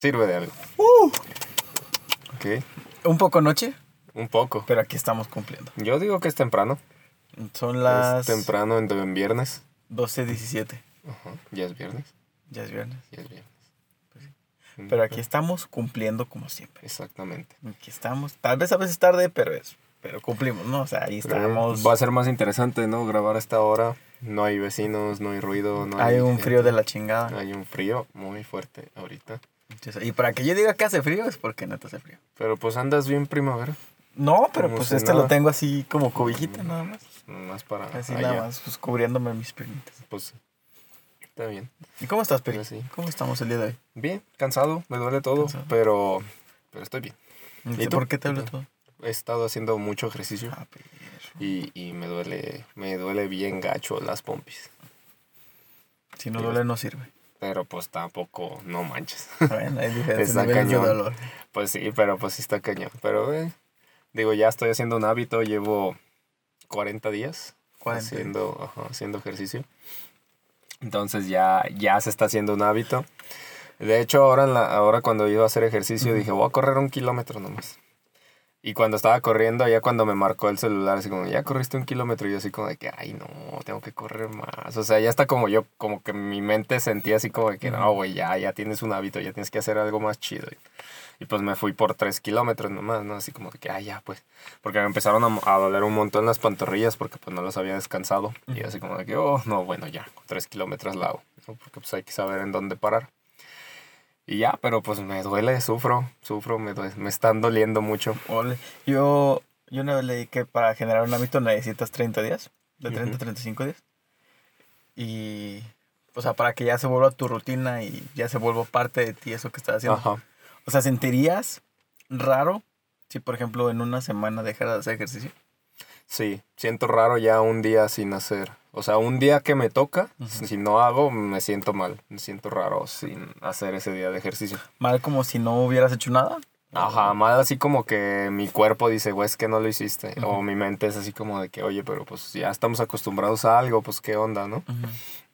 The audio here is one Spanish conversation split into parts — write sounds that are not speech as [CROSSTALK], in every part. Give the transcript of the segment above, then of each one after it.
Sirve de algo. Uh, Ok. un poco noche, Un poco. pero aquí estamos cumpliendo. Yo digo que es temprano. Son las Es temprano en, en viernes. 12.17. Ajá. Ya es viernes. Ya es viernes. Ya es viernes. Pues sí. Pero aquí estamos cumpliendo como siempre. Exactamente. Aquí estamos. Tal vez a veces tarde, pero es. Pero cumplimos, ¿no? O sea, ahí estamos. Va a ser más interesante, ¿no? Grabar a esta hora. No hay vecinos, no hay ruido. No hay, Hay un frío de la chingada. Hay un frío muy fuerte ahorita. Y para que yo diga que hace frío es porque neta hace frío. Pero pues andas bien primavera. No, pero Como pues si este nada. lo tengo así como cobijita nada más. Más para Así allá. nada más, pues cubriéndome mis piernitas. Pues está bien. ¿Y cómo estás, Peri? Sí. ¿Cómo estamos el día de hoy? Bien, cansado, me duele todo, Cansado. pero, pero estoy bien. ¿Y tú? por qué te hablo todo? He estado haciendo mucho ejercicio Ah, y, y me duele, me duele bien gacho las pompis. Si no duele, no sirve. Pero pues tampoco, no manches. Bueno, hay diferentes Está niveles de cañón. dolor. Pues sí, pero pues sí está cañón. Pero eh, digo, ya estoy haciendo un hábito, llevo 40 días 40. haciendo, ajá, haciendo ejercicio. Entonces ya, ya se está haciendo un hábito. De hecho, ahora, en la, ahora cuando iba a hacer ejercicio dije, voy a correr un kilómetro nomás. Y cuando estaba corriendo, ya cuando me marcó el celular, así como, ya corriste un kilómetro, y yo así como de que, ay, no, tengo que correr más. O sea, ya está como yo, como que mi mente sentía así como de que, no, güey, ya, ya tienes un hábito, ya tienes que hacer algo más chido. Y pues me fui por tres kilómetros nomás, ¿no? Así como de que, ah, ya, pues. Porque me empezaron a, a doler un montón las pantorrillas porque pues no los había descansado. Y así como de que, oh, no, bueno, ya, con tres kilómetros la hago. ¿no? Porque pues hay que saber en dónde parar. Y ya, pero pues me duele, sufro, sufro, me, duele, me están doliendo mucho. Ole. Yo, yo una vez leí que para generar un hábito necesitas 30 días. De 30 a Ujú. 35 días. Y. O sea, para que ya se vuelva tu rutina y ya se vuelva parte de ti eso que estás haciendo. Ajá. O sea, ¿sentirías raro si, por ejemplo, en una semana dejaras de hacer ejercicio? Sí, siento raro ya un día sin hacer. O sea, un día que me toca, si no hago, me siento mal. Me siento raro sin hacer ese día de ejercicio. Mal como si no hubieras hecho nada. Ajá, más así como que mi cuerpo dice, güey, es que no lo hiciste. O mi mente es así como de que, oye, pero pues ya estamos acostumbrados a algo, pues qué onda, ¿no?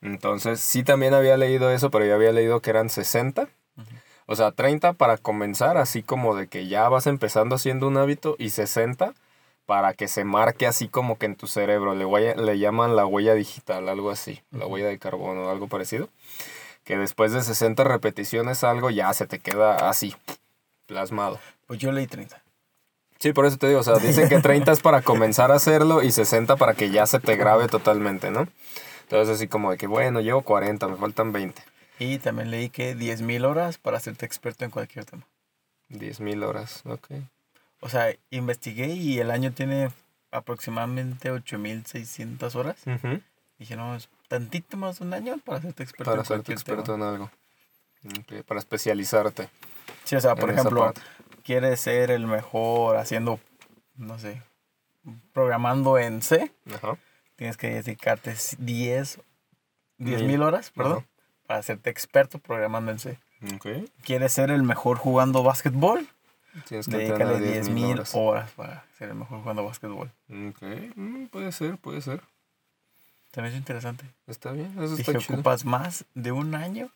Entonces, sí también había leído eso, pero yo había leído que eran 60. Ujú. O sea, 30 para comenzar, así como de que ya vas empezando haciendo un hábito, y 60 para que se marque así como que en tu cerebro. Le, huella- le llaman la huella digital, algo así, la huella de carbono, algo parecido. Que después de 60 repeticiones algo ya se te queda así, plasmado. Pues yo leí 30. Sí, por eso te digo, o sea, dicen que 30 es para comenzar a hacerlo y 60 para que ya se te grabe totalmente, ¿no? Entonces así como de que, bueno, llevo 40, me faltan 20. Y también leí que 10.000 horas para hacerte experto en cualquier tema. 10.000 horas, ok. O sea, investigué y el año tiene aproximadamente 8.600 horas. Ujú. Dije, no, es tantito más de un año para hacerte experto Para en ser cualquier experto tema. en algo. Ok, Para especializarte. Sí, o sea, por ejemplo, quieres ser el mejor haciendo, no sé, programando en C, Ajá. tienes que dedicarte 10 Mil. horas, perdón, Ajá. para hacerte experto programando en C. Ok. ¿Quieres ser el mejor jugando básquetbol? Tienes que Dedícale entrenar 10 10.000 mil horas. horas para ser el mejor jugando básquetbol. Ok, mm, puede ser, puede ser. También es interesante. Está bien, eso Dije, está chido. ocupas más de un año.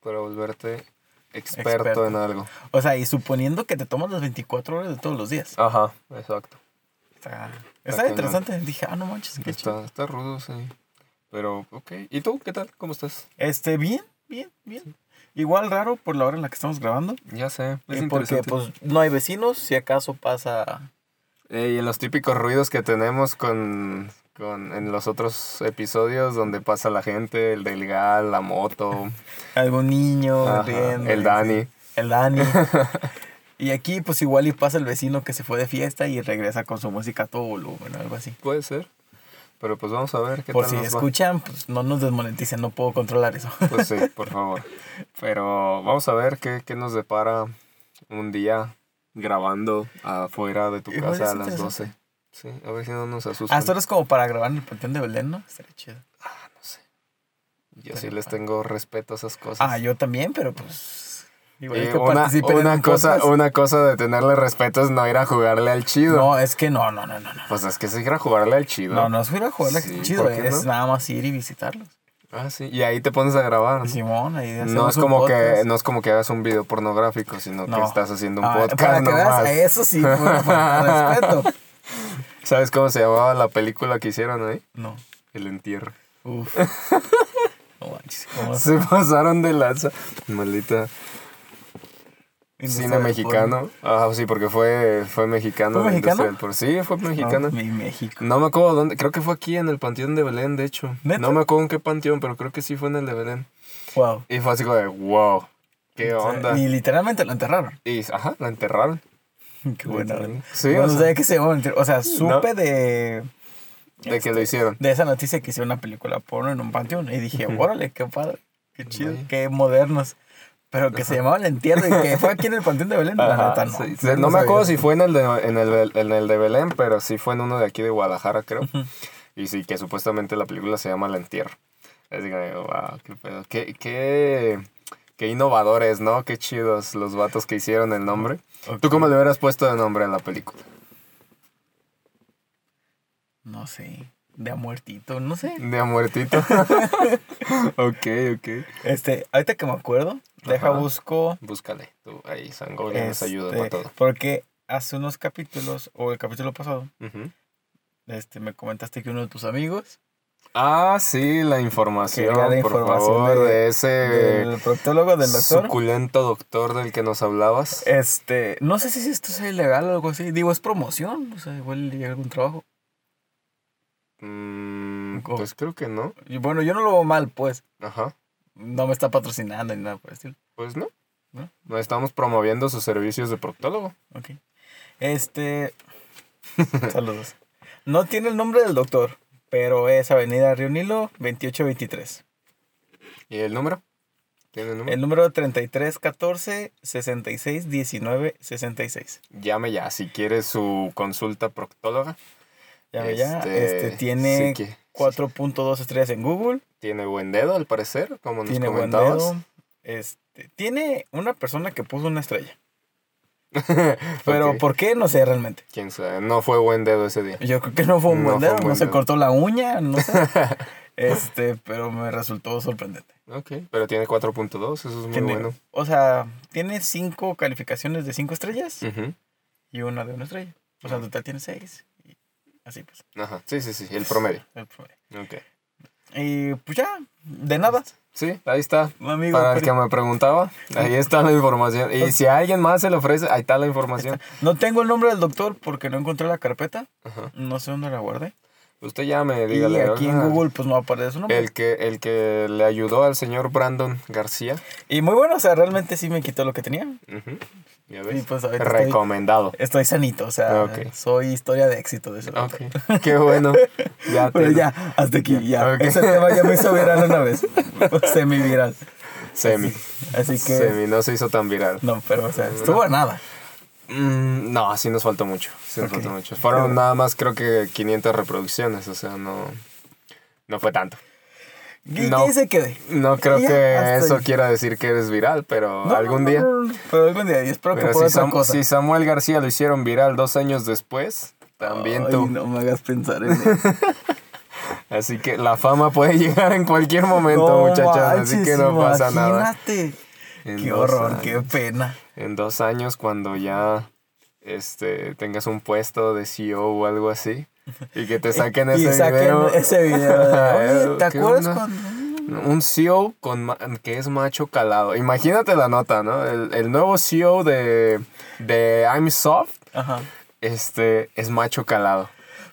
Para volverte experto, Experto. en algo. O sea, y suponiendo que te tomas las 24 horas de todos los días. Ajá, exacto. Está, Está está interesante. Dije, ah, no manches, qué chido. Está, está rudo, sí. Pero, ok. ¿Y tú qué tal? ¿Cómo estás? Este, bien, bien, bien. Igual raro por la hora en la que estamos grabando. Ya sé, es eh, porque pues no hay vecinos, si acaso pasa... Eh, y en los típicos ruidos que tenemos con, con en los otros episodios donde pasa la gente, el del gal, la moto, [LAUGHS] algún niño Ajá, riendo, el Dani. El Dani. [LAUGHS] y aquí pues igual y pasa el vecino que se fue de fiesta y regresa con su música a todo volumen, algo así. puede ser. Pero pues vamos a ver qué Por tal si nos va. escuchan, pues no nos desmoneticen, no puedo controlar eso. Pues sí, [LAUGHS] por favor. Pero vamos a ver qué, qué nos depara un día grabando afuera de tu Igual casa a las interesante. 12. Sí, a ver si no nos asustan. Hasta ahora es como para grabar en el Panteón de Belén, ¿no? Estaría chido. Ah, no sé. Yo Pero sí les tengo respeto a esas cosas. Ah, yo también, pero pues... Que una, cosa, una cosa de tenerle respeto es no ir a jugarle al chido. No, es que no, no, no, no. No, Pues es que es ir a jugarle al chido. no, no es ir a jugar Sí, chido, ¿por es no? nada más ir y visitarlos. Ah, sí. Y ahí te pones a grabar. ¿no? Simón, ahí No es como que no es como que hagas un video pornográfico, sino que estás haciendo un Ah, podcast para que veas, eso sí, de respeto. [LAUGHS] ¿Sabes cómo se llamaba la película que hicieron ahí? No. El entierro. Uf. [LAUGHS] No manches. ¿cómo Se pasaron de lanza. Maldita cine mexicano. Ah, sí, porque fue, fue mexicano. ¿Fue la mexicano? porno. Sí, fue mexicano. No, mi México. No me acuerdo dónde. Creo que fue aquí en el Panteón de Belén, de hecho. ¿Neta? No me acuerdo en qué panteón, pero creo que sí fue en el de Belén. Wow. Y fue así como de, wow, qué O sea, onda. Y literalmente lo enterraron. Y, ajá, la enterraron. [LAUGHS] Qué buena. Sí, no o sea, que se. O sea, supe de, de que lo hicieron. de esa noticia que hicieron una película porno en un panteón. Y dije, órale, qué padre. Qué chido. Qué modernos. Pero que se llamaba El Entierro y que fue aquí en el Panteón de Belén, la Ajá, neta no. sí. Yo no me acuerdo si fue en el, de, en, el, en el de Belén, pero sí fue en uno de aquí de Guadalajara, creo. Y sí, que supuestamente la película se llama La Entierro. Así que, wow, qué pedo. Qué, qué, qué innovadores, ¿no? Qué chidos los vatos que hicieron el nombre. ¿Tú cómo le hubieras puesto de nombre a la película? No sé. De a muertito, no sé. De a muertito. [LAUGHS] ok, ok. Este, ahorita que me acuerdo, deja busco. Búscale, tú ahí, Sangolia nos ayuda este, para todo. Porque hace unos capítulos, o el capítulo pasado, este, me comentaste que uno de tus amigos, Ah, sí, la información, la por información favor, de- de, ese del proctólogo del doctor, suculento doctor del que nos hablabas. este, no sé si esto sea ilegal o algo así. Digo, es promoción, o sea, igual le llega algún trabajo. Mm, pues creo que no. Y bueno, yo no lo veo mal, pues. Ajá. No me está patrocinando ni nada por el estilo. Pues no. ¿No? No estamos promoviendo sus servicios de proctólogo. Ok. Este. [LAUGHS] Saludos. No tiene el nombre del doctor, pero es Avenida Río Nilo 2823. ¿Y el número? ¿Tiene el número? El número 3314 66 19 66. Llame ya si quiere su consulta proctóloga. Ya veía, este, este, tiene sí 4.2 estrellas en Google. Tiene buen dedo, al parecer, como nos tiene comentabas. Buen dedo. Este, tiene una persona que puso una estrella. [LAUGHS] Pero ¿por qué? No sé realmente. ¿Quién sabe? No fue buen dedo ese día. Yo creo que no fue un buen dedo, no se cortó la uña, no sé. [LAUGHS] este, pero me resultó sorprendente. Ok, pero tiene 4.2, eso es muy bueno. O sea, tiene 5 calificaciones de 5 estrellas y una de una estrella. O sea, en total tiene 6 así pues. Ajá, sí, sí, sí, el promedio. el promedio. Ok. Y pues ya, de nada. Sí, ahí está. Amigo, Para el que me preguntaba, ahí está la información. Y si a alguien más se le ofrece, ahí está la información. no tengo el nombre del doctor porque no encontré la carpeta. Ajá. No sé dónde la guardé. Usted llame, Y dígale. aquí en "Oiga, Google pues no aparece su nombre. El que, el que le ayudó al señor Brandon García. Y muy bueno, o sea, realmente sí me quitó lo que tenía. Ujú, ¿Ya Y ves? pues ahorita estoy, Recomendado. estoy sanito, o sea, soy historia de éxito de doctor. [LAUGHS] qué bueno. Ya Pero te- ya, hasta aquí, ya. Ok. Ese tema ya me hizo viral una vez. [LAUGHS] [LAUGHS] Semi viral. Semi. Así que. Semi, no se hizo tan viral. No, pero, o sea, estuvo a nada. Mm, no, sí nos faltó mucho. Sí nos faltó mucho. Fueron nada más, creo que 500 reproducciones, o sea, no, no fue tanto. ¿Y No. qué se quede? No creo Ya, que eso ahí. quiera decir que eres viral, pero No, algún no, día. pero algún día, y espero que por si, otra Sam- cosa. si Samuel García lo hicieron viral dos años después, también Ay, tú. no me hagas pensar en [LAUGHS] eso. Así que la fama puede llegar en cualquier momento, muchachos. así que no pasa nada. Imagínate. En Qué horror, años. qué pena. En dos años, cuando ya este, tengas un puesto de CEO o algo así, y que te [LAUGHS] saquen y ese saquen video. ese video. de, [LAUGHS] Oye, ¿te ¿Qué acuerdas onda? cuando.? Un CEO con que es macho calado. Imagínate la nota, ¿no? El, el nuevo CEO de, de I'm Soft Ajá. este, es macho calado.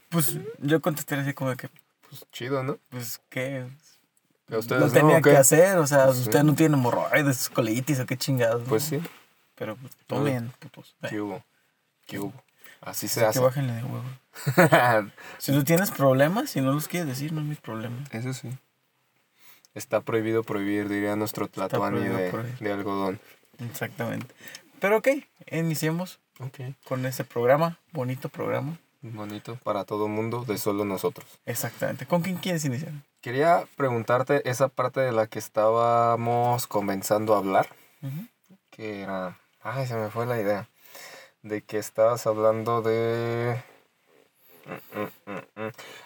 Pues yo contesté así como de que, Pues chido, ¿no? pues, ¿qué? ¿A ustedes Lo no, tenía que hacer, o sea, Pues sí. usted no tiene hemorroides, colitis o qué chingados. ¿no? Pues sí. Pero pues, tomen, putos. ¿Qué hubo? ¿Qué hubo? Así se que hace. bájenle de huevo. Si tú tienes problemas, si no los quieres decir, no es mi problema. Eso sí. Está prohibido prohibir, diría nuestro prohibido de, algodón. Exactamente. Pero ok, iniciemos con ese programa, bonito programa. Bonito para todo mundo, de solo nosotros. Exactamente. ¿Con quién quieres iniciar? Quería preguntarte esa parte de la que estábamos comenzando a hablar, que era... Ay, se me fue la idea. De que estabas hablando de...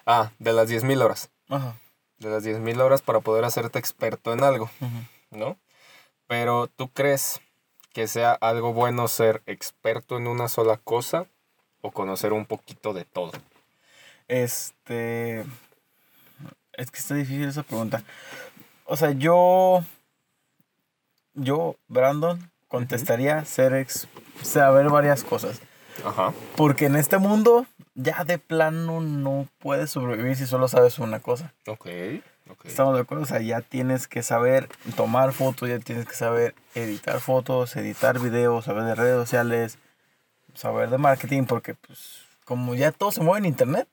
Ah, de las 10.000 horas. Ajá. de las 10.000 horas para poder hacerte experto en algo, Ujú. ¿no? Pero tú crees que sea algo bueno ser experto en una sola cosa o conocer un poquito de todo. Este. Es que está difícil esa pregunta. O sea, yo. Yo, Brandon, contestaría ser ex, saber varias cosas. Ajá. Porque en este mundo, ya de plano no puedes sobrevivir si solo sabes una cosa. Ok. ok. Estamos de acuerdo, o sea, ya tienes que saber tomar fotos, ya tienes que saber editar fotos, editar videos, saber de redes sociales, saber de marketing, porque pues como ya todo se mueve en internet,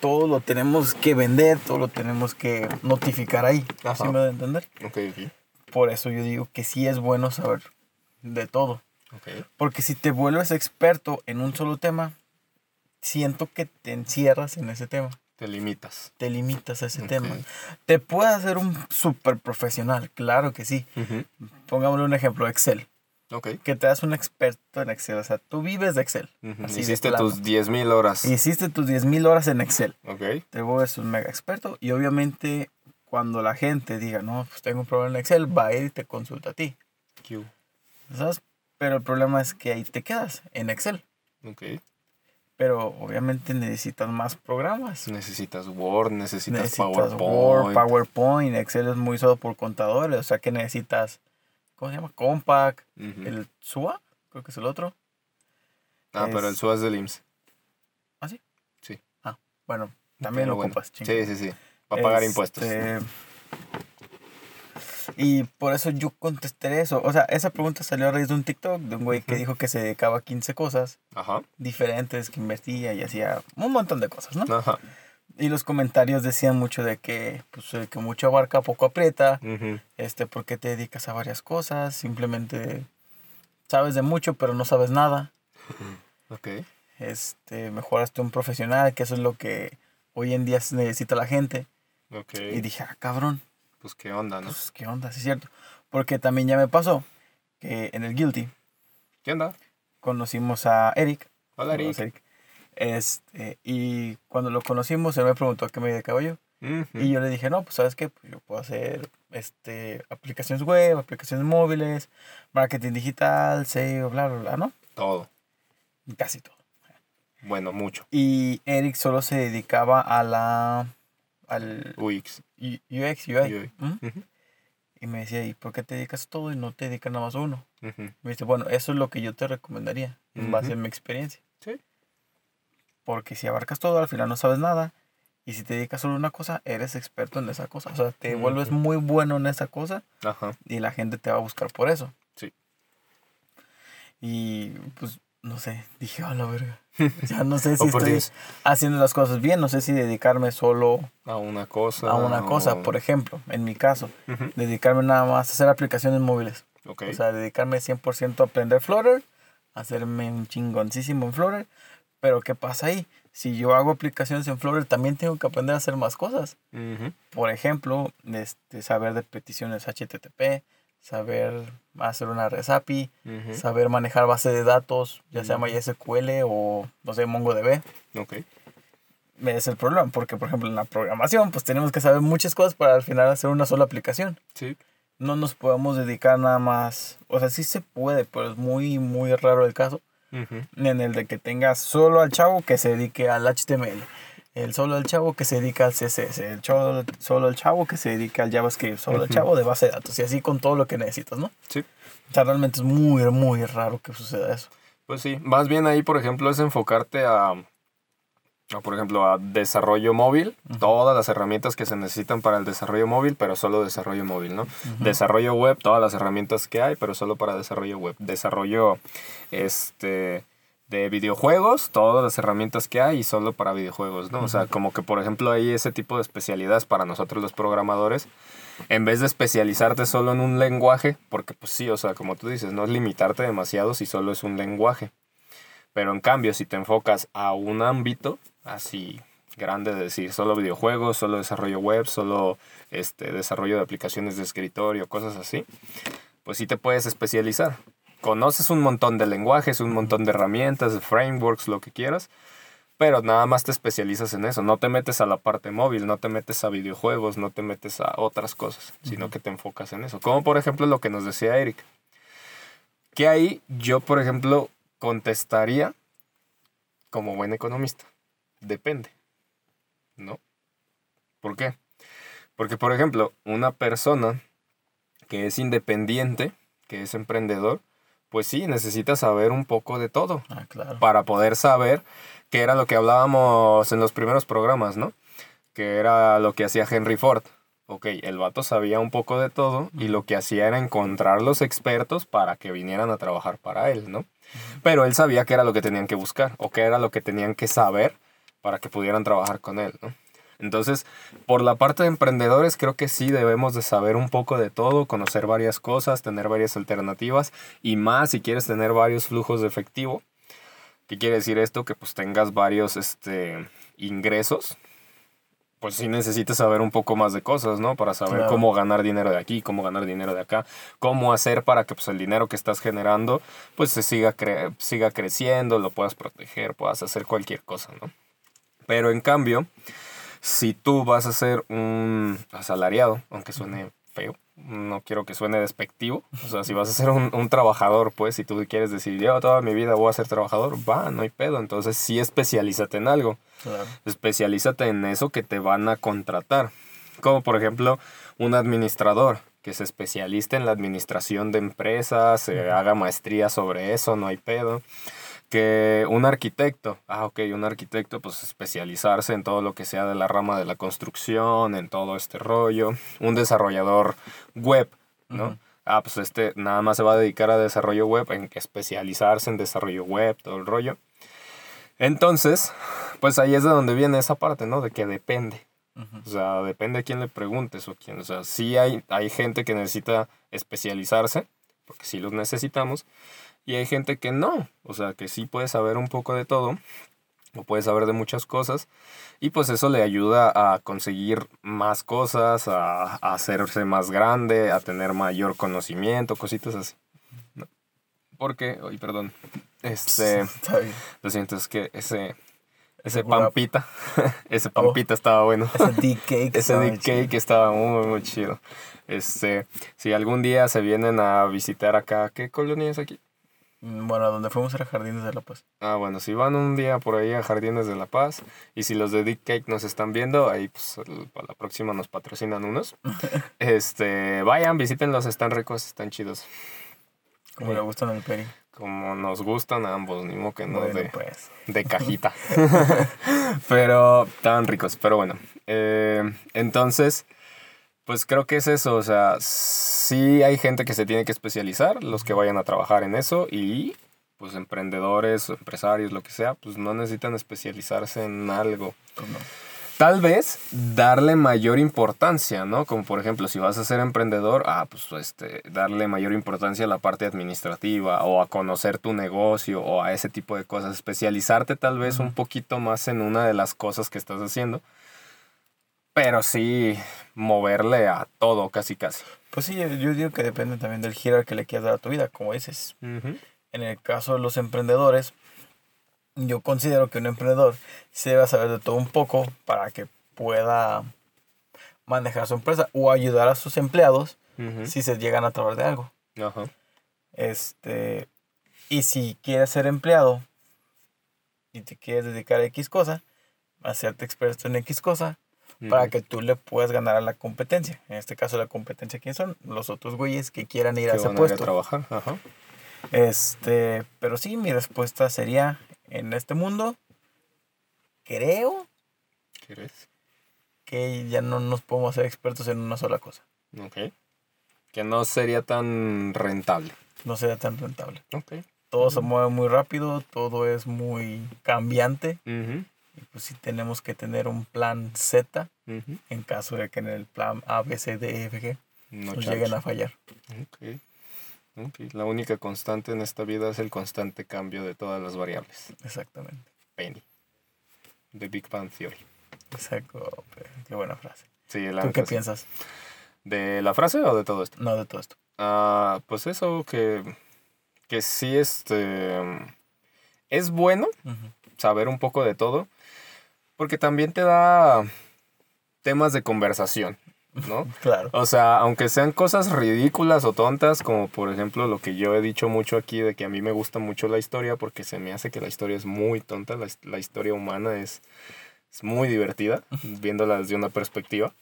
todo lo tenemos que vender, todo lo tenemos que notificar ahí. Ajá. ¿Sí me da a entender? Ok, ok. Por eso yo digo que sí es bueno saber de todo. Ok. Porque si te vuelves experto en un solo tema, siento que te encierras en ese tema. Te limitas. Te limitas a ese tema. Te puedes hacer un súper profesional, claro que sí. Pongámosle un ejemplo, Excel. Ok. Que te das un experto en Excel. O sea, tú vives de Excel. De Hiciste plano. tus 10.000 horas. Hiciste tus 10.000 horas en Excel. Ok. te vuelves un mega experto y obviamente cuando la gente diga, no, pues tengo un problema en Excel, va a ir y te consulta a ti, Q. ¿sabes? Pero el problema es que ahí te quedas, en Excel. Ok. Pero obviamente necesitas más programas. Necesitas Word, necesitas, Necesitas PowerPoint. Word, PowerPoint, Excel es muy usado por contadores, o sea que necesitas, ¿cómo se llama? Compact, el SUA, creo que es el otro. Ah, pero el es- SUAS del IMSS. ¿Ah, sí? Sí. Ah, bueno, también Pero lo bueno. chinga. Sí, sí, sí. Para pagar Este, impuestos. Y por eso yo contesté eso. O sea, esa pregunta salió a raíz de un TikTok de un güey que dijo que se dedicaba a 15 cosas Ajá. diferentes, que invertía y hacía un montón de cosas, ¿no? Ajá. Y los comentarios decían mucho de que, pues, el que mucho abarca, poco aprieta. Ujú. Este, ¿por qué te dedicas a varias cosas? Simplemente sabes de mucho, pero no sabes nada. [LAUGHS] Ok. Este, mejoraste un profesional, que eso es lo que hoy en día necesita la gente. Ok. Y dije, ah, cabrón. Pues qué onda, ¿no? Pues, ¿qué onda? Sí, es cierto. Porque también ya me pasó que en el Guilty ¿Qué onda? conocimos a Eric. Hola, Saludos, Eric. Este, y cuando lo conocimos, él me preguntó a qué me dedicaba yo. Y yo le dije, no, pues, ¿sabes qué? Pues yo puedo hacer este, aplicaciones web, aplicaciones móviles, marketing digital, SEO, bla, bla, bla, ¿no? Todo. Casi todo. Bueno, mucho. Y Eric solo se dedicaba a la... al UX. UX, UI. UI. ¿Mm? Y me decía, ¿y por qué te dedicas todo y no te dedicas nada más a uno? Me dice, bueno, eso es lo que yo te recomendaría en base a mi experiencia. Sí. Porque si abarcas todo, al final no sabes nada. Y si te dedicas solo a una cosa, eres experto en esa cosa. O sea, te vuelves muy bueno en esa cosa Ajá. y la gente te va a buscar por eso. Sí. Y pues, no sé, dije, a la verga. Ya no sé [LAUGHS] si estoy Dios. haciendo las cosas bien. No sé si dedicarme solo A una cosa. a una cosa. o- Por ejemplo, en mi caso, dedicarme nada más a hacer aplicaciones móviles. O sea, dedicarme 100% a aprender Flutter, hacerme un chingoncísimo en Flutter. Pero ¿qué pasa ahí? Si yo hago aplicaciones en Flutter, también tengo que aprender a hacer más cosas. Ujú. Por ejemplo, este, saber de peticiones HTTP, saber hacer una REST API, Ujú. saber manejar base de datos, ya sea. MySQL o, no sé, MongoDB. Ok. Es el problema, porque, por ejemplo, en la programación, pues tenemos que saber muchas cosas para al final hacer una sola aplicación. Sí. no nos podemos dedicar nada más. O sea, sí se puede, pero es muy, muy raro el caso. En el de que tengas solo al chavo que se dedique al HTML. El solo al chavo que se dedica al CSS. El chavo, solo al chavo que se dedica al JavaScript. Solo Ujú. chavo de base de datos. Y así con todo lo que necesitas, ¿no? Sí. O sea, realmente es muy, muy raro que suceda eso. Pues sí, más bien ahí, por ejemplo, es enfocarte a, a, por ejemplo, a desarrollo móvil, todas las herramientas que se necesitan para el desarrollo móvil, pero solo desarrollo móvil, ¿no? Desarrollo web, todas las herramientas que hay, pero solo para desarrollo web. Desarrollo, este, de videojuegos, todas las herramientas que hay y solo para videojuegos, ¿no? O sea, como que, por ejemplo, hay ese tipo de especialidades para nosotros los programadores, en vez de especializarte solo en un lenguaje, porque pues sí, o sea, como tú dices, no es limitarte demasiado si solo es un lenguaje. Pero en cambio, si te enfocas a un ámbito así grande, de decir solo videojuegos, solo desarrollo web, solo este, desarrollo de aplicaciones de escritorio, cosas así, pues sí te puedes especializar. Conoces un montón de lenguajes, un montón de herramientas, de frameworks, lo que quieras, pero nada más te especializas en eso. No te metes a la parte móvil, no te metes a videojuegos, no te metes a otras cosas, sino que te enfocas en eso. Como por ejemplo lo que nos decía Eric. Que ahí yo, por ejemplo, contestaría como buen economista. Depende. ¿No? ¿Por qué? Porque, por ejemplo, una persona que es independiente, que es emprendedor, pues sí, necesita saber un poco de todo. Ah, claro. Para poder saber que era lo que hablábamos en los primeros programas, ¿no? Que era lo que hacía Henry Ford. Ok, el vato sabía un poco de todo y lo que hacía era encontrar los expertos para que vinieran a trabajar para él, ¿no? Pero él sabía qué era lo que tenían que buscar o qué era lo que tenían que saber para que pudieran trabajar con él, ¿no? Entonces, por la parte de emprendedores, creo que sí debemos de saber un poco de todo, conocer varias cosas, tener varias alternativas y más si quieres tener varios flujos de efectivo ¿Qué quiere decir esto? Que pues tengas varios este, ingresos. Pues sí necesitas saber un poco más de cosas, ¿no? Para saber cómo ganar dinero de aquí, cómo ganar dinero de acá, cómo hacer para que pues, el dinero que estás generando pues se siga, siga creciendo, lo puedas proteger, puedas hacer cualquier cosa, ¿no? Pero en cambio, si tú vas a ser un asalariado, aunque suene feo, no quiero que suene despectivo. O sea, si vas a ser un, trabajador, pues, si tú quieres decir, yo toda mi vida voy a ser trabajador, va, no hay pedo. Entonces sí especialízate en algo. Claro. Especialízate en eso que te van a contratar. Como por ejemplo, un administrador que se especialista en la administración de empresas, se haga maestría sobre eso, no hay pedo que un arquitecto, ah, ok, un arquitecto, pues especializarse en todo lo que sea de la rama de la construcción, en todo este rollo. Un desarrollador web, ¿no? Ah, pues este nada más se va a dedicar a desarrollo web, en especializarse en desarrollo web, todo el rollo. Entonces, pues ahí es de donde viene esa parte, ¿no? De que depende. O sea, depende a quién le preguntes o quién. O sea, sí hay, hay gente que necesita especializarse, porque sí los necesitamos, y hay gente que no, o sea, que sí puede saber un poco de todo, o puede saber de muchas cosas, y pues eso le ayuda a conseguir más cosas, a, hacerse más grande, a tener mayor conocimiento, cositas así. Porque, oye, perdón, este, [LAUGHS] lo siento, es que ese, ese pampita, [LAUGHS] ese oh. pampita estaba bueno. Ese dick cake. [LAUGHS] ese dick cake estaba muy, muy chido. Este, si algún día se vienen a visitar acá, ¿qué colonia es aquí? Mm, bueno, donde fuimos era Jardines de la Paz. Ah, bueno, si van un día por ahí a Jardines de la Paz y si los de Dick Cake nos están viendo, ahí pues para la próxima nos patrocinan unos. [LAUGHS] este, vayan, visítenlos, están ricos, están chidos. Como le gustan el peri. Como nos gustan a ambos, ni modo que no de, pues. de [LAUGHS] cajita. [LAUGHS] pero estaban ricos, pero bueno. Eh, entonces, pues creo que es eso, o sea, sí hay gente que se tiene que especializar, los que vayan a trabajar en eso y pues emprendedores, empresarios, lo que sea, pues no necesitan especializarse en algo. Tal vez darle mayor importancia, ¿no? Como por ejemplo, si vas a ser emprendedor, ah, pues este, darle mayor importancia a la parte administrativa o a conocer tu negocio o a ese tipo de cosas. Especializarte tal vez un poquito más en una de las cosas que estás haciendo pero sí moverle a todo, casi casi. Pues sí, yo digo que depende también del giro que le quieras dar a tu vida, como dices. En el caso de los emprendedores, yo considero que un emprendedor se debe saber de todo un poco para que pueda manejar su empresa o ayudar a sus empleados si se llegan a través de algo. Este, y si quieres ser empleado y te quieres dedicar a X cosa, hacerte experto en X cosa, para que tú le puedas ganar a la competencia. En este caso, la competencia, ¿quiénes son? Los otros güeyes que quieran ir a ese puesto. A trabajar, Ajá. Este, pero sí, mi respuesta sería, en este mundo, creo ¿Quieres? que ya no nos podemos hacer expertos en una sola cosa. Ok. Que no sería tan rentable. No sería tan rentable. Ok. Todo se mueve muy rápido, todo es muy cambiante. Y pues sí tenemos que tener un plan Z en caso de que en el plan A, B, C, D, E, F, G no nos lleguen a fallar. Okay. Okay. La única constante en esta vida es el constante cambio de todas las variables. Exactamente. Penny. The Big Bang Theory. Exacto. Qué buena frase. Sí, ¿Tú qué piensas? ¿De la frase o de todo esto? No, de todo esto. Ah, pues eso que, que sí este, es bueno saber un poco de todo, porque también te da temas de conversación, ¿no? [LAUGHS] Claro. O sea, aunque sean cosas ridículas o tontas, como por ejemplo lo que yo he dicho mucho aquí, de que a mí me gusta mucho la historia, porque se me hace que la historia es muy tonta, la, la historia humana es, es muy divertida, [LAUGHS] viéndola desde una perspectiva,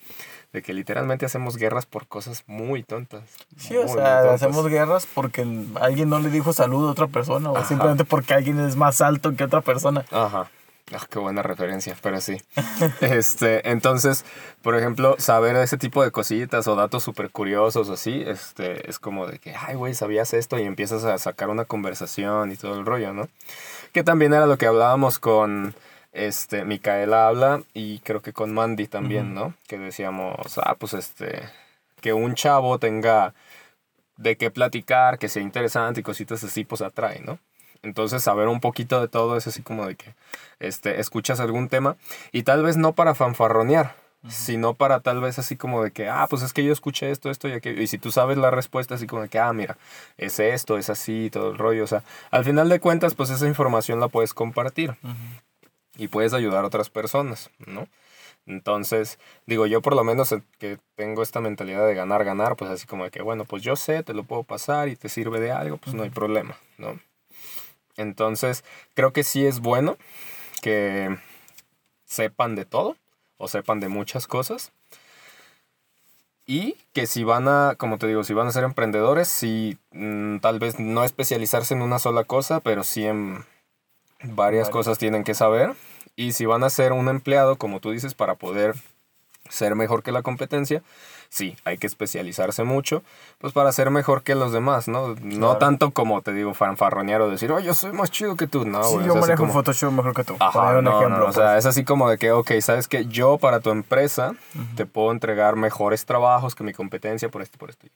de que literalmente hacemos guerras por cosas muy tontas. Sí, o muy, sea, muy tontas. hacemos guerras porque alguien no le dijo salud a otra persona o Ajá. simplemente porque alguien es más alto que otra persona. Ajá. Ah, [LAUGHS] qué buena referencia, pero sí. este, entonces, por ejemplo, saber ese tipo de cositas o datos súper curiosos o así, este, es como de que, ay, güey, ¿sabías esto? Y empiezas a sacar una conversación y todo el rollo, ¿no? Que también era lo que hablábamos con, este, Micaela habla y creo que con Mandy también, ¿no? Que decíamos, ah, pues este, que un chavo tenga de qué platicar, que sea interesante y cositas así, pues atrae, ¿no? Entonces, saber un poquito de todo es así como de que este, escuchas algún tema y tal vez no para fanfarronear, sino para tal vez así como de que, ah, pues es que yo escuché esto, esto y aquello. Y si tú sabes la respuesta, así como de que, ah, mira, es esto, es así, todo el rollo. O sea, al final de cuentas, pues esa información la puedes compartir y puedes ayudar a otras personas, ¿no? Entonces, digo, yo por lo menos que tengo esta mentalidad de ganar, ganar, pues así como de que, bueno, pues yo sé, te lo puedo pasar y te sirve de algo, pues no hay problema, ¿no? Entonces, creo que sí es bueno que sepan de todo o sepan de muchas cosas. Y que si van a, como te digo, si van a ser emprendedores, sí, mm, tal vez no especializarse en una sola cosa, pero sí en varias Varias. cosas tienen que saber. Y si van a ser un empleado, como tú dices, para poder ser mejor que la competencia, sí, hay que especializarse mucho, pues para ser mejor que los demás, ¿no? No Claro. tanto como te digo, fanfarronear o decir, oh, yo soy más chido que tú, no, sí, güey, yo manejo como- Photoshop mejor que tú. Ajá, un no, no, ejemplo. o sea, pues. es así como de que, ok, sabes que yo para tu empresa te puedo entregar mejores trabajos que mi competencia por esto, por esto.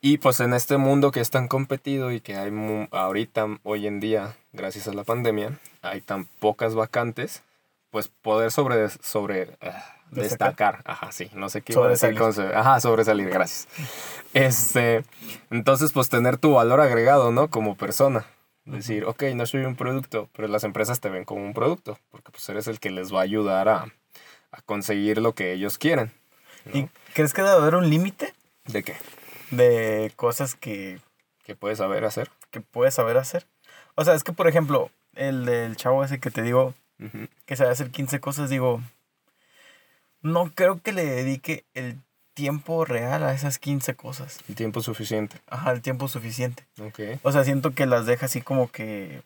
Y pues en este mundo que es tan competido y que hay mu- ahorita, hoy en día, gracias a la pandemia, hay tan pocas vacantes, pues poder sobre, sobre ah, Destacar. destacar, ajá, sí, no sé qué iba a decir con ajá, sobresalir, gracias. Este, entonces, pues tener tu valor agregado, ¿no? Como persona. Decir, ok, no soy un producto, pero las empresas te ven como un producto, porque pues eres el que les va a ayudar a, a conseguir lo que ellos quieren. ¿no? ¿Y crees que debe haber un límite ¿De qué? de cosas que, ¿Qué puedes saber hacer? que puedes saber hacer? O sea, es que, por ejemplo, el del chavo ese que te digo que sabe hacer 15 cosas, digo, no creo que le dedique el tiempo real a esas 15 cosas. El tiempo suficiente. Ajá, el tiempo suficiente. Ok. O sea, siento que las deja así como que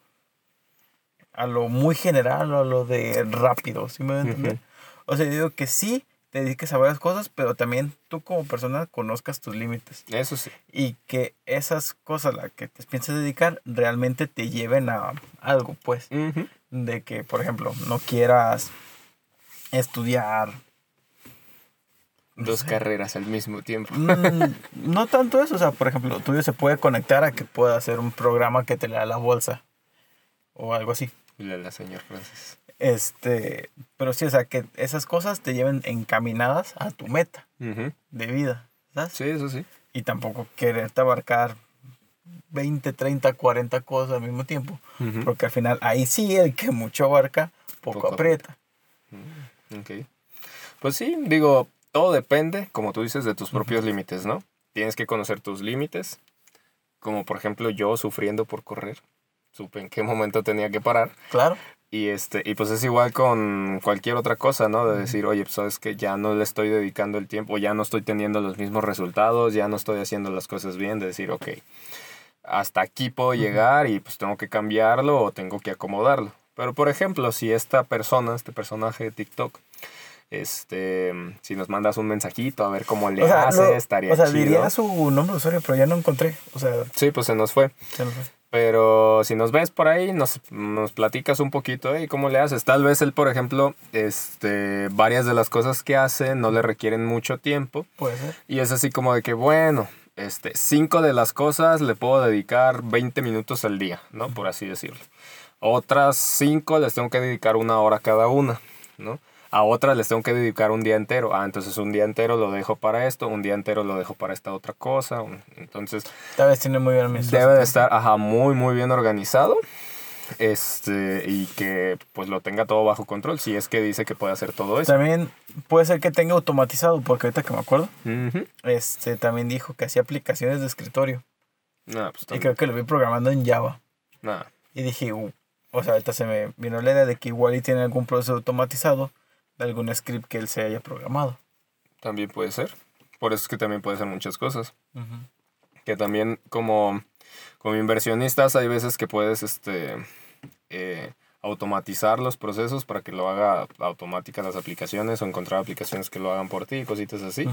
a lo muy general o a lo de rápido, ¿sí me voy a entender? Ujú. O sea, yo digo que sí te dediques a varias cosas, pero también tú como persona conozcas tus límites Eso sí. y que esas cosas a las que te piensas dedicar realmente te lleven a algo, pues, de que, por ejemplo, no quieras estudiar. Dos carreras al mismo tiempo. Mm, no tanto eso, o sea, por ejemplo, lo tuyo se puede conectar a que pueda hacer un programa que te lea la bolsa o algo así. La, la señor Francis. Este, pero sí, o sea, que esas cosas te lleven encaminadas a tu meta de vida, ¿sabes? Sí, eso sí. Y tampoco quererte abarcar 20, 30, 40 cosas al mismo tiempo, porque al final ahí sí el que mucho abarca, poco, Poco aprieta. Ok. Pues sí, digo, todo depende, como tú dices, de tus propios límites, ¿no? Tienes que conocer tus límites. Como por ejemplo yo sufriendo por correr. Supe en qué [LAUGHS] momento tenía que parar. Claro. Y, este, y pues es igual con cualquier otra cosa, ¿no? De decir, oye, pues sabes que ya no le estoy dedicando el tiempo, ya no estoy teniendo los mismos resultados, ya no estoy haciendo las cosas bien, de decir, ok, hasta aquí puedo llegar y pues tengo que cambiarlo o tengo que acomodarlo. Pero por ejemplo, si esta persona, este personaje de TikTok, este, si nos mandas un mensajito a ver cómo le o sea, hace, lo- estaría o sea, chido. diría su nombre de usuario, pero ya no encontré. O sea, Sí, pues se nos fue. se nos fue. Pero si nos ves por ahí, nos, nos platicas un poquito, ¿y cómo le haces? Tal vez él, por ejemplo, este, varias de las cosas que hace no le requieren mucho tiempo. Puede ser. Y es así como de que, bueno, este, cinco de las cosas le puedo dedicar 20 minutos al día, ¿no? Por así decirlo. Otras cinco les tengo que dedicar una hora cada una, ¿no? A otras les tengo que dedicar un día entero. Ah, entonces un día entero lo dejo para esto, un día entero lo dejo para esta otra cosa. Entonces, Tal vez tiene muy bien Debe de estar, ajá, muy, muy bien organizado. este y que pues lo tenga todo bajo control si es que dice que puede hacer todo eso. También puede ser que tenga automatizado, porque ahorita que me acuerdo, este también dijo que hacía aplicaciones de escritorio. Nah, pues Y creo que lo vi programando en Java. Nah. Y dije, "Uh", o sea, ahorita se me vino la idea de que igual y tiene algún proceso automatizado de algún script que él se haya programado. También puede ser. Por eso es que también puede ser muchas cosas. Que también como, como inversionistas hay veces que puedes este, eh, automatizar los procesos para que lo haga automática las aplicaciones o encontrar aplicaciones que lo hagan por ti, cositas así.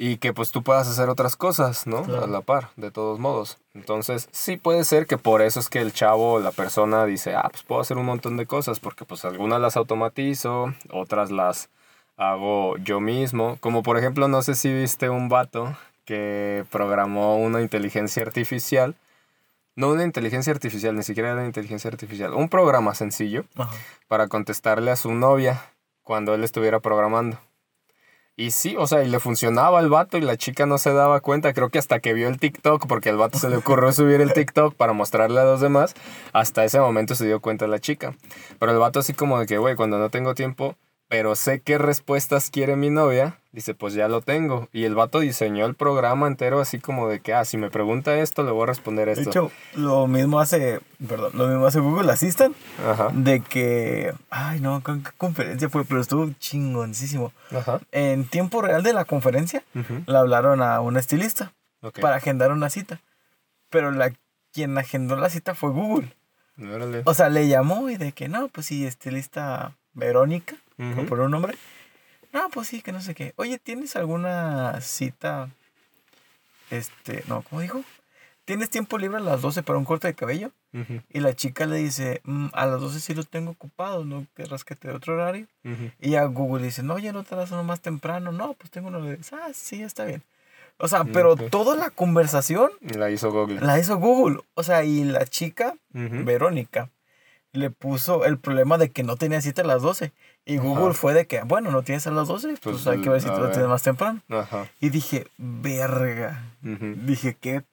Y que pues tú puedas hacer otras cosas, ¿no? Claro. A la par, de todos modos. Entonces, sí puede ser que por eso es que el chavo, la persona dice, ah, pues puedo hacer un montón de cosas, porque pues algunas las automatizo, otras las hago yo mismo. Como por ejemplo, no sé si viste un vato que programó una inteligencia artificial. No una inteligencia artificial, ni siquiera era una inteligencia artificial. Un programa sencillo Ajá. para contestarle a su novia cuando él estuviera programando. Y sí, o sea, y le funcionaba al vato y la chica no se daba cuenta, creo que hasta que vio el TikTok, porque al vato se le ocurrió subir el TikTok para mostrarle a los demás, hasta ese momento se dio cuenta la chica. Pero el vato así como de que, güey, cuando no tengo tiempo, pero sé qué respuestas quiere mi novia, dice, pues ya lo tengo. Y el vato diseñó el programa entero así como de que, ah, si me pregunta esto, le voy a responder De esto. hecho, lo mismo hace, perdón, lo mismo hace Google Assistant, Ajá, de que, ay no, ¿con qué conferencia fue? Pero estuvo chingoncísimo. ajá. En tiempo real de la conferencia, ujú, le hablaron a un estilista para agendar una cita. Pero la quien agendó la cita fue Google. Órale. O sea, le llamó y de que no, pues sí, estilista Verónica, Ujú. por un nombre. No, pues sí, que no sé qué. Oye, ¿tienes alguna cita? Este, no, ¿cómo dijo? ¿Tienes tiempo libre a las 12 para un corte de cabello? Y la chica le dice, "Mm, a las 12 sí lo tengo ocupado, ¿no querrás que te dé otro horario? Y a Google dice, no, ya no te das uno más temprano. No, pues tengo uno de... Ah, sí, está bien. O sea, pero Ok. toda la conversación La hizo Google. la hizo Google. O sea, y la chica. Verónica, le puso el problema de que no tenía cita a las 12. Y Google Ajá. fue de que, bueno, no tienes a las 12, pues, Pues, hay que ver si tú lo tienes más temprano. Ajá. Y dije, verga. ujú. Dije, qué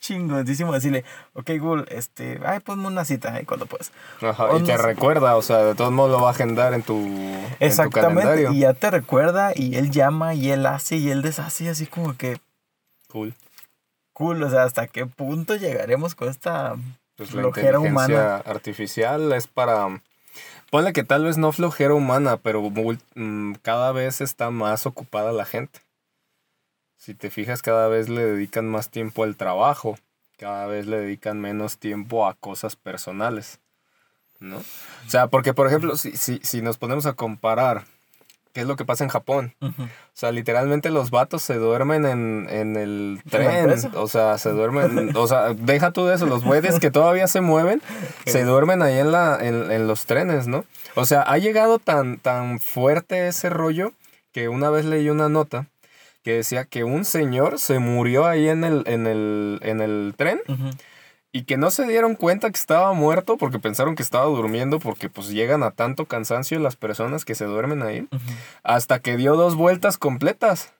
chingoncísimo decirle, ok, Google, este, ay, ponme una cita ahí cuando puedas. Ajá, O y te recuerda, o sea, de todos modos lo va a agendar en tu, en tu Exactamente, calendario. y ya te recuerda, y él llama, y él hace, y él deshace, así como que Cool. cool, o sea, hasta qué punto llegaremos con esta Pues la inteligencia humana. artificial es para... Ponle que tal vez no flojera humana, pero mm, cada vez está más ocupada la gente. Si te fijas, cada vez le dedican más tiempo al trabajo, cada vez le dedican menos tiempo a cosas personales, ¿no? O sea, porque por ejemplo, si, si, si nos ponemos a comparar, ¿qué es lo que pasa en Japón? O sea, literalmente los vatos se duermen en, en el ¿En la tren. O sea, se duermen. o sea, deja tú de eso. Los güeyes que todavía se mueven se duermen ahí en, la, en, en los trenes, ¿no? O sea, ha llegado tan, tan fuerte ese rollo que una vez leí una nota que decía que un señor se murió ahí en el, en el, en el tren Ujú. Y que no se dieron cuenta que estaba muerto porque pensaron que estaba durmiendo porque pues llegan a tanto cansancio las personas que se duermen ahí hasta que dio dos vueltas completas.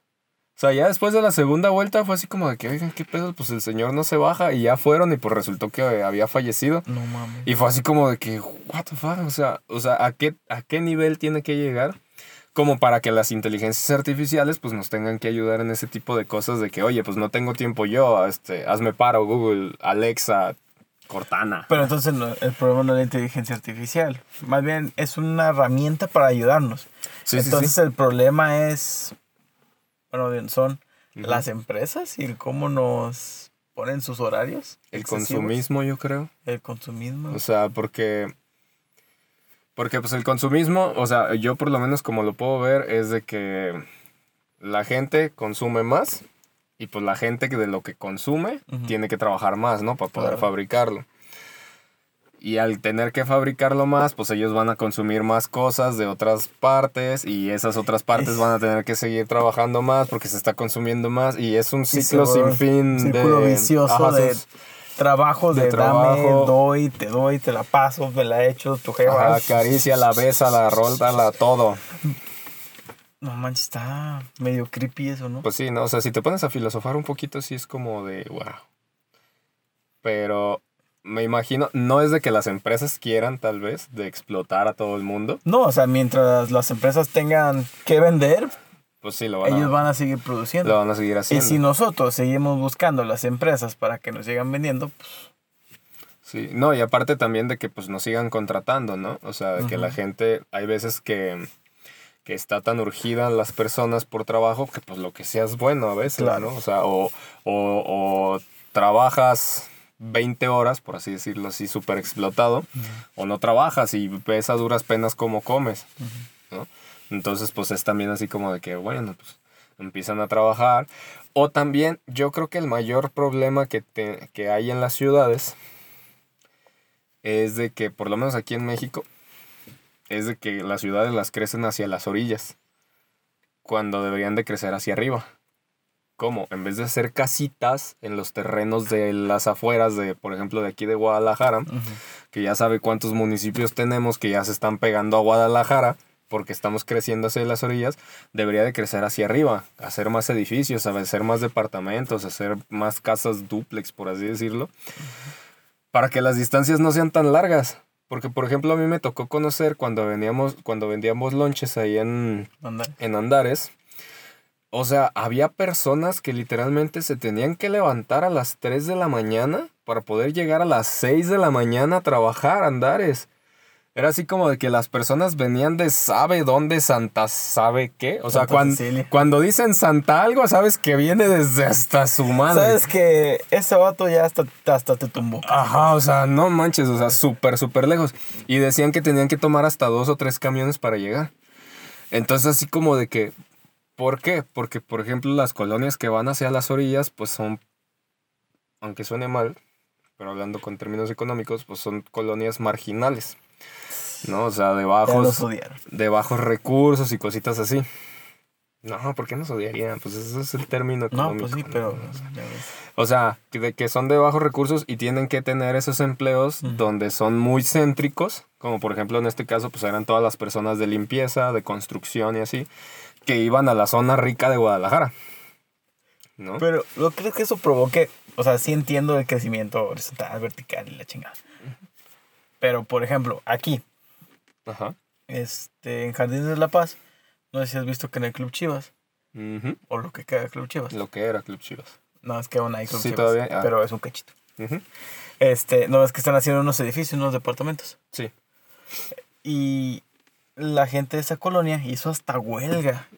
O sea, ya después de la segunda vuelta fue así como de que, oigan, qué pedo, pues el señor no se baja y ya fueron y pues resultó que había fallecido. No mames. Y fue así como de que, what the fuck, o sea, o sea ¿a, qué, ¿a qué nivel tiene que llegar? Como para que las inteligencias artificiales pues nos tengan que ayudar en ese tipo de cosas de que, oye, pues no tengo tiempo yo, este, hazme paro, Google, Alexa, Cortana. Pero entonces no, el problema no es la inteligencia artificial. Más bien es una herramienta para ayudarnos. Sí, entonces sí. el problema es, bueno, bien, son las empresas y cómo nos ponen sus horarios. El excesivos, consumismo, yo creo. El consumismo. O sea, porque. Porque pues el consumismo, o sea, yo por lo menos como lo puedo ver, es de que la gente consume más y pues la gente que de lo que consume tiene que trabajar más, ¿no? Para poder Claro. fabricarlo. Y al tener que fabricarlo más, pues ellos van a consumir más cosas de otras partes y esas otras partes Es- van a tener que seguir trabajando más porque se está consumiendo más y es un ciclo sin fin círculo de vicioso Ajá, de sus- trabajo, de de, trabajo. dame, doy, te doy, te la paso, me la echo, tu jeva. Ajá, caricia, la besa, la rolda, la todo. No manches, está medio creepy eso, ¿no? Pues sí, ¿no? O sea, si te pones a filosofar un poquito, sí es como de wow. Pero me imagino, no es de que las empresas quieran tal vez de explotar a todo el mundo. No, o sea, mientras las empresas tengan que vender, Pues sí, lo van, ellos a, van a seguir produciendo. lo van a seguir Y haciendo. si nosotros seguimos buscando las empresas para que nos sigan vendiendo, pues, Sí, no, y aparte también de que pues nos sigan contratando, ¿no? O sea, de que la gente, hay veces que, que está tan urgida las personas por trabajo que pues lo que sea es bueno a veces, Claro. ¿no? O sea, o, o, o trabajas 20 horas, por así decirlo así, súper explotado, o no trabajas y ves a duras penas cómo comes, ¿no? Entonces pues es también así como de que, bueno, pues empiezan a trabajar. O también yo creo que el mayor problema que, te- que hay en las ciudades es de que, por lo menos aquí en México, es de que las ciudades las crecen hacia las orillas, cuando deberían de crecer hacia arriba. ¿Cómo? En vez de hacer casitas en los terrenos de las afueras de, por ejemplo, de aquí de Guadalajara, que ya sabe cuántos municipios tenemos que ya se están pegando a Guadalajara, porque estamos creciendo hacia las orillas, debería de crecer hacia arriba, hacer más edificios, hacer más departamentos, hacer más casas duplex, por así decirlo, para que las distancias no sean tan largas. Porque, por ejemplo, a mí me tocó conocer cuando veníamos, cuando vendíamos lonches ahí en, andar. en Andares. O sea, había personas que literalmente se tenían que levantar a las 3 de la mañana para poder llegar a las 6 de la mañana a trabajar, Andares. Era así como de que las personas venían de sabe dónde, Santa sabe qué. O sea, Santa cuando, Cecilia. cuando dicen Santa algo, sabes que viene desde hasta su madre. Sabes que ese vato ya hasta, hasta te tumbó. Ajá, o sea, no manches, o sea, súper, súper lejos. Y decían que tenían que tomar hasta dos o tres camiones para llegar. Entonces, así como de que, ¿por qué? Porque, por ejemplo, las colonias que van hacia las orillas, pues son, aunque suene mal, pero hablando con términos económicos, pues son colonias marginales, ¿no? O sea, de bajos, de bajos recursos y cositas así. No, ¿por qué nos odiarían? Pues ese es el término No, económico. pues sí, ¿no? pero O sea, ya ves. o sea, que, de que son de bajos recursos y tienen que tener esos empleos donde son muy céntricos, como por ejemplo en este caso, pues eran todas las personas de limpieza, de construcción y así, que iban a la zona rica de Guadalajara. ¿No? Pero ¿lo crees que eso provoque? O sea, sí entiendo el crecimiento horizontal, vertical y la chingada. Pero, por ejemplo, aquí, Ajá. este, en Jardines de la Paz, no sé si has visto que en el Club Chivas, Ujú. o lo que queda Club Chivas. Lo que era Club Chivas. No, es que aún hay Club Sí, Chivas, todavía, ah. pero es un cachito. Este, no, es que están haciendo unos edificios, unos departamentos. Sí. Y la gente de esa colonia hizo hasta huelga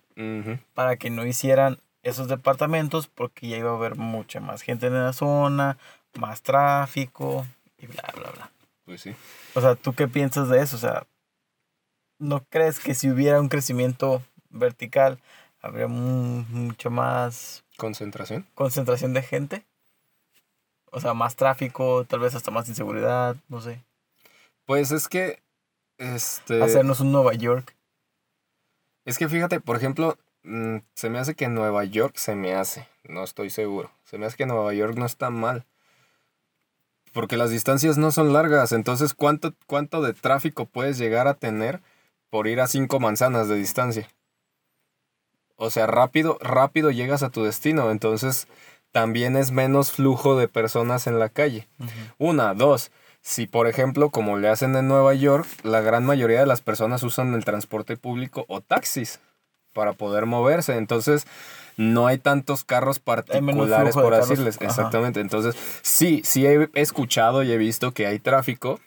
para que no hicieran esos departamentos porque ya iba a haber mucha más gente en la zona, más tráfico y bla, bla, bla. Pues sí. O sea, ¿tú qué piensas de eso? O sea, ¿no crees que si hubiera un crecimiento vertical habría mu- mucho más Concentración. concentración de gente? O sea, más tráfico, tal vez hasta más inseguridad, no sé. Pues es que. Este. Hacernos un Nueva York. Es que fíjate, por ejemplo, mm, se me hace que Nueva York se me hace, no estoy seguro. Se me hace que Nueva York no está mal. Porque las distancias no son largas, entonces ¿cuánto, cuánto de tráfico puedes llegar a tener por ir a cinco manzanas de distancia? O sea, rápido, rápido llegas a tu destino, entonces también es menos flujo de personas en la calle. Una, dos. Si, por ejemplo, como le hacen en Nueva York, la gran mayoría de las personas usan el transporte público o taxis para poder moverse. Entonces, no hay tantos carros particulares, de por carros. decirles. Ajá. Exactamente. Entonces, sí, sí he escuchado y he visto que hay tráfico,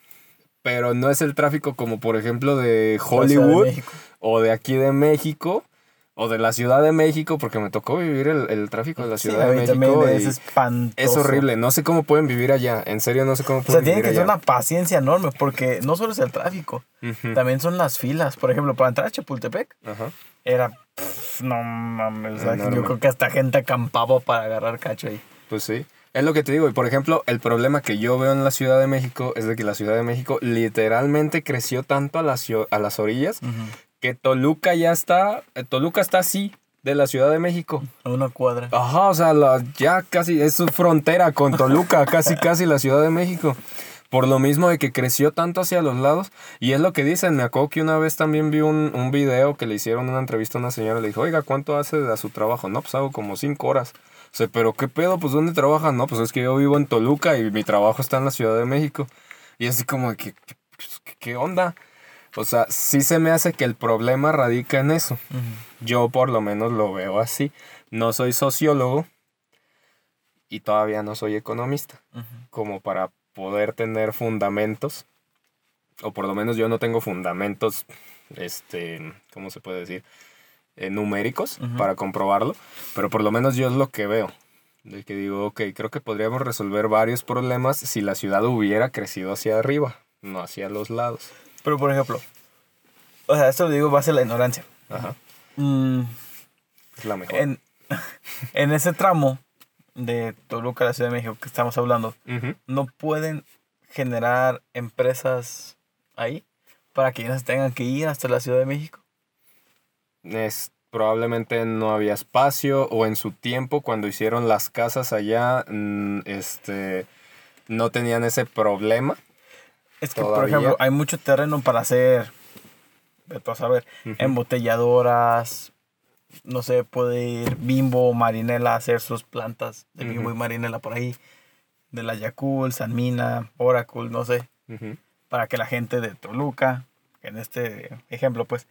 pero no es el tráfico como, por ejemplo, de de Hollywood o de aquí de México. O de la Ciudad de México, porque me tocó vivir el, el tráfico de la Ciudad de México. es espantoso. es horrible. No sé cómo pueden vivir allá. En serio, no sé cómo O sea, pueden tiene vivir que allá. una paciencia enorme porque no solo es el tráfico, también son las filas. Por ejemplo, para entrar a Chapultepec Ajá. Era... pff, no mames, o sea, Enorme. yo creo que hasta gente acampaba para agarrar cacho ahí. Pues sí. Es lo que te digo. Y por ejemplo, el problema que yo veo en la Ciudad de México es de que la Ciudad de México literalmente creció tanto a las, a las orillas que Toluca ya está. eh, Toluca está así de la Ciudad de México. A una cuadra. Ajá, o sea, la- ya casi es su frontera con Toluca, [LAUGHS] casi casi la Ciudad de México. Por lo mismo de que creció tanto hacia los lados. Y es lo que dicen. Me acuerdo que una vez también vi un, un video que le hicieron una entrevista a una señora. Le dijo, oiga, ¿cuánto hace a su trabajo? No, pues hago como cinco horas. O sea, pero ¿qué pedo? Pues ¿dónde trabajan? No, pues es que yo vivo en Toluca y mi trabajo está en la Ciudad de México. Y así como, ¿qué, qué, qué onda? O sea, sí se me hace que el problema radica en eso. Yo por lo menos lo veo así. No soy sociólogo y todavía no soy economista. Como para poder tener fundamentos. O por lo menos yo no tengo fundamentos, este, ¿cómo se puede decir? Eh, numéricos para comprobarlo. Pero por lo menos yo es lo que veo. De que digo, ok, creo que podríamos resolver varios problemas si la ciudad hubiera crecido hacia arriba, no hacia los lados. Pero, por ejemplo, o sea, esto lo digo base a la ignorancia. Ajá. Mm, es la mejor. En, [LAUGHS] en, ese tramo de Toluca, la Ciudad de México, que estamos hablando, ¿no pueden generar empresas ahí para que ellas tengan que ir hasta la Ciudad de México? Es, probablemente no había espacio o en su tiempo cuando hicieron las casas allá, mm, este, no tenían ese problema. Es que, por ejemplo, hay mucho terreno para hacer, a saber, embotelladoras, no sé, puede ir Bimbo o Marinela a hacer sus plantas de Bimbo y Marinela por ahí, de la Yakul, Sanmina, Oracle, no sé, para que la gente de Toluca, en este ejemplo, pues,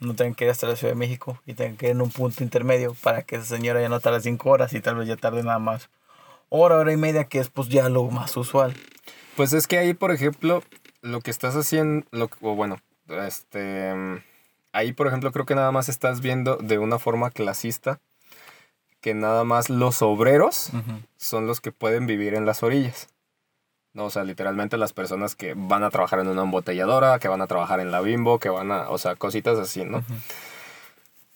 no tengan que ir hasta la Ciudad de México y tengan que ir en un punto intermedio para que esa señora ya no tarde cinco horas y tal vez ya tarde nada más hora, hora y media, que es pues ya lo más usual. Pues es que ahí, por ejemplo, lo que estás haciendo, lo, o bueno, este, ahí, por ejemplo, creo que nada más estás viendo de una forma clasista que nada más los obreros son los que pueden vivir en las orillas. No, o sea, literalmente las personas que van a trabajar en una embotelladora, que van a trabajar en la bimbo, que van a, o sea, cositas así, ¿no?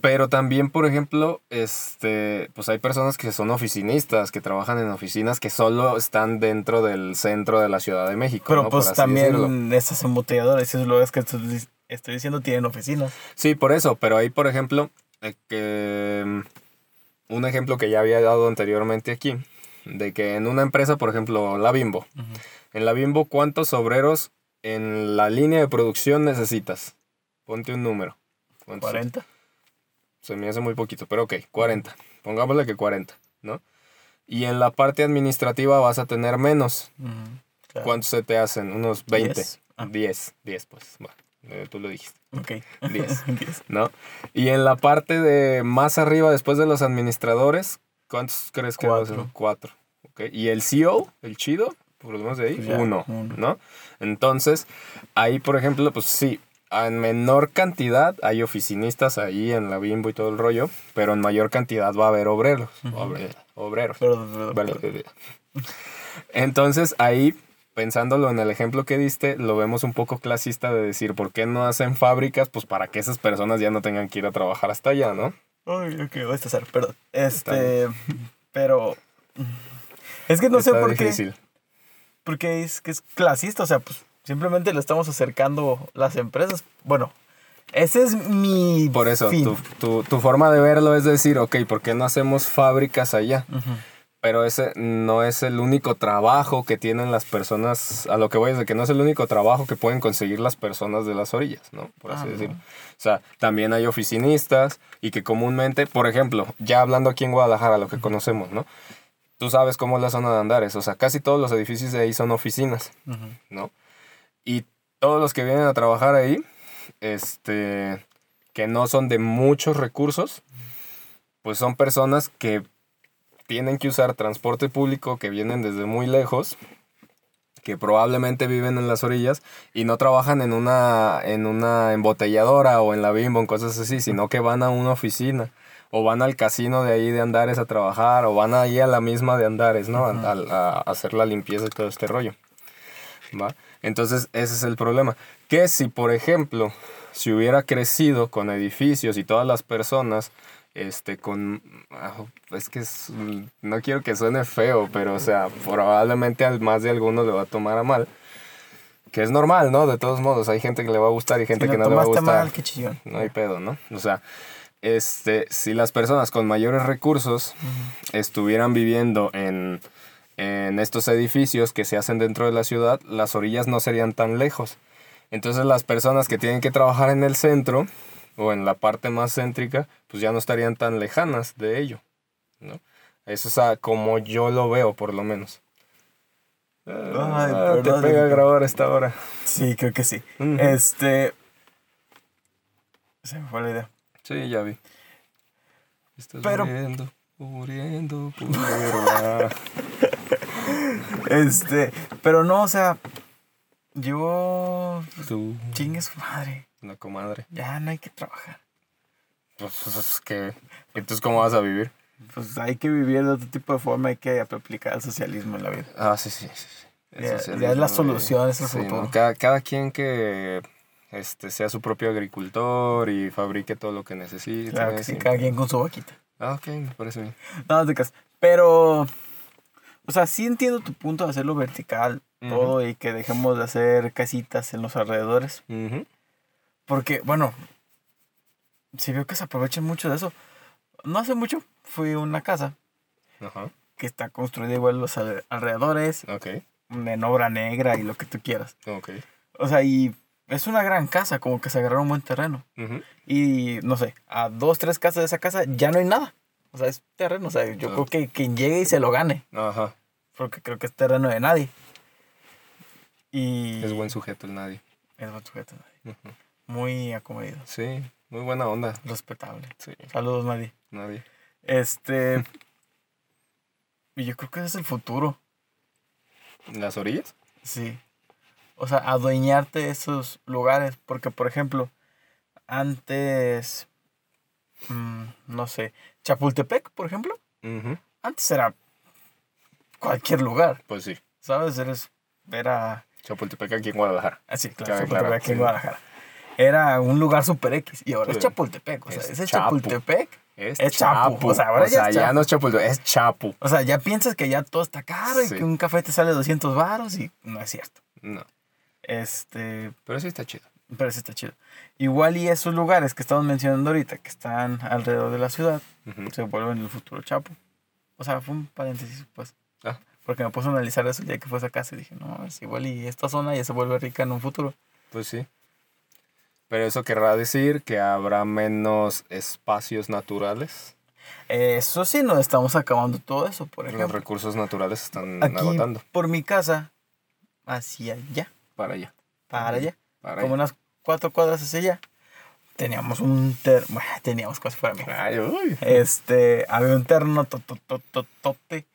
Pero también, por ejemplo, este, pues hay personas que son oficinistas, que trabajan en oficinas que solo están dentro del centro de la Ciudad de México. Pero pues también esas embotelladoras, esos lugares que estoy, diciendo, tienen oficinas. Sí, por eso, pero ahí, por ejemplo, eh, que, mm, un ejemplo que ya había dado anteriormente aquí, de que en una empresa, por ejemplo, la Bimbo, en la Bimbo, ¿cuántos obreros en la línea de producción necesitas? Ponte un número. 40. Se me hace muy poquito, pero ok, 40. Pongámosle que 40, ¿no? Y en la parte administrativa vas a tener menos. ¿Cuántos se te hacen? Unos 20. 10, 10, 10 pues. Bueno, tú lo dijiste. Ok. [LAUGHS] 10. [LAUGHS] ¿No? Y en la parte de más arriba, después de los administradores, ¿cuántos crees que va a ser? Cuatro. Okay. Y el CEO, el chido, por lo menos de ahí, pues uno, ¿no? Entonces, ahí, por ejemplo, pues sí, en menor cantidad hay oficinistas ahí en la bimbo y todo el rollo, pero en mayor cantidad va a haber obreros. obreros. [LAUGHS] Entonces ahí, pensándolo en el ejemplo que diste, lo vemos un poco clasista de decir, ¿por qué no hacen fábricas? Pues para que esas personas ya no tengan que ir a trabajar hasta allá, ¿no? Ay, ok, voy a estar, perdón. Este, pero... Es que no sé por qué. Porque es que es clasista, o sea, pues Simplemente le estamos acercando las empresas. Bueno, ese es mi. Por eso, Tu, forma de verlo es decir, ok, ¿por qué no hacemos fábricas allá? Pero ese no es el único trabajo que tienen las personas. A lo que voy es de que no es el único trabajo que pueden conseguir las personas de las orillas, ¿no? Por así ah, decirlo. O sea, también hay oficinistas y que comúnmente, por ejemplo, ya hablando aquí en Guadalajara, lo que conocemos, ¿no? Tú sabes cómo es la zona de Andares. O sea, casi todos los edificios de ahí son oficinas, ¿no? Y todos los que vienen a trabajar ahí, este, que no son de muchos recursos, pues son personas que tienen que usar transporte público, que vienen desde muy lejos, que probablemente viven en las orillas y no trabajan en una, en una embotelladora o en la bimbo, en cosas así, sino que van a una oficina o van al casino de ahí de Andares a trabajar o van ahí a la misma de Andares, ¿no? a hacer la limpieza y todo este rollo. ¿Va? Entonces, ese es el problema. Que si, por ejemplo, si hubiera crecido con edificios y todas las personas, este, con... Ah, es que no quiero que suene feo, pero, o sea, probablemente al más de alguno le va a tomar a mal. Que es normal, ¿no? De todos modos, hay gente que le va a gustar y gente que no le va a gustar. Mal, qué chillón. No hay pedo, ¿no? O sea, este, si las personas con mayores recursos estuvieran viviendo en en estos edificios que se hacen dentro de la ciudad, las orillas no serían tan lejos. Entonces las personas que tienen que trabajar en el centro o en la parte más céntrica, pues ya no estarían tan lejanas de ello. ¿no? Eso es a como yo lo veo, por lo menos. Ay, Ah, te pega a grabar a esta hora. Sí, creo que sí. Ujú. Este. Se me fue la idea. Sí, ya vi. Estás Pero- muriendo, muriendo por. [LAUGHS] Este. Pero no, o sea. Yo. Tú, Chingue su madre. La comadre. Ya no hay que trabajar. Pues es que. Entonces, ¿cómo vas a vivir? Pues hay que vivir de otro tipo de forma. Hay que aplicar el socialismo en la vida. Ah, sí, sí. sí, sí. Ya- es la solución, es el sí, futuro. ¿no? Cada, cada quien que este, sea su propio agricultor y fabrique todo lo que necesite. Claro que sí, cada quien con su vaquita. Ah, ok, me parece bien. No, no te creas. Pero. O sea, sí entiendo tu punto de hacerlo vertical, todo, y que dejemos de hacer casitas en los alrededores. Ujú. Porque, bueno, sí veo que se aprovechan mucho de eso. No hace mucho fui a una casa Ajá, que está construida igual los alre- alrededores, ok, en obra negra y lo que tú quieras. ok. O sea, y es una gran casa, como que se agarraron un buen terreno. Ujú. Y no sé, a dos, tres casas de esa casa ya no hay nada. O sea, es terreno. O sea, yo Ah. creo que quien llegue y se lo gane. Ajá, Porque creo que es terreno de nadie. Y. es buen sujeto el nadie. Es buen sujeto, nadie. Ujú. Muy acomedido. Sí, muy buena onda. Respetable. Sí, Saludos, nadie. nadie. Este. y yo creo que ese es el futuro. ¿Las orillas? Sí. O sea, adueñarte de esos lugares. Porque, por ejemplo, antes. mm, no sé. Chapultepec, por ejemplo. Antes era cualquier lugar. Pues sí, ¿Sabes? Eres. Era. Chapultepec aquí en Guadalajara. Así, claro, Cabe Chapultepec aquí en sí. Guadalajara. Era un lugar super X. Y ahora es. Chapultepec. O sea, Es ese Chapu. Chapultepec. Es, Es Chapu. Chapu. O sea, ahora ya es ya Chapu. no es Chapultepec, es Chapu. O sea, ya piensas que ya todo está caro y que un café te sale 200 baros y no es cierto. No, Este, pero sí está chido. pero sí está chido. Igual y esos lugares que estamos mencionando ahorita, que están alrededor de la ciudad, se vuelven el futuro Chapo. O sea, fue un paréntesis, pues. Ah. Porque me puse a analizar eso el día que fue a esa casa y dije, no, es igual y esta zona ya se vuelve rica en un futuro. Pues sí. Pero eso querrá decir que habrá menos espacios naturales. Eso sí, no estamos acabando todo eso, por Los ejemplo. recursos naturales se están Aquí, agotando. por mi casa, hacia allá, Para allá. para allá. Para como allá. unas cuatro cuadras hacia allá, teníamos un terreno, bueno, [LAUGHS] teníamos cosas fuera mío. Ay, uy. Este, había un terreno totototote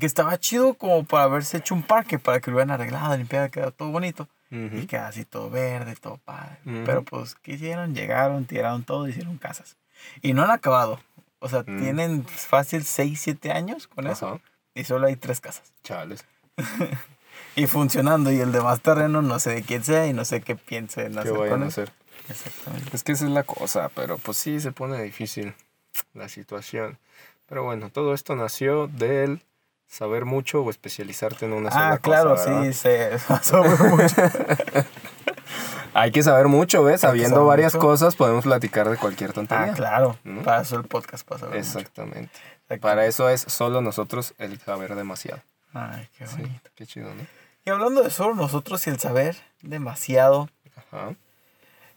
que estaba chido como para haberse hecho un parque, para que lo hubieran arreglado, limpiado, quedado todo bonito. Y Ujú. quedaba así todo verde, todo padre. Ujú. Pero pues, ¿qué hicieron? Llegaron, tiraron todo, hicieron casas. Y no han acabado. O sea, Mm. tienen fácil 6, 7 años con eso. Y solo hay tres casas. [LAUGHS] Chales. Y funcionando. Y el demás terreno no sé de quién sea y no sé qué piensen ¿Qué hacer vayan con a hacer? Exactamente. Es que esa es la cosa, pero pues sí se pone difícil la situación. Pero bueno, todo esto nació del saber mucho o especializarte en una sola Ah, claro, cosa, ¿verdad? sí, se [LAUGHS] pasó mucho. [LAUGHS] Hay que saber mucho, ¿ves? Hay Sabiendo saber varias mucho. cosas podemos platicar de cualquier tontería. Ah, claro. ¿No? Para eso el podcast pasa. Exactamente. Exacto. Para eso es solo nosotros el saber demasiado. Ay, qué Sí, bonito. qué chido, ¿no? Y hablando de solo nosotros y el saber demasiado, Ajá.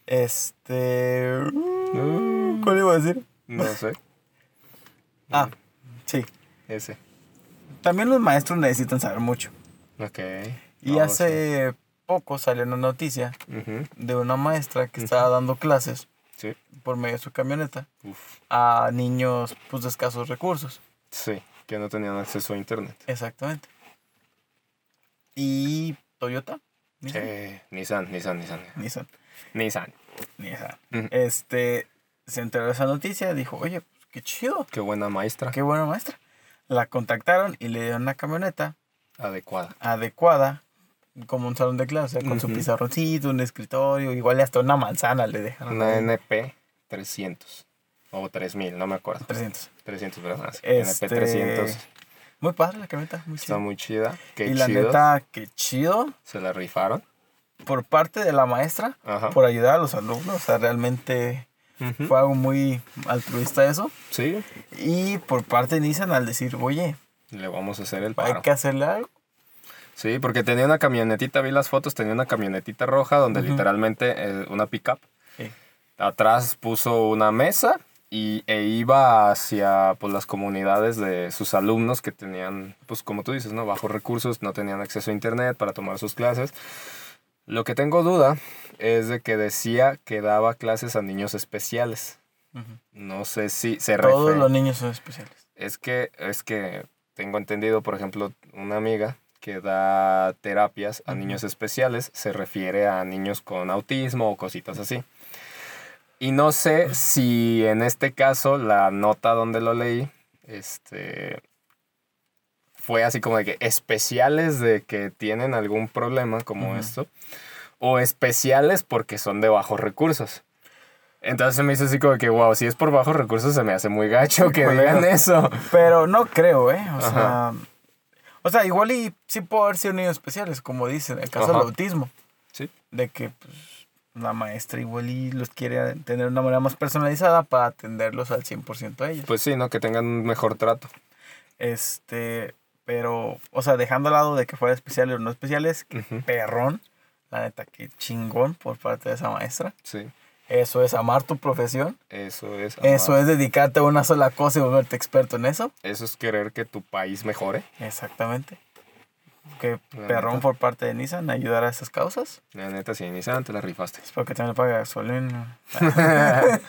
este... Mm. ¿Cuál iba a decir? No sé. Ah, sí. Ese. También los maestros necesitan saber mucho. Ok. Y hace poco salió una noticia sí. De una maestra que estaba dando clases Sí. por medio de su camioneta Uf. a niños pues, de escasos recursos. Sí, que no tenían acceso a internet. Exactamente. Y Toyota. Sí. Nissan. Nissan, Nissan, Nissan. Nissan. Nissan. Nissan. Este, se enteró de esa noticia, dijo, oye, pues, qué chido, Qué buena maestra. qué buena maestra. La contactaron y le dieron una camioneta Adecuada. adecuada, como un salón de clase, con su pizarroncito, un escritorio, igual hasta una manzana le dejaron. Una. NP 300. O 3000, no me acuerdo. 300. 300, ¿verdad? Este, NP 300. Muy padre la camioneta, muy Está chida. muy chida. Qué y la neta, qué chido Se la rifaron. por parte de la maestra Ajá. por ayudar a los alumnos. O sea, realmente Ujú. fue algo muy altruista eso. Sí. Y por parte de Nissan al decir, oye, Le vamos a hacer el hay paro. que hacerle algo. Sí, porque tenía una camionetita, vi las fotos, tenía una camionetita roja donde Ujú. literalmente eh, una pickup. Sí. Atrás puso una mesa y, e iba hacia pues, las comunidades de sus alumnos que tenían, pues como tú dices, ¿no? bajos recursos, no tenían acceso a internet para tomar sus clases. Lo que tengo duda es de que decía que daba clases a niños especiales. No sé si se refiere. Todos los niños son especiales. Es que, es que tengo entendido, por ejemplo, una amiga que da terapias a niños especiales se refiere a niños con autismo o cositas así. Y no sé si en este caso la nota donde lo leí, este, fue así como de que especiales de que tienen algún problema como esto, o especiales porque son de bajos recursos. Entonces me hizo así como que, wow, si es por bajos recursos se me hace muy gacho que digan eso. Pero no creo, ¿eh? O sea, o sea, igual y sí puede haber sido niños especiales, como dicen, en el caso del autismo. Sí. De que pues, la maestra igual y los quiere tener de una manera más personalizada para atenderlos al 100% a ellos. Pues sí, ¿no? Que tengan un mejor trato. Este, pero, o sea, dejando al lado de que fuera especiales o no especiales, perrón, la neta, que chingón por parte de esa maestra. Sí. Eso es amar tu profesión. Eso es. Amar. Eso es dedicarte a una sola cosa y volverte experto en eso. Eso es querer que tu país mejore. Exactamente. Que perrón por parte de Nissan ayudar a esas causas. La neta, sí, Nissan te la rifaste. Es porque también le paga gasolina. [LAUGHS]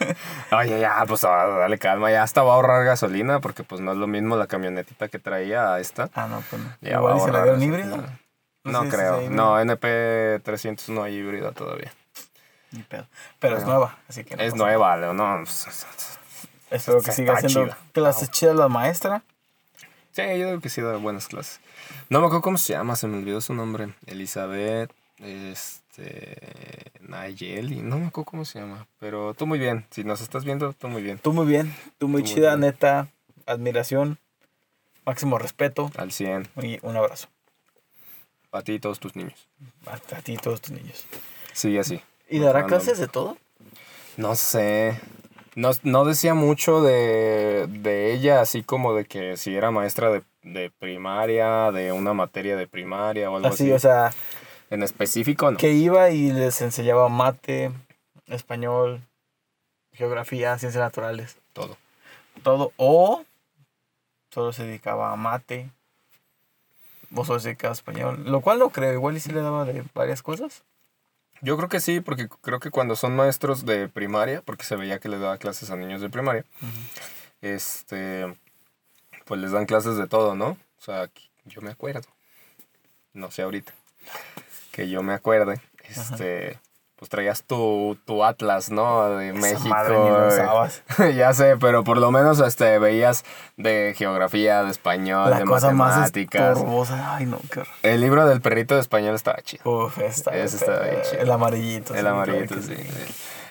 Oye, ya, pues ah, dale calma, ya hasta va a ahorrar gasolina porque pues no es lo mismo la camionetita que traía a esta. Ah, no, pues no. Igual se la dieron híbrido. No, no creo. No, NP300 no hay híbrida todavía. Ni pedo. Pero es nueva, así que no Es nueva, no. Espero que siga haciendo clases chidas la maestra. Sí, yo creo que sí da buenas clases. No me acuerdo cómo se llama, se me olvidó su nombre. Elizabeth, este, Nayeli, no me acuerdo cómo se llama. Pero tú muy bien, si nos estás viendo, tú muy bien. Tú muy bien, tú muy chida, neta, admiración, máximo respeto. Al 100. Y un abrazo. A ti y todos tus niños. A, ti y todos tus niños. Sí, así. ¿Y dará clases de todo? No sé. No, no decía mucho de, de, ella, así como de que si era maestra de, de, primaria, de una materia de primaria o algo así. Así, o sea. En específico, no. Que iba y les enseñaba mate, español, geografía, ciencias naturales. Todo. Todo. O solo se dedicaba a mate. Vos solo se dedicaba a español. Lo cual no creo. Igual y sí le daba de varias cosas. Yo creo que sí, porque creo que cuando son maestros de primaria, porque se veía que les daba clases a niños de primaria, este, pues les dan clases de todo, ¿no? O sea, yo me acuerdo, no sé ahorita, que yo me acuerde, este, pues traías tu, tu Atlas, ¿no? De México. [LAUGHS] ya sé, pero por lo menos este, veías de geografía, de español, de matemáticas. Ay, no, qué El libro del perrito de español estaba chido. Uf, está Ese estaba bien chido. El amarillito. El amarillito, sí,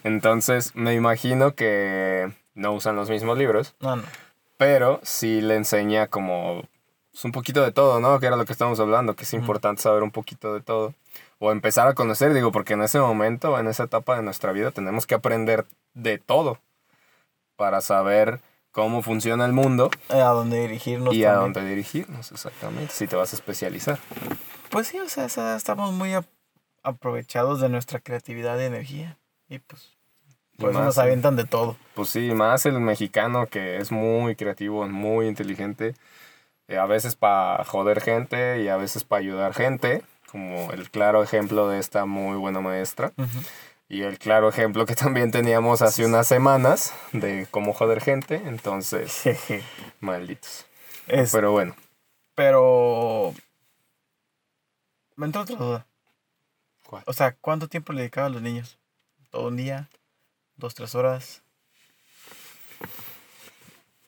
Entonces, me imagino que no usan los mismos libros. No, no. Pero sí le enseña como pues, un poquito de todo, ¿no? Que era lo que estamos hablando, que es importante saber un poquito de todo o empezar a conocer, digo, porque en ese momento, en esa etapa de nuestra vida, tenemos que aprender de todo para saber cómo funciona el mundo. A dónde dirigirnos. Y a dónde dirigirnos, exactamente, si te vas a especializar. Pues sí, o sea, estamos muy aprovechados de nuestra creatividad y energía. Y pues, pues nos avientan de todo. Pues sí, más el mexicano que es muy creativo, muy inteligente. Eh, a veces para joder gente y a veces para ayudar gente como el claro ejemplo de esta muy buena maestra. Y el claro ejemplo que también teníamos hace unas semanas de cómo joder gente. Entonces, malditos. pero bueno. Pero... Me entró otra duda. O sea, ¿cuánto tiempo le dedicaba a los niños? ¿Todo un día? ¿Dos, tres horas?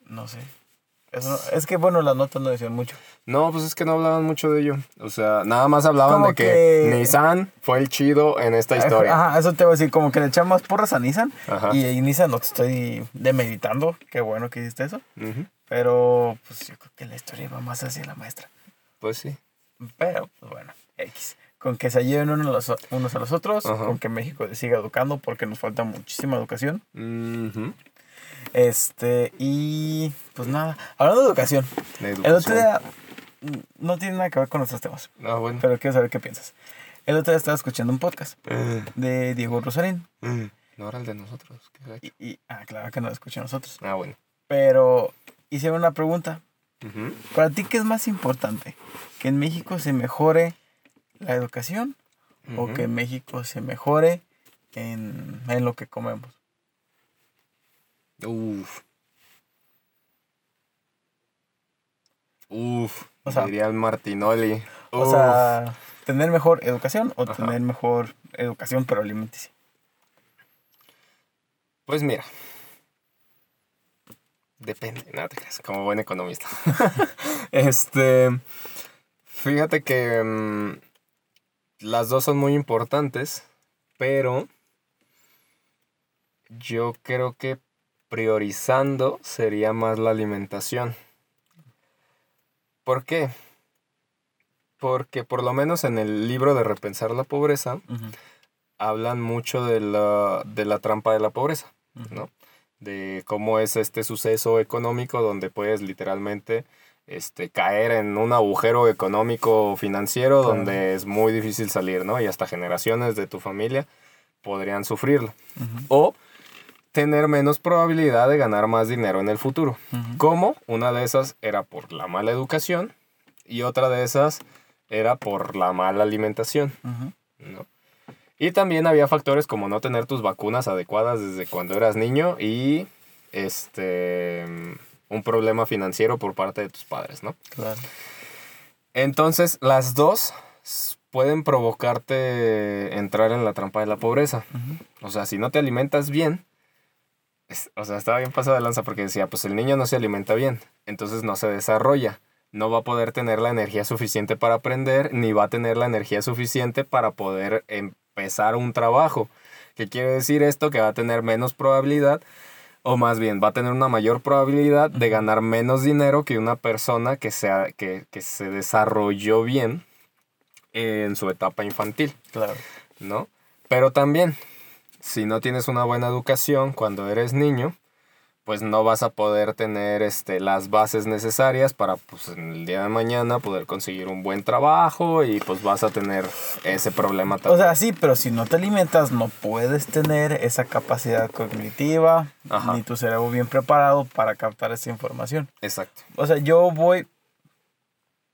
No sé es que, bueno, las notas no decían mucho. No, pues es que no hablaban mucho de ello. O sea, nada más hablaban de que... Nissan fue el chido en esta historia. Ajá, eso te voy a decir, como que le echan más porras a Nissan. Y, Nissan no te estoy demeditando. Qué bueno que hiciste eso. Pero, pues yo creo que la historia va más hacia la maestra. Pues sí. Pero, pues bueno, X. Con que se ayuden unos a los, unos a los otros, con que México siga educando, porque nos falta muchísima educación. Este, y pues nada, hablando de educación, el otro día no tiene nada que ver con nuestros temas. Ah, pero quiero saber qué piensas. El otro día estaba escuchando un podcast eh. de Diego Rosarín. Eh. No era el de nosotros. qué. Y, y- ah, claro que no lo escuchan nosotros. Ah, bueno. Pero hicieron una pregunta. ¿Para ti qué es más importante? ¿Que en México se mejore la educación o que en México se mejore en, en lo que comemos? Uf. Uf. O sea- diría el Martinoli. O sea, tener mejor educación o Ajá. tener mejor educación pero alimenticia. Pues mira. Depende, no te creas, como buen economista. [LAUGHS] este. Fíjate que mm, las dos son muy importantes, pero yo creo que priorizando sería más la alimentación. ¿Por qué? Porque por lo menos en el libro de Repensar la Pobreza hablan mucho de la, de la trampa de la pobreza. ¿no? De cómo es este suceso económico donde puedes literalmente este, caer en un agujero económico financiero Claro. donde es muy difícil salir, ¿no? Y hasta generaciones de tu familia podrían sufrirlo. O tener menos probabilidad de ganar más dinero en el futuro. Como una de esas era por la mala educación y otra de esas era por la mala alimentación. ¿no? Y también había factores como no tener tus vacunas adecuadas desde cuando eras niño y este un problema financiero por parte de tus padres, ¿no? Claro. Entonces, las dos pueden provocarte entrar en la trampa de la pobreza. O sea, si no te alimentas bien, es- o sea, estaba bien pasado de lanza porque decía, pues el niño no se alimenta bien, entonces no se desarrolla. No va a poder tener la energía suficiente para aprender, ni va a tener la energía suficiente para poder empezar un trabajo. ¿Qué quiere decir esto? Que va a tener menos probabilidad, o más bien, va a tener una mayor probabilidad de ganar menos dinero que una persona que, sea, que, que se desarrolló bien en su etapa infantil. Claro. ¿no? Pero también, si no tienes una buena educación cuando eres niño, pues no vas a poder tener este, las bases necesarias para pues, en el día de mañana poder conseguir un buen trabajo y pues vas a tener ese problema O también. sea, sí, pero si no te alimentas, no puedes tener esa capacidad cognitiva, Ajá. ni tu cerebro bien preparado para captar esa información. Exacto. O sea, yo voy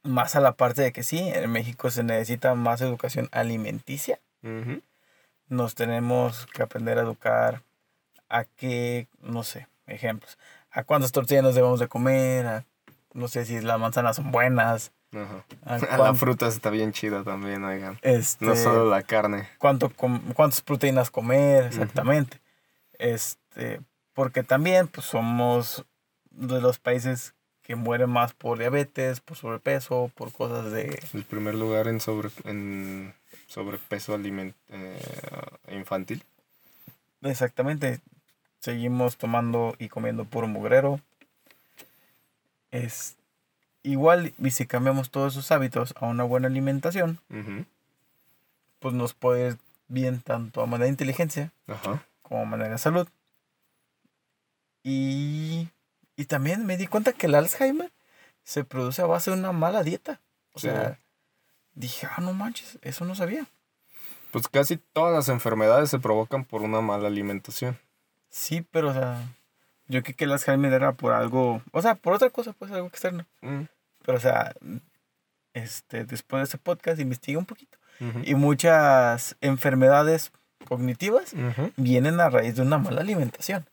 más a la parte de que sí, en México se necesita más educación alimenticia. Ujú. Nos tenemos que aprender a educar a qué, no sé, ejemplos, a cuántas tortillas nos debemos de comer, a, no sé si las manzanas son buenas, Ajá. a [LAUGHS] La fruta está bien chida también, oigan. este, No solo la carne. cuánto com- cuántas proteínas comer exactamente. Este, porque también pues somos de los países que mueren más por diabetes, por sobrepeso, por cosas de El primer lugar en, sobre, en sobrepeso aliment, eh, infantil. exactamente seguimos tomando y comiendo puro mugrero. Es igual y si cambiamos todos esos hábitos a una buena alimentación, pues nos puede ir bien tanto a manera de inteligencia Ajá. como a manera de salud. Y, y también me di cuenta que el Alzheimer se produce a base de una mala dieta. O Sí. sea, dije, ah, no manches, eso no sabía. Pues casi todas las enfermedades se provocan por una mala alimentación. Sí, pero o sea, yo creí que el Alzheimer era por algo, o sea, por otra cosa, pues algo externo. Mm, Pero o sea, este, después de ese podcast investigué un poquito. Y muchas enfermedades cognitivas vienen a raíz de una mala alimentación.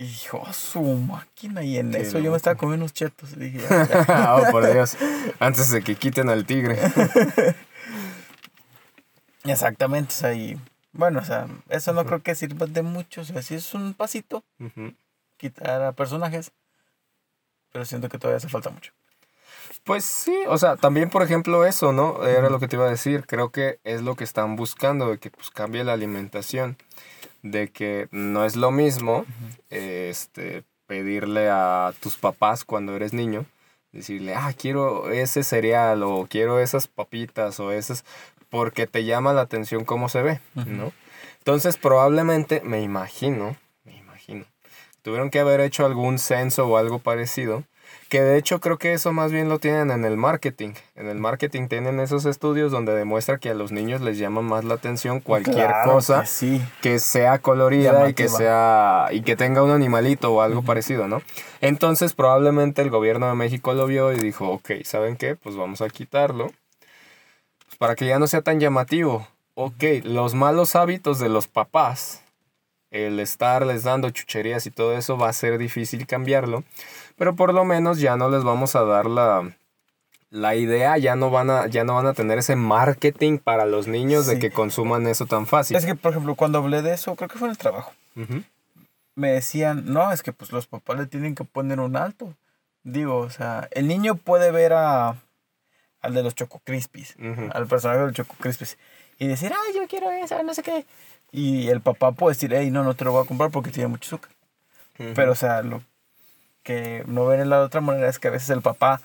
Y dije, oh, su máquina. Y en Qué eso yo me estaba comiendo unos chetos. Y dije, "Ya, ya". [LAUGHS] oh, por Dios. Antes de que quiten al tigre. [LAUGHS] Exactamente. O sea, y bueno, o sea, eso no creo que sirva de mucho. O sea, sí es un pasito quitar a personajes. Pero siento que todavía hace falta mucho. Pues sí, o sea, también por ejemplo eso, ¿no? Era lo que te iba a decir. Creo que es lo que están buscando, de que pues cambie la alimentación. De que no es lo mismo este, pedirle a tus papás cuando eres niño, decirle, ah, quiero ese cereal o quiero esas papitas o esas, porque te llama la atención cómo se ve. ¿no? Entonces probablemente, me imagino, me imagino, tuvieron que haber hecho algún censo o algo parecido Que de hecho creo que eso más bien lo tienen en el marketing. En el marketing tienen esos estudios donde demuestra que a los niños les llama más la atención cualquier Claro cosa que sí. que sea colorida y que sea y que tenga un animalito o algo parecido, ¿no? Entonces probablemente el gobierno de México lo vio y dijo, ok, ¿saben qué? Pues vamos a quitarlo para que ya no sea tan llamativo. Ok, los malos hábitos de los papás, el estarles dando chucherías y todo eso va a ser difícil cambiarlo, pero por lo menos ya no les vamos a dar la la idea ya no van a ya no van a tener ese marketing para los niños de que consuman eso tan fácil. Es que, por ejemplo, cuando hablé de eso, creo que fue en el trabajo, me decían, no, es que pues los papás le tienen que poner un alto. Digo, o sea, el niño puede ver a al de los Choco Crispies, al personaje del Choco Crispies, y decir, ay, yo quiero eso, no sé qué. Y el papá puede decir, hey, no, no te lo voy a comprar porque tiene mucho azúcar. Pero, o sea, lo que no ven en la otra manera es que a veces el papá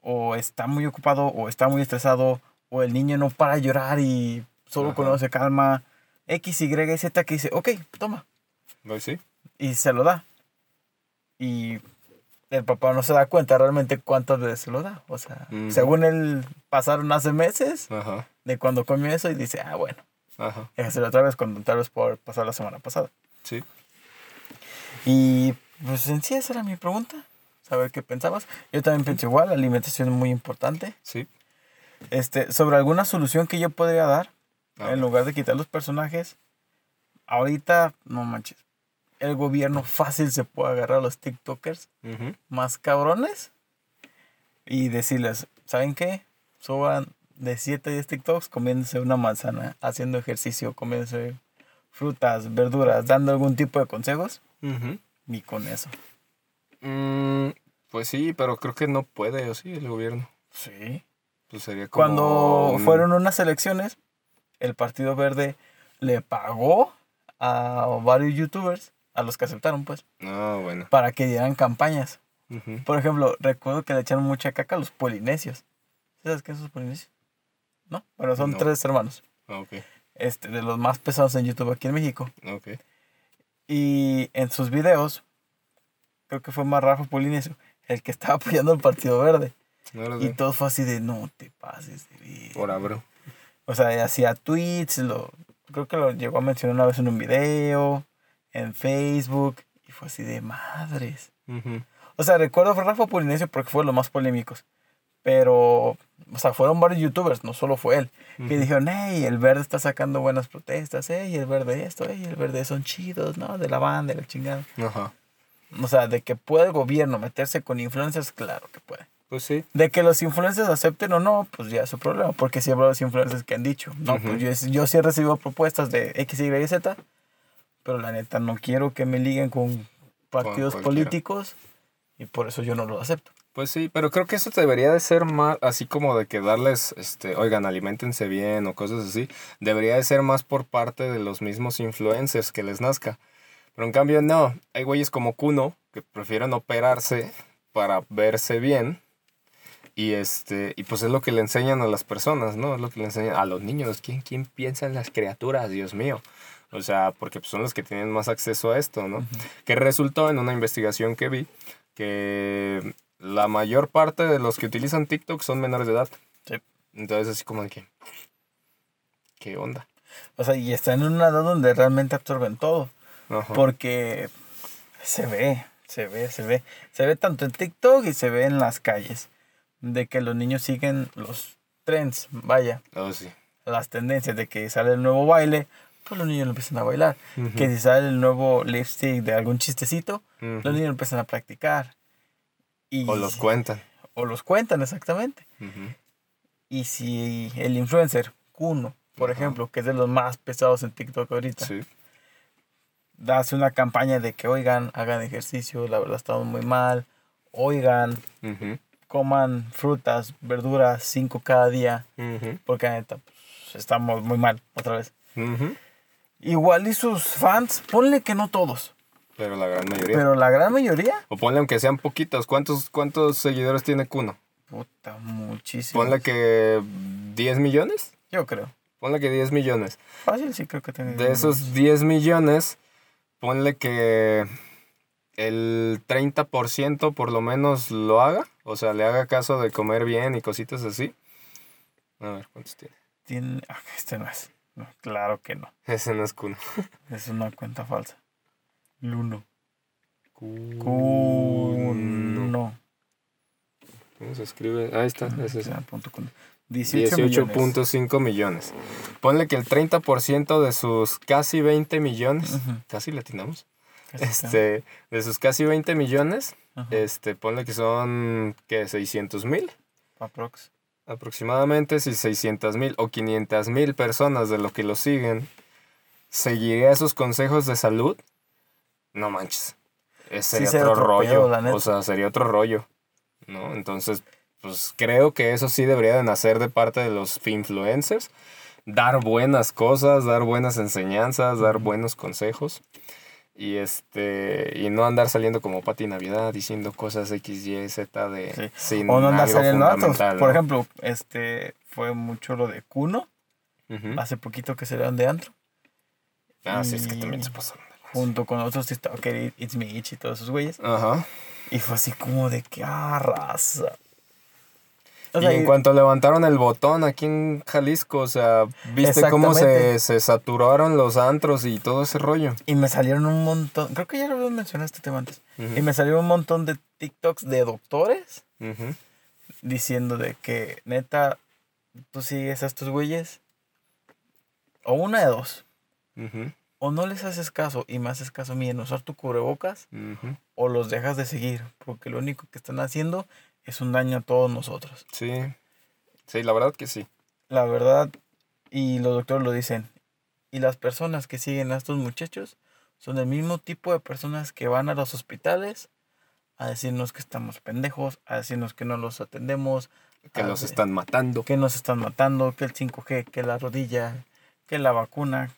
o está muy ocupado o está muy estresado o el niño no para llorar y solo Ajá. cuando se calma X, Y Z que dice, ok, toma. Pues sí. Y se lo da. Y el papá no se da cuenta realmente cuántas veces se lo da. O sea, según él pasaron hace meses Ajá. de cuando comió eso y dice, ah, bueno, Ajá. déjaselo otra vez cuando tal vez por pasar la semana pasada. Sí. Y pues en sí esa era mi pregunta. Saber qué pensabas. Yo también pienso igual, la alimentación es muy importante. Sí. Este, sobre alguna solución que yo podría dar, en lugar de quitar los personajes, ahorita, no manches, el gobierno fácil se puede agarrar a los TikTokers Ujú. más cabrones y decirles, ¿saben qué? Suban de 7 a 10 TikToks comiéndose una manzana, haciendo ejercicio, comiéndose frutas, verduras, dando algún tipo de consejos Ujú. y con eso. Mm, pues sí, pero creo que no puede, o sí, el gobierno. Sí. Pues sería como. Cuando un- fueron unas elecciones, el Partido Verde le pagó a varios youtubers, a los que aceptaron, pues, Ah, bueno. para que dieran campañas. Por ejemplo, recuerdo que le echaron mucha caca a los polinesios. ¿Sabes qué son los polinesios? ¿No? Bueno, son No. tres hermanos. Ah, Ok, Este, de los más pesados en YouTube aquí en México. ok. Y en sus videos, creo que fue más Rafa Polinesio, el que estaba apoyando al Partido Verde. Ahora Y todo fue así de, no te pases de ver". Por abro. O sea, hacía tweets, lo, creo que lo llegó a mencionar una vez en un video, en Facebook, y fue así de madres. O sea, recuerdo a Rafa Polinesio porque fue de los más polémicos. Pero, o sea, fueron varios youtubers, no solo fue él, que Ujú. dijeron, hey, el verde está sacando buenas protestas, hey, el verde esto, hey, el verde son chidos, ¿no? De la banda, de la chingada. Ajá. O sea, de que puede el gobierno meterse con influencers, claro que puede. Pues sí. De que los influencers acepten o no, pues ya es su problema, porque sí habrá los influencers que han dicho, no, pues yo, yo sí he recibido propuestas de X, Y, y Z, pero la neta no quiero que me liguen con partidos políticos y por eso yo no lo acepto. Pues sí, pero creo que eso debería de ser más, así como de que darles, este, oigan, alimentense bien o cosas así, debería de ser más por parte de los mismos influencers que les nazca. Pero en cambio no, hay güeyes como Kuno que prefieren operarse para verse bien y este, y pues es lo que le enseñan a las personas, ¿no? Es lo que le enseñan a los niños, ¿quién, quién piensa en las criaturas, Dios mío? O sea, porque pues, son los que tienen más acceso a esto, ¿no? Que resultó en una investigación que vi que la mayor parte de los que utilizan TikTok son menores de edad. Sí. Entonces así como de que, ¿qué onda? O sea, y están en una edad donde realmente absorben todo, Ajá. porque se ve, se ve, se ve, se ve tanto en TikTok y se ve en las calles, de que los niños siguen los trends, vaya. Oh, sí. las tendencias de que sale el nuevo baile, pues los niños lo empiezan a bailar. Que si sale el nuevo lipstick de algún chistecito, los niños lo empiezan a practicar. Y, O los cuentan. O los cuentan, exactamente. Y si el influencer, Kuno, por ejemplo, que es de los más pesados en TikTok ahorita, Sí. hace una campaña de que, oigan, hagan ejercicio, la verdad estamos muy mal, oigan, coman frutas, verduras, cinco cada día, porque neta, pues, estamos muy mal, otra vez. Igual y sus fans, ponle que no todos, Pero la gran mayoría. pero la gran mayoría, O ponle aunque sean poquitos. ¿Cuántos, cuántos seguidores tiene Kuno? puta, muchísimo. Ponle que 10 millones. Yo creo. Ponle que 10 millones. Fácil, sí creo que tiene. De esos 10 millones, ponle que el 30% por lo menos lo haga, o sea, le haga caso de comer bien y cositas así. A ver, ¿cuántos tiene? Tiene. ah, este no es. No, claro que no. [LAUGHS] Ese no es Kuno. Es una cuenta falsa. Luno. Kuno. ¿Cómo se escribe? Ahí está, ese es. Ah. 18 millones. 18.5 millones. Ponle que el 30% de sus casi 20 millones, casi latinamos, Casi está. este, de sus casi 20 millones, Ajá. este, ponle que son, ¿qué? 600 mil. Aprox. Aproximadamente si 600 mil o 500 mil personas de lo que lo siguen seguiría esos consejos de salud, no manches. Eh, sería sería otro, otro pedo, rollo. la neta. o sea, sería otro rollo. ¿No? Entonces, pues creo que eso sí debería de nacer de parte de los influencers. Dar buenas cosas, dar buenas enseñanzas, dar buenos consejos. Y este. Y no andar saliendo como Pati Navidad diciendo cosas X, Y, Z de. Sí. sin O no algo saliendo datos. fundamental, Por ¿no? ejemplo, este fue mucho lo de. Ujú. Hace poquito que se de antro. Ah, sí, es que Y- también se pasaron. Junto con otros TikTokers, It's Me Itch y todos esos güeyes. Ajá. Y fue así como de que, ah, raza. O y sea, en y- cuanto levantaron el botón aquí en Jalisco, o sea, viste cómo se, se saturaron los antros y todo ese rollo. Y me salieron un montón, creo que ya lo habías mencionado este tema antes. Ujú. Y me salieron un montón de TikToks de doctores Ujú. diciendo de que, neta, tú sigues a estos güeyes. O una de dos. Ujú. O no les haces caso y me haces caso a mí en usar tu cubrebocas. O los dejas de seguir. Porque lo único que están haciendo es un daño a todos nosotros. Sí. Sí, la verdad que sí. La verdad, y los doctores lo dicen. Y las personas que siguen a estos muchachos son el mismo tipo de personas que van a los hospitales a decirnos que estamos pendejos, a decirnos que no los atendemos, Que de- están matando. que nos están matando, que el 5G, que la rodilla, que la vacuna.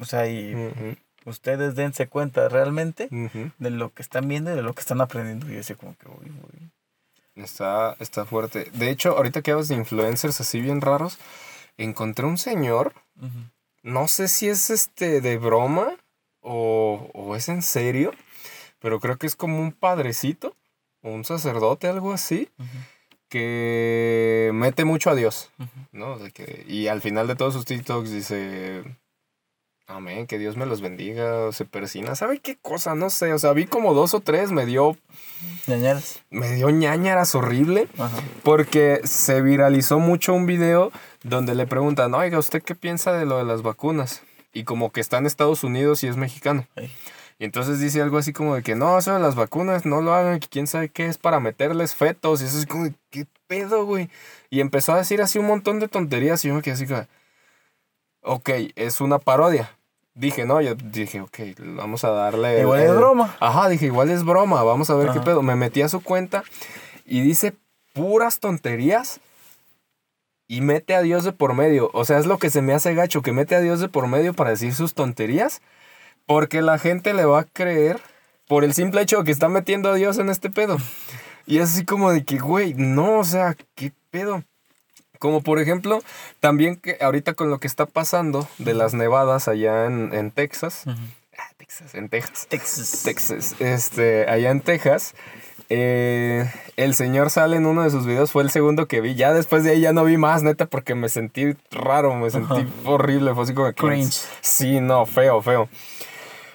O sea, y ustedes dense cuenta realmente de lo que están viendo y de lo que están aprendiendo. Y así como que, uy, uy. Está, está fuerte. De hecho, ahorita que hablas de influencers así bien raros, encontré un señor, no sé si es este de broma o, o es en serio, pero creo que es como un padrecito o un sacerdote, algo así, que mete mucho a Dios. ¿no? De que, y al final de todos sus TikToks dice, amén, que Dios me los bendiga, se persina, ¿sabe qué cosa? No sé, o sea, vi como dos o tres, me dio, Ñañaras. me dio ñañaras horrible. Ajá. Porque se viralizó mucho un video donde le preguntan, oiga, ¿usted qué piensa de lo de las vacunas? Y como que está en Estados Unidos y es mexicano. Y entonces dice algo así como de que no, eso de las vacunas no lo hagan, que quién sabe qué es para meterles fetos. Y eso es como, de, ¿qué pedo, güey? Y empezó a decir así un montón de tonterías y yo me quedé así como, ok, es una parodia. Dije, no, yo dije, ok, vamos a darle... Igual el- es broma. Ajá, dije, igual es broma, vamos a ver qué pedo. Me metí a su cuenta y dice puras tonterías y mete a Dios de por medio. O sea, es lo que se me hace gacho, que mete a Dios de por medio para decir sus tonterías, porque la gente le va a creer por el simple hecho de que está metiendo a Dios en este pedo. Y es así como de que, güey, no, o sea, ¿qué pedo? Como por ejemplo, también que ahorita con lo que está pasando de las nevadas allá en, en Texas, ah, Texas, en Texas, Texas. Texas, este, allá en Texas, eh, el señor sale en uno de sus videos, fue el segundo que vi, ya después de ahí ya no vi más, neta, porque me sentí raro, me sentí horrible, fue así como que... Cringe. Sí, no, feo, feo.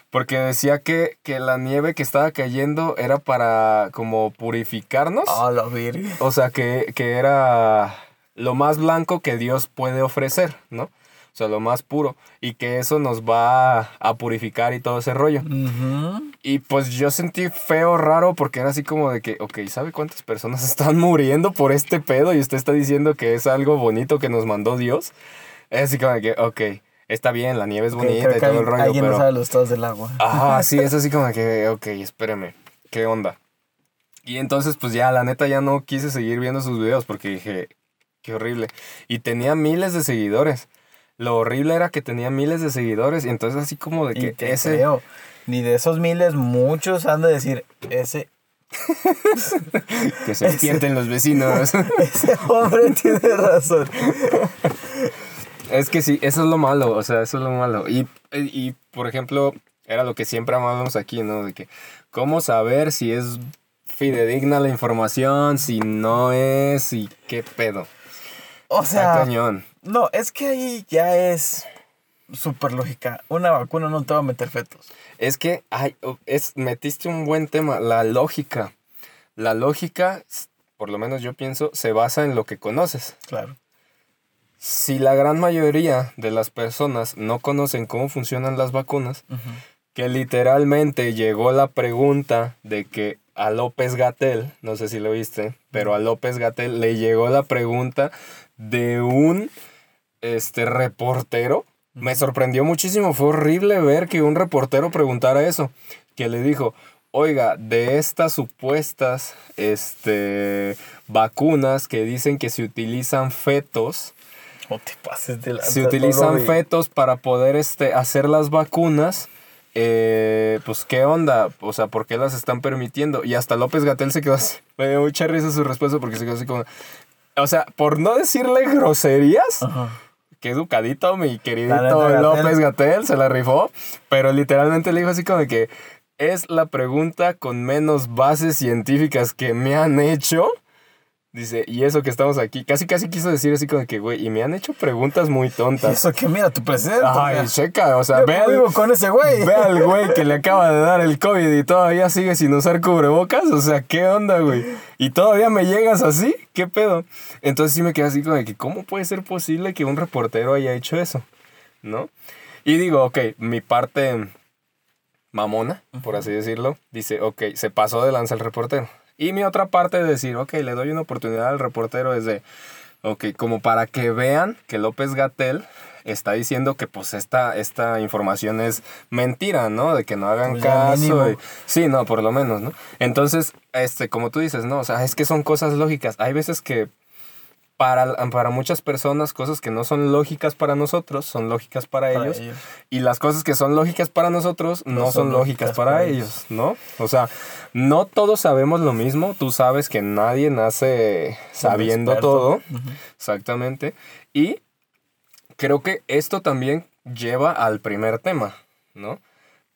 Porque decía que, que la nieve que estaba cayendo era para como purificarnos. A la verga. O sea, que, que era lo más blanco que Dios puede ofrecer, ¿no? O sea, lo más puro. Y que eso nos va a purificar y todo ese rollo. Ujú. Y pues yo sentí feo, raro, porque era así como de que, ok, ¿sabe cuántas personas [LAUGHS] están muriendo por este pedo? Y usted está diciendo que es algo bonito que nos mandó Dios. Es así como de que, ok, está bien, la nieve es Ok, bonita y todo el alguien- rollo, Alguien no pero... sabe los estados del agua. Ajá, [LAUGHS] sí, es así como de que, ok, espéreme, ¿qué onda? Y entonces, pues ya, la neta, ya no quise seguir viendo sus videos porque dije, qué horrible. Y tenía miles de seguidores. Lo horrible era que tenía miles de seguidores y entonces así como de Y que te ese... creo. Ni de esos miles, muchos han de decir, ese, [LAUGHS] Que se despierten los vecinos. [LAUGHS] ese hombre tiene razón. Es que sí, eso es lo malo, o sea, eso es lo malo. Y, y por ejemplo, era lo que siempre amábamos aquí, ¿no? De que ¿Cómo saber si es fidedigna la información, si no es y qué pedo? O Está sea, cañón. no, es que ahí ya es súper lógica. Una vacuna no te va a meter fetos. Es que ay, es, metiste un buen tema, la lógica. La lógica, por lo menos yo pienso, se basa en lo que conoces. Claro. Si la gran mayoría de las personas no conocen cómo funcionan las vacunas, que literalmente llegó la pregunta de que a López Gatel, no sé si lo viste, pero a López Gatel le llegó la pregunta de un este reportero. Me sorprendió muchísimo, fue horrible ver que un reportero preguntara eso, que le dijo, "Oiga, de estas supuestas este vacunas que dicen que se utilizan fetos, No te pases de la se utilizan fetos para poder este, hacer las vacunas. eh, pues, ¿qué onda? O sea, ¿por qué las están permitiendo? Y hasta López Gatel se quedó así. Me dio mucha risa su respuesta porque se quedó así como. O sea, por no decirle groserías, Ajá. qué educadito, mi queridito. López Gatel, se la rifó. Pero literalmente le dijo así como que es la pregunta con menos bases científicas que me han hecho. Dice, y eso que estamos aquí, casi casi quiso decir así como de que, güey, y me han hecho preguntas muy Y tontas. eso que mira, tu presidente. Ay, sea, checa, o sea, ve al, con ese güey. ve al [LAUGHS] güey que le acaba de dar el COVID y todavía sigue sin usar cubrebocas. O sea, ¿qué onda, güey? Y todavía me llegas así, ¿qué pedo? Entonces sí me quedé así como de que, ¿cómo puede ser posible que un reportero haya hecho eso? ¿No? Y digo, ok, mi parte mamona, por así decirlo, dice, ok, se pasó de lanza el reportero. Y mi otra parte de decir, ok, le doy una oportunidad al reportero es de, ok, como para que vean que López Gatel está diciendo que pues esta, esta información es mentira, ¿no? De que no hagan Pues caso. y- sí, no, por lo menos, ¿no? Entonces, este, como tú dices, ¿no? O sea, es que son cosas lógicas. Hay veces que para, para muchas personas cosas que no son lógicas para nosotros son lógicas para, Para ellos. ellos. Y las cosas que son lógicas para nosotros no, son, lógicas, para, ellos, ¿no? O sea, no todos sabemos lo mismo. Tú sabes que nadie nace sabiendo todo. Exactamente. Y creo que esto también lleva al primer tema, ¿no?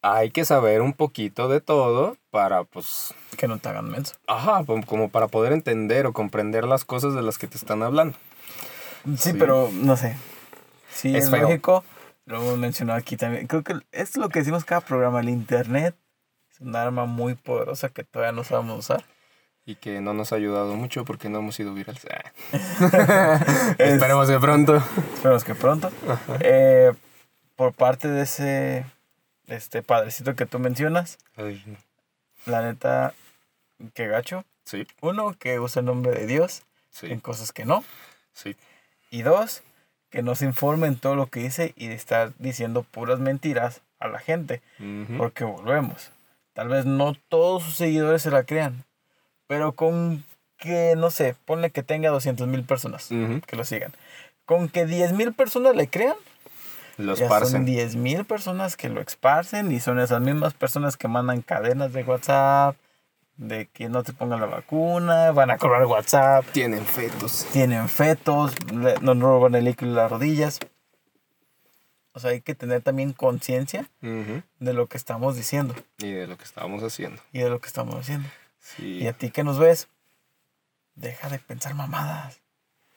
Hay que saber un poquito de todo para, pues, Que no te hagan menso. ajá, como- para poder entender o comprender las cosas de las que te están hablando. Sí, Sí. pero no sé. Sí, Es es, feo. lógico. Lo hemos mencionado aquí también. Creo que es lo que decimos cada programa. El internet es un arma muy poderosa que todavía no sabemos usar. Y que no nos ha ayudado mucho porque no hemos sido virales. Ah. [LAUGHS] Esperemos de pronto. Esperemos que pronto. Eh, por parte de ese este padrecito que tú mencionas, Ay, no. la neta, que gacho. Sí, Uno, que usa el nombre de Dios en sí, cosas que no. sí. Y dos, que no se informe en todo lo que dice y de estar diciendo puras mentiras a la gente. Porque volvemos. Tal vez no todos sus seguidores se la crean. Pero con que, no sé, ponle que tenga 200 mil personas que lo sigan. Con que 10 mil personas le crean, Los ya son parcen. 10 mil personas que lo esparcen y son esas mismas personas que mandan cadenas de WhatsApp de que no te pongan la vacuna, van a cobrar WhatsApp, Tienen fetos. tienen fetos, nos roban el líquido de las rodillas. O sea, hay que tener también conciencia de lo que estamos diciendo Y de lo que estábamos haciendo. y de lo que estamos haciendo. Sí, Y a ti que nos ves, deja de pensar mamadas.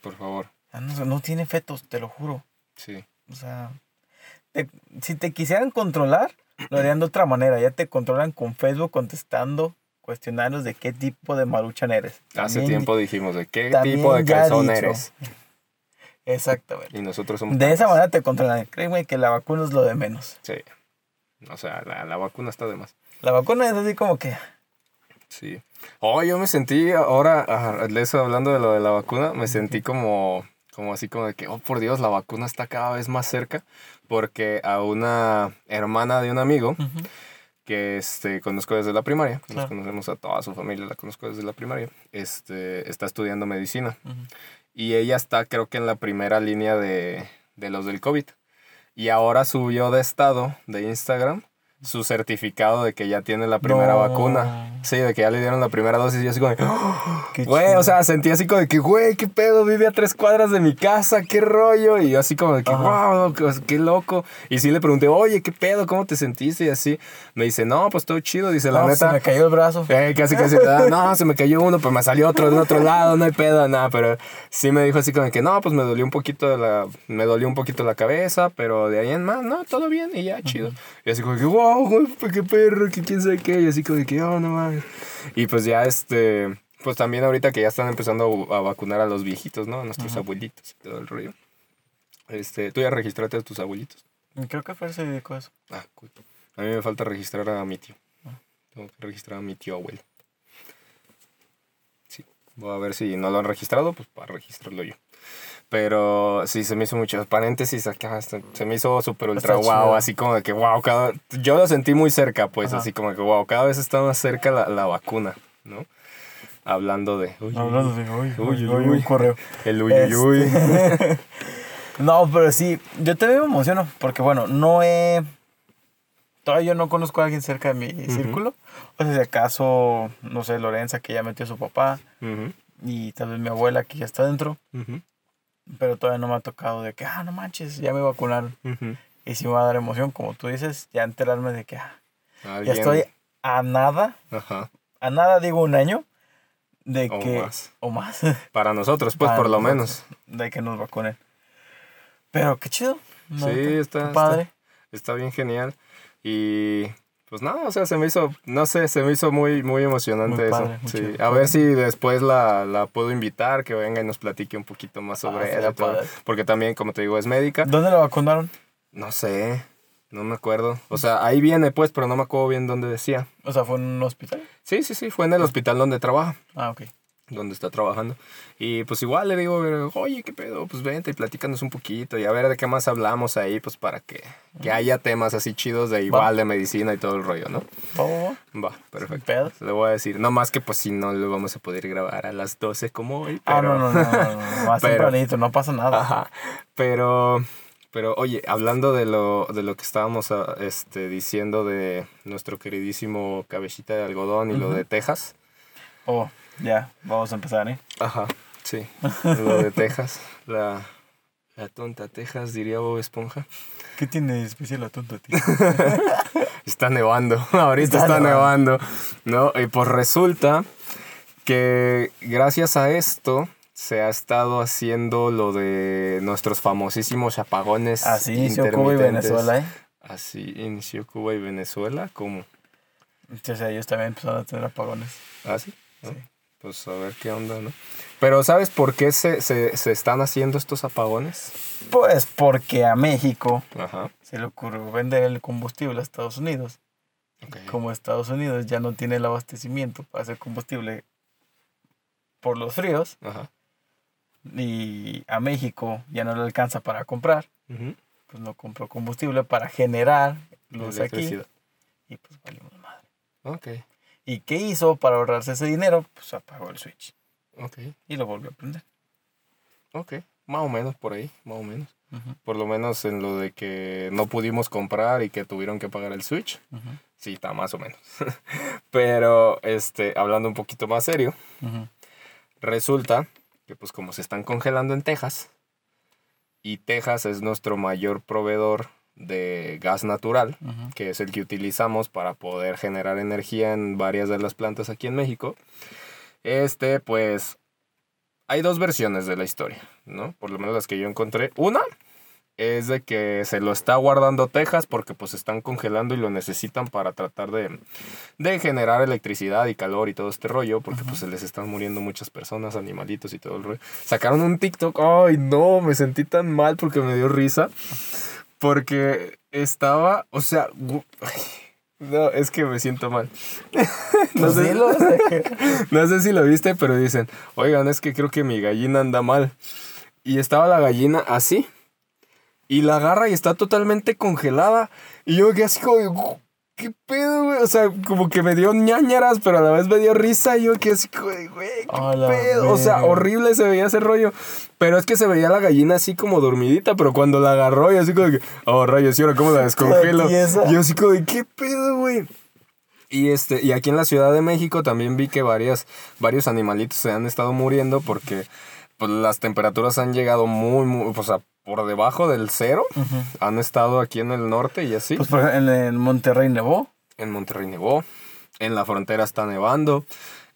por favor. Ya No, no tiene fetos, te lo juro. Sí. O sea, te- si te quisieran controlar, lo harían de otra manera. Ya te controlan con Facebook contestando cuestionarios de qué tipo de maruchan eres. Hace También- tiempo dijimos de qué tipo de calzón eres. [LAUGHS] Exactamente. Y nosotros somos. De esa manera te controlan. Créeme que la vacuna es lo de menos. Sí. O sea, la, la vacuna está de más. La vacuna es así como que... Sí. Oh, yo me sentí ahora, ah, de eso hablando de lo de la vacuna, me sentí como, como así como de que, oh, por Dios, la vacuna está cada vez más cerca, porque a una hermana de un amigo que este, conozco desde la primaria, nos Claro. conocemos a toda su familia, la conozco desde la primaria, este, está estudiando medicina y ella está creo que en la primera línea de, de los del COVID. Y ahora subió de estado de Instagram su certificado de que ya tiene la primera No. vacuna. Sí, de que ya le dieron la primera dosis y yo así como, de, Qué güey, chido. o sea, sentí así como de que, güey, qué pedo, vive a tres cuadras de mi casa, qué rollo. Y yo así como de que, Ajá. wow, qué, qué loco. Y sí le pregunté, oye, qué pedo, ¿cómo te sentiste? Y así, me dice, no, pues todo chido. Dice, la No, neta. Se me cayó el brazo. Eh, casi casi, ah, no, se me cayó uno, pues me salió otro de otro lado, no hay pedo, nada, pero sí me dijo así como que no, pues me dolió un poquito de la, me dolió un poquito la cabeza, pero de ahí en más, no, todo bien y ya, chido. Y así como que, wow, güey, pues, qué perro, que quién sabe qué, y así como que, oh, no mames. Y pues ya este, pues también ahorita que ya están empezando a vacunar a los viejitos, ¿no? A nuestros abuelitos y todo el rollo. Este, ¿tú ya registraste a tus abuelitos? Creo que Fer se dedicó a eso. Ah, cool. A mí me falta registrar a mi tío. Tengo que registrar a mi tío abuelo. Sí. Voy a ver si no lo han registrado, pues para registrarlo yo. Pero sí, se me hizo muchos paréntesis acá. este, Se me hizo súper ultra wow. chido. Así como de que wow. Cada, yo lo sentí muy cerca, pues. Ajá. Así como que wow. Cada vez está más cerca la, la vacuna, ¿no? Hablando de. uy, Hablando de, uy, Uy, uy, uy, uy, correo. El uy, uy, uy. Este, [LAUGHS] no, pero sí, yo también me emociono porque, bueno, no he... Todavía yo no conozco a alguien cerca de mi círculo. O sea, si acaso, no sé, Lorenza, que ya metió a su papá, Ujú, y tal vez mi abuela, que ya está dentro, ujú, pero todavía no me ha tocado de que, ah, no manches, ya me vacunaron. Y sí me va a dar emoción, como tú dices, ya enterarme de que, ah, ya estoy a nada, Ajá. a nada digo un año, de O que... más. O más. [LAUGHS] Para nosotros, pues, Para por lo menos. De que nos vacunen. Pero qué chido. Sí, está- padre. Está bien genial. Y pues nada, o sea, se me hizo, no sé, se me hizo muy, muy emocionante Muy padre, eso. Sí. A ver si después la, la puedo invitar, que venga y nos platique un poquito más sobre Ah, ella. todo. Porque también, como te digo, es médica. ¿Dónde la vacunaron? No sé, no me acuerdo. O sea, ahí viene pues, pero no me acuerdo bien dónde decía. O sea, ¿fue en un hospital? Sí, sí, sí, fue en el hospital donde trabaja. Ah, ok. Donde está trabajando. Y pues igual le digo, oye, ¿qué pedo? Pues vente y platícanos un poquito y a ver de qué más hablamos ahí, pues para que, que haya temas así chidos de igual de medicina y todo el rollo, ¿no? Va, va, va. Va, perfecto. pedo. Le voy a decir, no más que pues si no lo vamos a poder grabar a las 12 como hoy. Ah, pero- no, no, no, no, no, Más [LAUGHS] Pero- tempranito, no pasa nada. Ajá. Pero, pero oye, hablando de lo, de lo que estábamos ah, este, diciendo de nuestro queridísimo cabecita de algodón y lo de Texas. Oh, ya, vamos a empezar, ¿eh? Ajá, sí. Lo de Texas. La, la tonta Texas, diría Bob Esponja. ¿Qué tiene de especial la tonta, tío? [LAUGHS] Está nevando. Ahorita Está está, nevando. ¿No? Y pues resulta que gracias a esto se ha estado haciendo lo de nuestros famosísimos apagones. Así inició Cuba y. Venezuela, ¿eh? Así inició Cuba y Venezuela. ¿Cómo? Sea, ellos también empezaron a tener apagones. ¿Ah, sí? ¿No? Sí. Pues a ver qué onda, ¿no? Pero ¿sabes por qué se, se, se están haciendo estos apagones? Pues porque a México Ajá. se le ocurrió vender el combustible a Estados Unidos. Como Estados Unidos ya no tiene el abastecimiento para hacer combustible por los fríos Ajá. y a México ya no le alcanza para comprar, Ujú. pues no compró combustible para generar luz aquí y pues valimos madre. Ok, ¿Y qué hizo para ahorrarse ese dinero? Pues apagó el switch ok, y lo volvió a prender. ok. Más o menos por ahí, más o menos. Ujú, Por lo menos en lo de que no pudimos comprar y que tuvieron que pagar el Switch. ujú, Sí, está más o menos. [LAUGHS] Pero, este, hablando un poquito más serio, ujú. resulta que pues como se están congelando en Texas, y Texas es nuestro mayor proveedor de gas natural, que es el que utilizamos para poder generar energía en varias de las plantas aquí en México. Este, pues, hay dos versiones de la historia, ¿no? Por lo menos las que yo encontré. Una es de que se lo está guardando Texas porque pues están congelando y lo necesitan para tratar de, de generar electricidad y calor y todo este rollo, porque pues se les están muriendo muchas personas, animalitos y todo el rollo. Sacaron un TikTok, ay no, me sentí tan mal porque me dio risa, porque estaba, o sea, no, es que me siento mal. [LAUGHS] no, Pues sé, que- [LAUGHS] no sé si lo viste, pero dicen, oigan, es que creo que mi gallina anda mal. Y estaba la gallina así. Y la agarra y está totalmente congelada. Y yo quedé así como, ¿qué pedo, güey? O sea, como que me dio ñañaras, pero a la vez me dio risa. Y yo que así, güey, güey, ¿qué la pedo? O sea, horrible se veía ese rollo. Pero es que se veía la gallina así como dormidita, pero cuando la agarró, y así como que, oh, rayos, ¿y ahora cómo la descongelo? tiesa. Yo así como de, ¿qué pedo, güey? Y, este, y aquí en la Ciudad de México también vi que varias, varios animalitos se han estado muriendo porque pues, las temperaturas han llegado muy, muy, o sea, por debajo del cero. Han estado aquí en el norte y así. Pues por ejemplo, en, Monterrey nevó. En Monterrey nevó. En la frontera está nevando.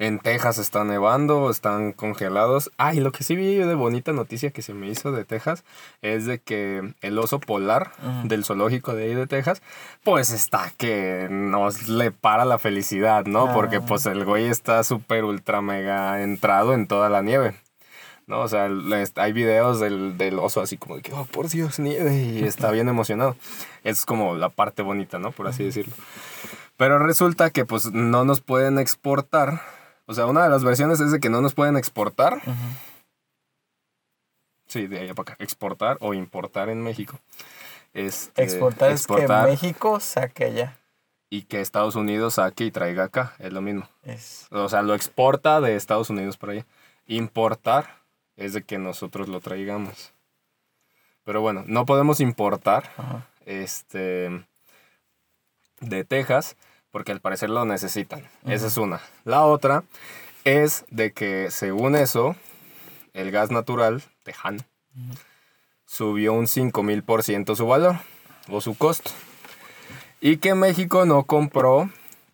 En Texas está nevando, están congelados. Ah, y lo que sí vi de bonita noticia que se me hizo de Texas es de que el oso polar del zoológico de ahí de Texas, pues está que nos le para la felicidad, ¿no? Porque Ah. pues el güey está súper ultra mega entrado en toda la nieve. ¿No? O sea, hay videos del, del oso así como de que, oh, por Dios, nieve, y está bien emocionado. Es como la parte bonita, ¿no? Por así decirlo. Pero resulta que pues no nos pueden exportar. O sea, una de las versiones es de que no nos pueden exportar. Sí, de allá para acá. Exportar o importar en México. Este, Exportar, exportar es que México saque allá. y que Estados Unidos saque y traiga acá. Es lo mismo. Es, O sea, lo exporta de Estados Unidos para allá. Importar es de que nosotros lo traigamos. Pero bueno, no podemos importar ajá. este de Texas porque al parecer lo necesitan. Esa es una. La otra es de que según eso el gas natural tejano subió un 5000% su valor o su costo. Y que México no compró,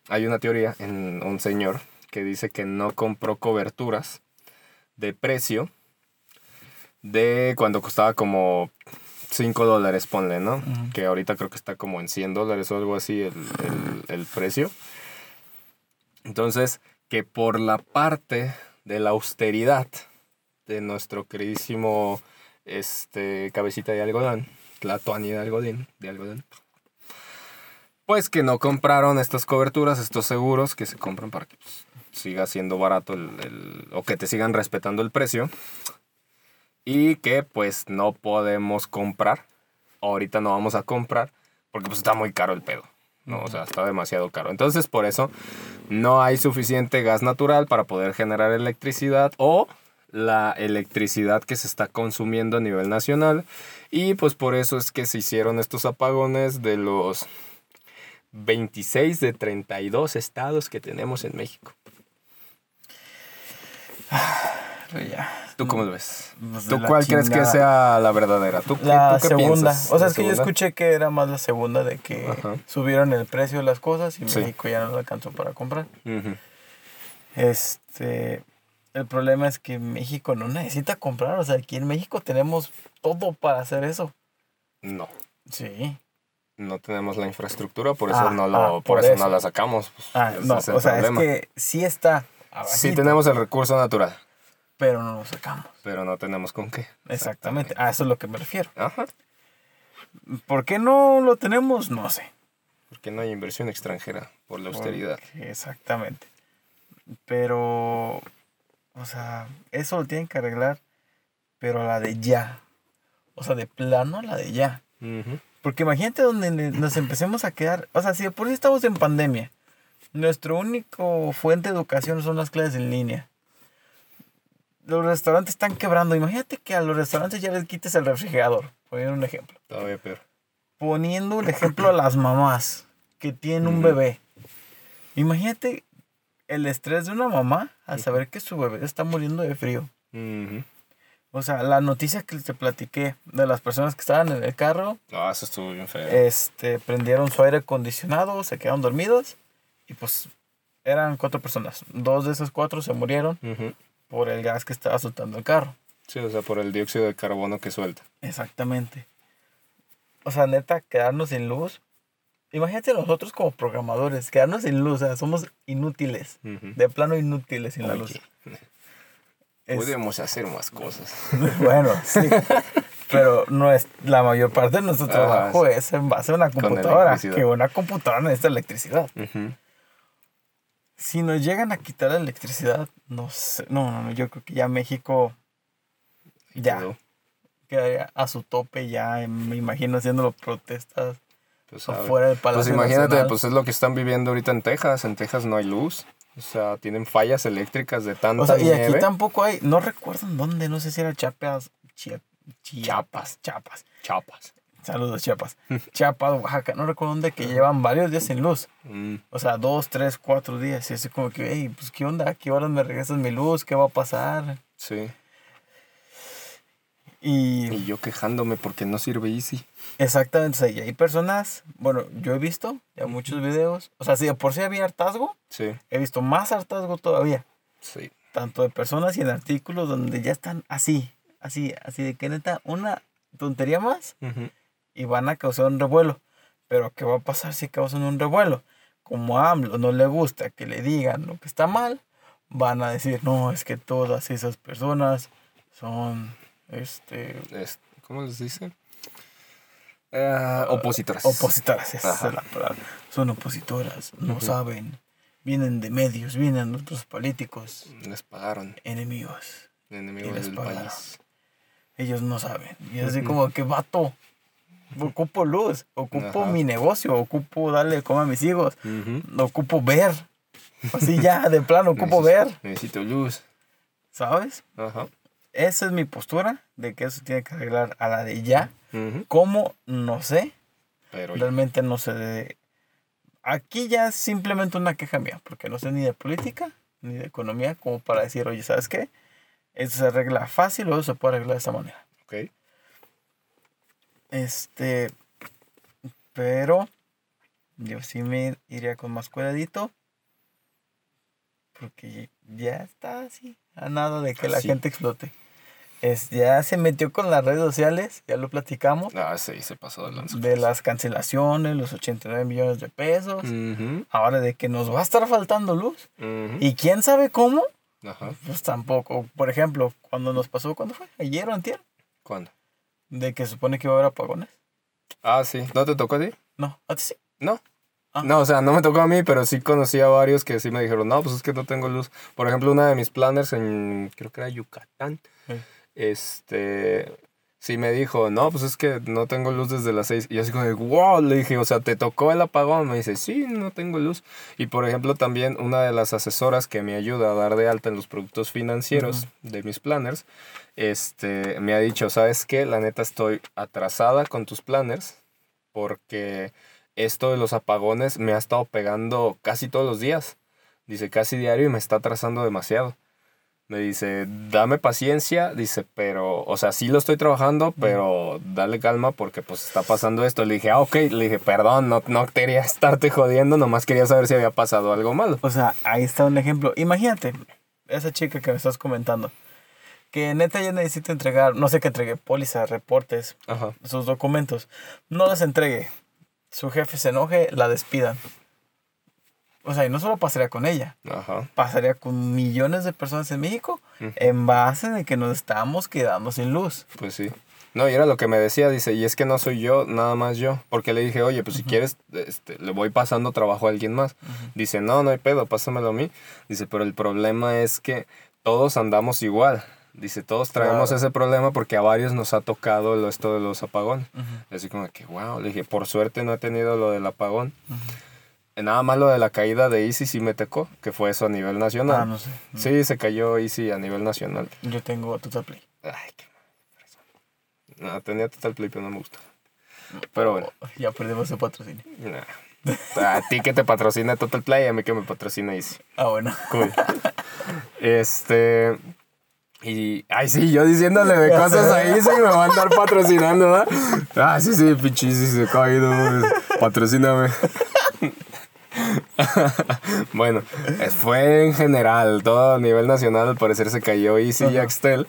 hay una teoría en un señor que dice que no compró coberturas de precio de cuando costaba como 5 dólares, ponle, ¿no? Que ahorita creo que está como en 100 dólares o algo así el, el- el precio. Entonces, que por la parte de la austeridad de nuestro queridísimo este, cabecita de algodón, Tlatoani de algodón, de algodón, pues que no compraron estas coberturas, estos seguros que se compran para que pues, siga siendo barato el, el- o que te sigan respetando el precio y que pues no podemos comprar. Ahorita no vamos a comprar porque pues está muy caro el pedo. No, o sea, está demasiado caro. Entonces, por eso no hay suficiente gas natural para poder generar electricidad o la electricidad que se está consumiendo a nivel nacional. Y pues por eso es que se hicieron estos apagones de los 26 de 32 estados que tenemos en México. Pero ya. ¿Tú cómo lo ves? Pues ¿Tú cuál crees que sea la verdadera? ¿Tú, qué- La tú qué segunda. piensas? O sea, ¿La es que yo escuché que era más la segunda de que Ajá. subieron el precio de las cosas y Sí. México ya no lo alcanzó para comprar. Este, el problema es que México no necesita comprar, o sea, aquí en México tenemos todo para hacer eso. No, Sí. no tenemos la infraestructura, por eso Ah, no lo, ah, por, por eso, eso. no la sacamos. Ah, no, o sea, problema. es que sí está, Sí tenemos el recurso natural, pero no lo sacamos. pero no tenemos con qué. Exactamente, a eso es lo que me refiero. Ajá. ¿Por qué no lo tenemos? No sé. Porque no hay inversión extranjera por la austeridad. Porque- Exactamente. Pero, o sea, eso lo tienen que arreglar, pero a la de ya. O sea, de plano a la de ya. Ujú. Porque imagínate donde nos empecemos a quedar. O sea, si de por sí estamos en pandemia, nuestro único fuente de educación son las clases en línea. Los restaurantes están quebrando. Imagínate que a los restaurantes ya les quites el refrigerador. Poniendo un ejemplo. Todavía peor. Poniendo el ejemplo a las mamás que tienen un bebé. Imagínate el estrés de una mamá al saber que su bebé está muriendo de frío. O sea, la noticia que te platiqué de las personas que estaban en el carro, Ah, eso estuvo bien feo. este, prendieron su aire acondicionado, se quedaron dormidos y pues eran cuatro personas. Dos de esas cuatro se murieron Ujú. Por el gas que estaba soltando el carro. Sí, o sea, por el dióxido de carbono que suelta. Exactamente. O sea, neta, quedarnos sin luz. Imagínate nosotros como programadores, quedarnos sin luz, o sea, somos inútiles, de plano inútiles sin la luz. [LAUGHS] Es- Podemos hacer más cosas. [LAUGHS] bueno, sí. [LAUGHS] Pero no es, la mayor parte de nuestro Ajá, trabajo es en base a una computadora. Que una computadora necesita electricidad. Si nos llegan a quitar la electricidad, no sé. No, no, no, yo creo que ya México ya quedaría a su tope, ya me imagino haciendo protestas Pues, afuera del Pues Palacio imagínate, Nacional. pues es lo que están viviendo ahorita en Texas. En Texas no hay luz. O sea, tienen fallas eléctricas de tanta O sea, y nieve. aquí tampoco hay, no recuerdo en dónde, no sé si era Chiapas, Chia- Chiapas, Chiapas. Chapas. Saludos, Chiapas. [LAUGHS] Chiapas, Oaxaca, no recuerdo dónde, que llevan varios días sin luz. Mm, O sea, dos, tres, cuatro días. Y así como que, hey, pues, ¿qué onda? ¿A qué horas me regresas mi luz? ¿Qué va a pasar? sí. Y Y yo quejándome porque no sirve Easy. exactamente, o sea, y hay personas, bueno, yo he visto ya muchos videos. O sea, si de por sí había hartazgo, Sí, he visto más hartazgo todavía. sí. Tanto de personas y en artículos donde ya están así, así, así de que neta, una tontería más Ujú. Y van a causar un revuelo. Pero ¿qué va a pasar si causan un revuelo? Como a AMLO no le gusta que le digan lo que está mal, van a decir, no, es que todas esas personas son, este, Es- ¿Cómo les dice? Eh, opositoras. opositoras, esa Ajá. es la palabra. Son opositoras, no saben, vienen de medios, vienen de otros políticos, Les pagaron. enemigos. Enemigos les del pagaron. país. Ellos no saben. Y es así como que vato. Ocupo luz, ocupo Ajá. mi negocio, ocupo darle de comer a mis hijos, ocupo ver. Así ya, de plano, [LAUGHS] ocupo Necesito- ver, Necesito luz. ¿sabes? Ajá. Esa es mi postura de que eso tiene que arreglar a la de ya. ¿Cómo? No sé. Pero ya. Realmente no sé de... Aquí ya es simplemente una queja mía, porque no sé ni de política ni de economía como para decir, oye, ¿sabes qué? Eso se arregla fácil o eso se puede arreglar de esta manera. Ok. Este, pero yo sí me iría con más cuidadito. Porque ya está así, a nada de que la gente explote. Es, ya se metió con las redes sociales, ya lo platicamos, Ah, sí, se pasó de de las cancelaciones, los 89 millones de pesos. Ahora de que nos va a estar faltando luz. ¿Y quién sabe cómo? Ajá. Pues tampoco. Por ejemplo, cuando nos pasó, ¿cuándo fue? ¿Ayer o antier? ¿Cuándo? De que se supone que iba a haber apagones. Ah, sí. ¿No te tocó a ti? No, a ti sí. No. Ah. No, o sea, no me tocó a mí, pero sí conocí a varios que sí me dijeron, no, pues es que no tengo luz. Por ejemplo, una de mis planners en, creo que era Yucatán, Sí. este, sí me dijo, no, pues es que no tengo luz desde las seis. Y yo así como, de, wow, le dije, o sea, ¿te tocó el apagón? Me dice, sí, no tengo luz. Y por ejemplo, también una de las asesoras que me ayuda a dar de alta en los productos financieros de mis planners, este, me ha dicho, ¿sabes qué? La neta estoy atrasada con tus planners porque esto de los apagones me ha estado pegando casi todos los días. Dice, casi diario y me está atrasando demasiado. Me dice, dame paciencia, dice, pero, o sea, sí lo estoy trabajando, pero dale calma porque pues está pasando esto. Le dije, ah, ok, le dije, perdón, no, no quería [LAUGHS] estarte jodiendo, nomás quería saber si había pasado algo malo. O sea, ahí está un ejemplo. Imagínate, esa chica que me estás comentando, que neta ya necesita entregar, no sé qué entregue, pólizas, reportes, Ajá. sus documentos. No las entregue. Su jefe se enoje, la despidan. O sea, y no solo pasaría con ella, Ajá. pasaría con millones de personas en México Ujú. en base de que nos estamos quedando sin luz. Pues sí. No, y era lo que me decía, dice, y es que no soy yo, nada más yo. Porque le dije, oye, pues si quieres, este, le voy pasando trabajo a alguien más. Dice, no, no hay pedo, pásamelo a mí. Dice, pero el problema es que todos andamos igual. Dice, todos traemos Claro. ese problema porque a varios nos ha tocado lo, esto de los apagones. Así como que, wow, le dije, por suerte no he tenido lo del apagón. Eh, Nada más lo de la caída de Easy sí me tocó, que fue eso a nivel nacional. Ah, no sé. Sí, se cayó Easy a nivel nacional. Yo tengo Total Play. Ay, qué mal. No, tenía Total Play, pero no me gustó. Pero bueno, Ya perdimos el patrocinio. nah. a ti que te patrocina Total Play, a mí que me patrocina Easy. Ah, bueno. Cool. Este. Y. Ay, sí, yo diciéndole de cosas a Easy me va a andar patrocinando, ¿verdad? Ah, sí, sí, pinche Easy se ha caído. Patrocíname. [LAUGHS] bueno, eh, fue en general, todo a nivel nacional, al parecer se cayó Easy y. Axtel.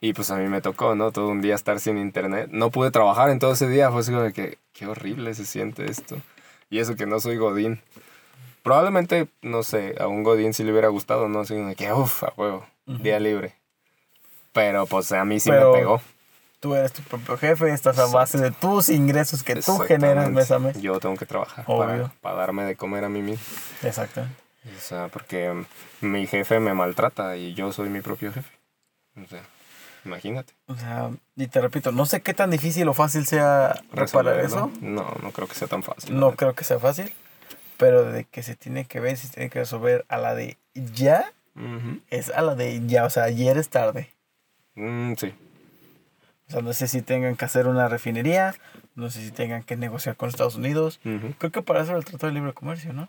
Y pues a mí me tocó, ¿no? Todo un día estar sin internet. No pude trabajar en todo ese día. Fue así como de que, qué horrible se siente esto. Y eso que no soy Godín. Probablemente, no sé, a un Godín sí le hubiera gustado, ¿no? Así como de que, uff, a huevo, día libre. Pero pues a mí sí Pero- me pegó. Tú eres tu propio jefe, estás a base de tus ingresos que tú generas mes a mes. Yo tengo que trabajar para, para darme de comer a mí mismo. Exacto. O sea, porque mm, mi jefe me maltrata y yo soy mi propio jefe. O sea, Imagínate. O sea, y te repito, no sé qué tan difícil o fácil sea reparar eso. No, no creo que sea tan fácil. No creo que sea fácil. Pero de que se tiene que ver, se tiene que resolver a la de ya, es a la de ya. O sea, ayer es tarde. Mm, sí. O sea, no sé si tengan que hacer una refinería, no sé si tengan que negociar con Estados Unidos. Creo que para eso el Tratado de Libre Comercio, ¿no?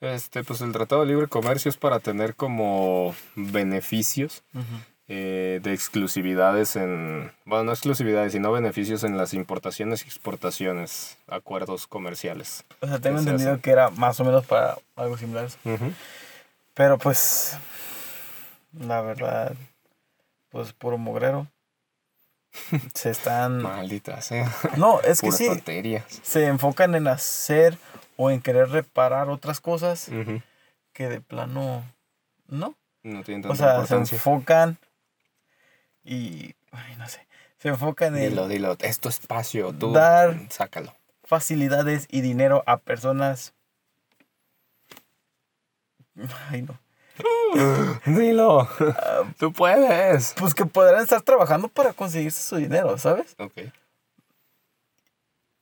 Este, pues el Tratado de Libre Comercio es para tener como beneficios eh, de exclusividades en, bueno, no exclusividades, sino beneficios en las importaciones y exportaciones, acuerdos comerciales. O sea, tengo entendido que era más o menos para algo similar. Ujú. Pero pues, la verdad, pues puro mugrero. [LAUGHS] Se están... Maldita sea. No, [LAUGHS] es que sí, tonterías. se enfocan en hacer o en querer reparar otras cosas que de plano no. No tienen tanta O sea, se enfocan y, ay, no sé, se enfocan en Dilo, dilo. Es tu espacio. Tú Dar- sácalo. facilidades y dinero a personas. Ay, no. [LAUGHS] Dilo. Tú puedes. Pues que podrán estar trabajando para conseguirse su dinero, ¿sabes? Ok.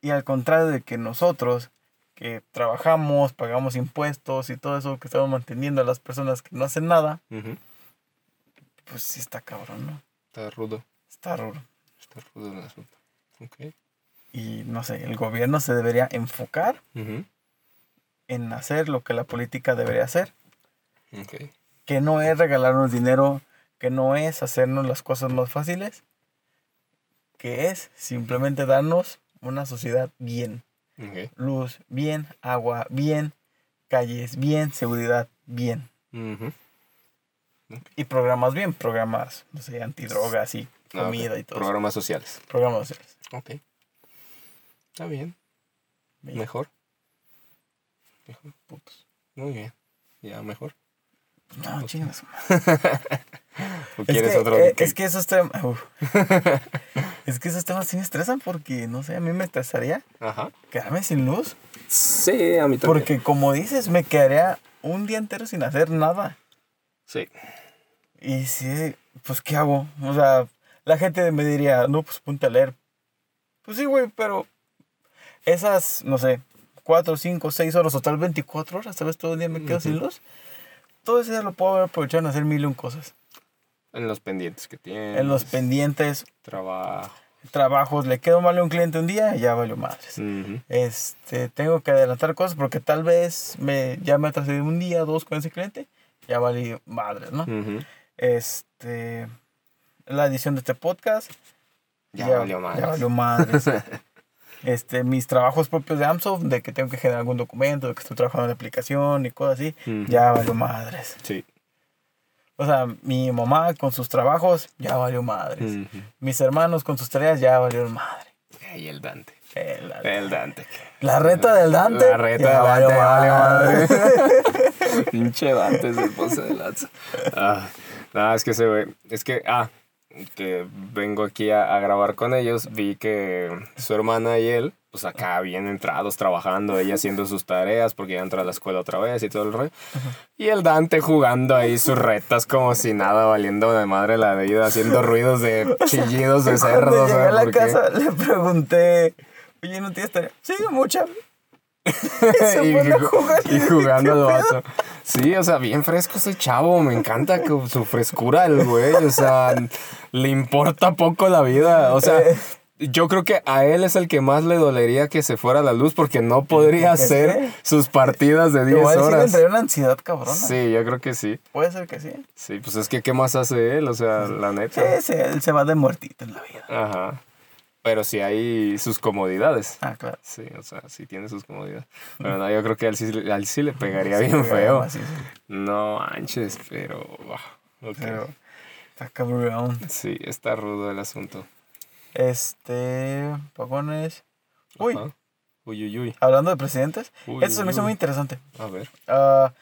Y al contrario de que nosotros, que trabajamos, pagamos impuestos y todo eso que estamos manteniendo a las personas que no hacen nada, pues sí está cabrón, ¿no? Está rudo. Está raro. Está rudo el asunto. Ok. Y no sé, el gobierno se debería enfocar en hacer lo que la política debería hacer, Ok. Que no es regalarnos dinero, que no es hacernos las cosas más fáciles, que es simplemente darnos una sociedad bien. Luz bien, agua bien, calles bien, seguridad bien. Y programas bien, programas, no sé, antidrogas y Ah, comida y todo. eso. Programas sociales. Programas sociales. Ok. Está bien. Bien, Mejor. putos. Muy bien. Ya, mejor. No, chingas. [LAUGHS] ¿O Es quieres que, otro? eh, es que esos temas. [LAUGHS] es que esos temas sí me estresan porque, no sé, a mí me estresaría Ajá. quedarme sin luz. Sí, a mí también. Porque, como dices, me quedaría un día entero sin hacer nada. Sí. Y sí, pues, ¿qué hago? O sea, la gente me diría, no, pues ponte a leer. Pues sí, güey, pero esas, no sé, 4, 5, 6 horas o tal vez 24 horas, ¿sabes? Todo el día me quedo sin luz. Todo ese día lo puedo haber aprovechado en hacer mil y un cosas. En los pendientes que tienes. En los pendientes, Trabajo. trabajos, le quedo mal a un cliente un día, ya valió madres. Este, tengo que adelantar cosas porque tal vez me, ya me atrasé un día, dos con ese cliente, ya valí madres, ¿no? Este, la edición de este podcast, Ya, valió más. Ya valió madres. [LAUGHS] este, mis trabajos propios de Amsoft, de que tengo que generar algún documento, de que estoy trabajando en la aplicación y cosas así, Ujú. ya valió madres. Sí. O sea, mi mamá con sus trabajos, ya valió madres. Ujú. Mis hermanos con sus tareas, ya valieron madre. Y el Dante. Eh, la, El Dante. la reta del Dante. La reta ya de valió Dante, vale madre. [LAUGHS] Pinche Dante se pasa de lanza. Ah, nada, es que se ve. Es que, ah, que vengo aquí a, a grabar con ellos. Vi que su hermana y él, pues acá bien entrados trabajando, ella haciendo sus tareas porque ya entra a la escuela otra vez y todo el rollo. Y el Dante jugando ahí sus retas como si nada, valiendo de madre la vida, haciendo ruidos de chillidos de Cuando cerdos. llegué a ¿sabes la casa, le pregunté, oye, ¿no tienes tarea? Sí, mucha. [LAUGHS] Y, jugando al vato. Sí, o sea, bien fresco ese chavo. Me encanta su frescura el güey. O sea, le importa poco la vida. O sea, [LAUGHS] yo creo que a él es el que más le dolería que se fuera la luz porque no podría [LAUGHS] ¿Qué hacer sus partidas de 10 Igual sí le horas. entraría una ansiedad cabrona. Sí, yo creo que sí. Puede ser que sí. Sí, pues es que ¿qué más hace él? O sea, la neta. Sí, sí, él se va de muertito en la vida. Ajá. Pero sí hay sus comodidades. Ah, claro. Sí, o sea, sí tiene sus comodidades. Pero no, yo creo que a él sí, a él sí le pegaría Sí, bien feo. así, sí. No manches, pero. wow, ok. Pero está cabrón. Sí, está rudo el asunto. Este, pagones. Uy, Ajá. Uy, uy, uy. hablando de presidentes, Uy, esto se me hizo uy. muy interesante. A ver, Ah,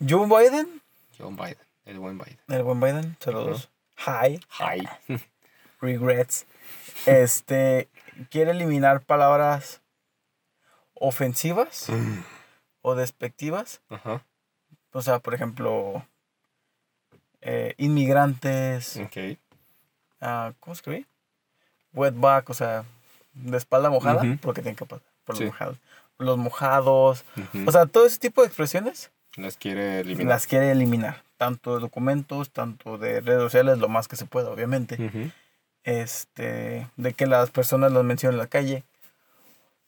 Joe Biden, John Biden, el buen Biden. el buen Biden, saludos. Hi, Ay. regrets. Este, quiere eliminar palabras ofensivas o despectivas. Ajá. O sea, por ejemplo, eh, inmigrantes, Ok. ah, ¿cómo escribí? Wet back, o sea, de espalda mojada, porque tienen que pasar por los mojados. Los mojados, o sea, todo ese tipo de expresiones Las quiere eliminar. las quiere eliminar, tanto de documentos, tanto de redes sociales, lo más que se pueda, obviamente. Este, de que las personas los mencionen en la calle,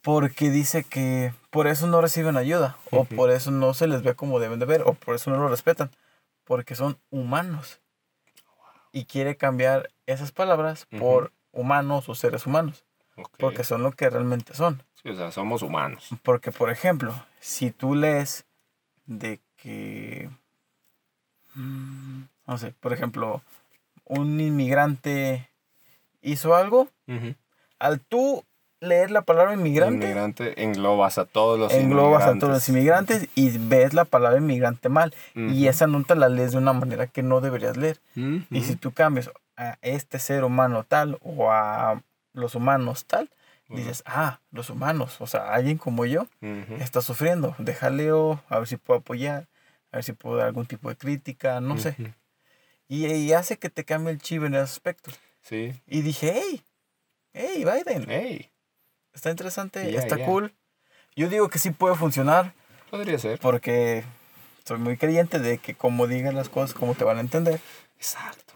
porque dice que por eso no reciben ayuda, o por eso no se les ve como deben de ver, o por eso no lo respetan, porque son humanos. Y quiere cambiar esas palabras por humanos o seres humanos, porque son lo que realmente son. Sí, o sea, somos humanos. Porque, por ejemplo, si tú lees de que, mm, no sé, por ejemplo, un inmigrante hizo algo, al tú leer la palabra inmigrante, Inmigrante englobas a todos los englobas a inmigrantes. todos los inmigrantes y ves la palabra inmigrante mal. Y esa nota la lees de una manera que no deberías leer. Ujú. Y si tú cambias a este ser humano tal o a los humanos tal, dices, ah, los humanos, o sea, alguien como yo está sufriendo, déjale o a ver si puedo apoyar, a ver si puedo dar algún tipo de crítica, no sé. Y, y hace que te cambie el chip en ese aspecto. Sí. Y dije, hey, hey, Biden, Hey, está interesante, Ya, está ya. cool. Yo digo que sí puede funcionar podría ser. porque soy muy creyente de que como digas las cosas, como te van a entender. Exacto.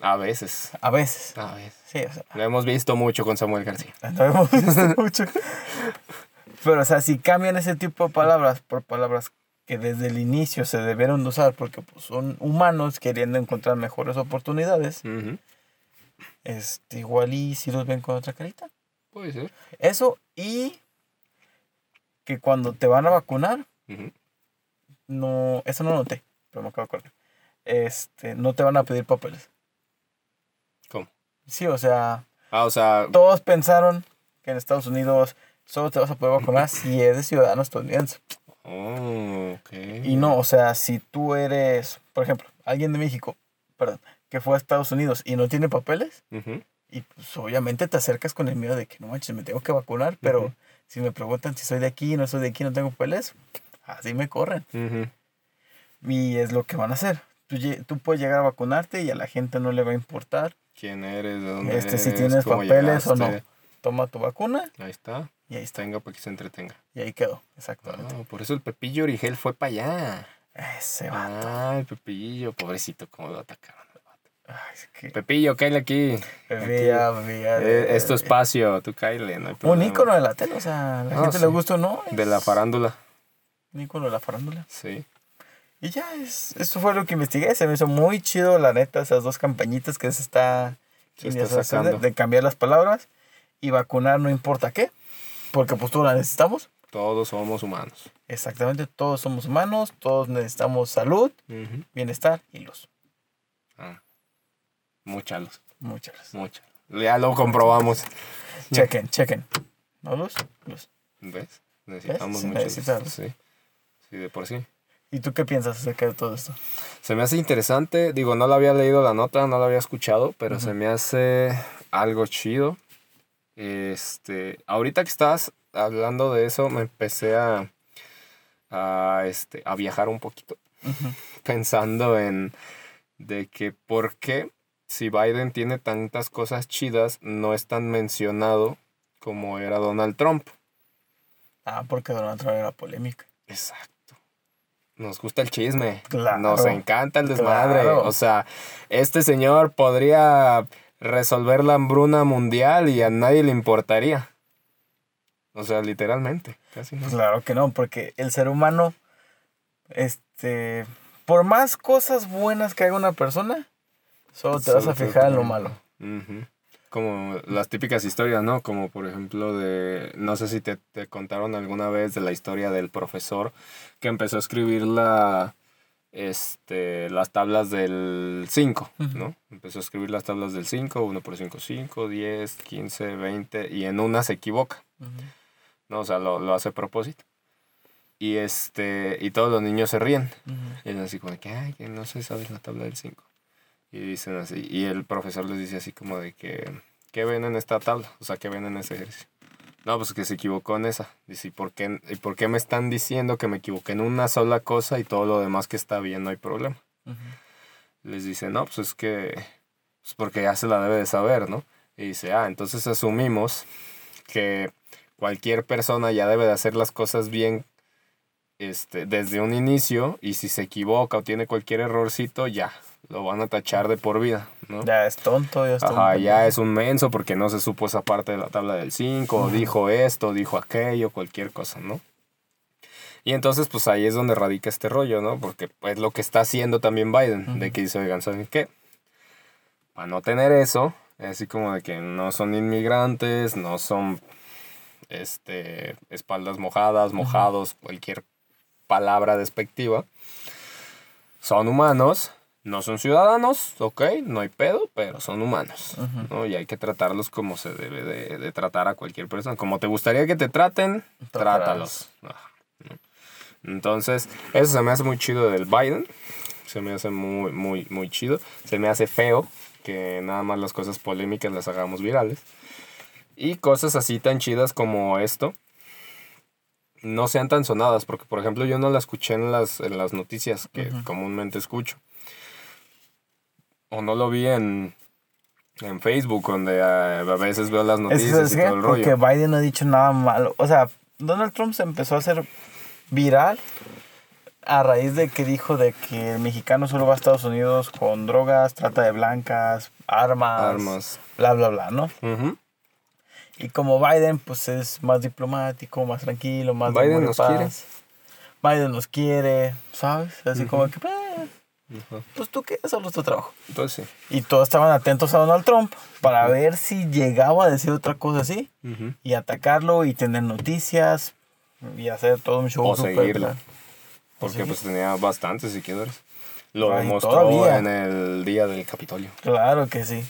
A veces. A veces. A veces. Sí, o sea, Lo hemos visto mucho con Samuel García. [LAUGHS] no hemos visto [LAUGHS] mucho. Pero, o sea, si cambian ese tipo de palabras por palabras que desde el inicio se debieron de usar porque pues, son humanos queriendo encontrar mejores oportunidades, Ujú. Este, igual y si los ven con otra carita. Puede ser. Eso y que cuando te van a vacunar, no, eso no noté, pero me acabo de acordar. Este, no te van a pedir papeles. ¿Cómo? Sí, o sea, Ah, o sea, todos pensaron que en Estados Unidos solo te vas a poder vacunar si eres ciudadano estadounidense. oh, ok. Y no, o sea, si tú eres, por ejemplo, alguien de México, perdón, que fue a Estados Unidos y no tiene papeles, Ujú. y pues obviamente te acercas con el miedo de que no manches, me tengo que vacunar, pero Ujú. si me preguntan si soy de aquí, no soy de aquí, no tengo papeles, así me corren. Ujú. Y es lo que van a hacer. Tú, tú puedes llegar a vacunarte y a la gente no le va a importar ¿Quién eres? ¿De dónde este, si eres? tienes ¿Cómo papeles o no. Toma tu vacuna Ahí está. y ahí está. Tenga para que se entretenga. Y ahí quedó, exactamente. Ah, por eso el Pepillo Origel fue para allá. Ese vato. Ah, el Pepillo, pobrecito, cómo lo atacaron. Ay, es que... Pepillo, cállate aquí. Bebía, bebía. Eh, es tu espacio, tú cállate, no Un ícono de la tele, o sea, a la No, gente sí. le gusta o no. De la es farándula, Un ícono de la farándula. sí. Y ya, es, eso fue lo que investigué. Se me hizo muy chido, la neta, esas dos campañitas que se está, Se de- está sacando. de cambiar las palabras y vacunar no importa qué, porque pues todos la necesitamos. Todos somos humanos. Exactamente, todos somos humanos, todos necesitamos salud, Ujú. bienestar y luz. Ah. Mucha luz, Muchas gracias. mucha. Ya lo comprobamos. Chequen, chequen. ¿No luz? Luz. ¿Ves? Necesitamos necesita luz. Sí. Sí, de por sí. ¿Y tú qué piensas acerca de todo esto? Se me hace interesante, digo, no la había leído la nota, no la había escuchado, pero se me hace algo chido. Este, ahorita que estás hablando de eso, me empecé a, a, este, a viajar un poquito, pensando en de que por qué si Biden tiene tantas cosas chidas, no es tan mencionado como era Donald Trump. Ah, porque Donald Trump era polémica. Exacto. Nos gusta el chisme. Claro. Nos encanta el desmadre. Claro. O sea, este señor podría resolver la hambruna mundial y a nadie le importaría. O sea, literalmente. Casi no. Claro que no, porque el ser humano, este, por más cosas buenas que haga una persona, solo te vas a Solo te- fijar en lo malo. Como las típicas historias, ¿no? Como por ejemplo de, no sé si te, te contaron alguna vez de la historia del profesor que empezó a escribir la, este, las tablas del 5, Ujú. ¿no? Empezó a escribir las tablas del 5, 1 por 5, 5, 10, 15, 20, y en una se equivoca, ¿no? O sea, lo, lo hace a propósito. Y, este, y todos los niños se ríen. Y es así como que, ay, que no se sabe la tabla del 5. Y dicen así, y el profesor les dice así como de que, ¿qué ven en esta tabla? O sea, ¿qué ven en ese ejercicio? No, pues que se equivocó en esa. Dice, ¿y por qué, y por qué me están diciendo que me equivoqué en una sola cosa y todo lo demás que está bien no hay problema? Les dice, no, pues es que Pues porque ya se la debe de saber, ¿no? Y dice, ah, entonces asumimos que cualquier persona ya debe de hacer las cosas bien este, desde un inicio y si se equivoca o tiene cualquier errorcito, ya, lo van a tachar de por vida, ¿no? Ya es tonto, ya es tonto. Ajá, ya es un menso porque no se supo esa parte de la tabla del 5, dijo esto, dijo aquello, cualquier cosa, ¿no? Y entonces, pues ahí es donde radica este rollo, ¿no? Porque es lo que está haciendo también Biden, de que dice, oigan, ¿saben qué? Para no tener eso, así como de que no son inmigrantes, no son este, espaldas mojadas, mojados, cualquier palabra despectiva. Son humanos, no son ciudadanos, ok, no hay pedo, pero son humanos, ¿no? Y hay que tratarlos como se debe de, tratar a cualquier persona. Como te gustaría que te traten, trátalos. Entonces, eso se me hace muy chido del Biden. Se me hace muy, muy, muy chido. Se me hace feo que nada más las cosas polémicas las hagamos virales. Y cosas así tan chidas como esto no sean tan sonadas, porque por ejemplo yo no la escuché en las, en las noticias que comúnmente escucho. O no lo vi en, en Facebook, donde a, veces veo las noticias y todo el rollo. Porque Biden no ha dicho nada malo. O sea, Donald Trump se empezó a hacer viral a raíz de que dijo de que el mexicano solo va a Estados Unidos con drogas, trata de blancas, armas, armas. bla, bla, bla, ¿no? Y como Biden, pues es más diplomático, más tranquilo, más Biden nos quiere. Biden nos quiere, ¿sabes? Así como que, pues, pues tú qué, solo es tu trabajo. Pues sí. Y todos estaban atentos a Donald Trump para ver si llegaba a decir otra cosa así y atacarlo y tener noticias y hacer todo un show. O seguirlo. Porque pues tenía bastantes seguidores. Lo demostró en el día del Capitolio. Claro que sí.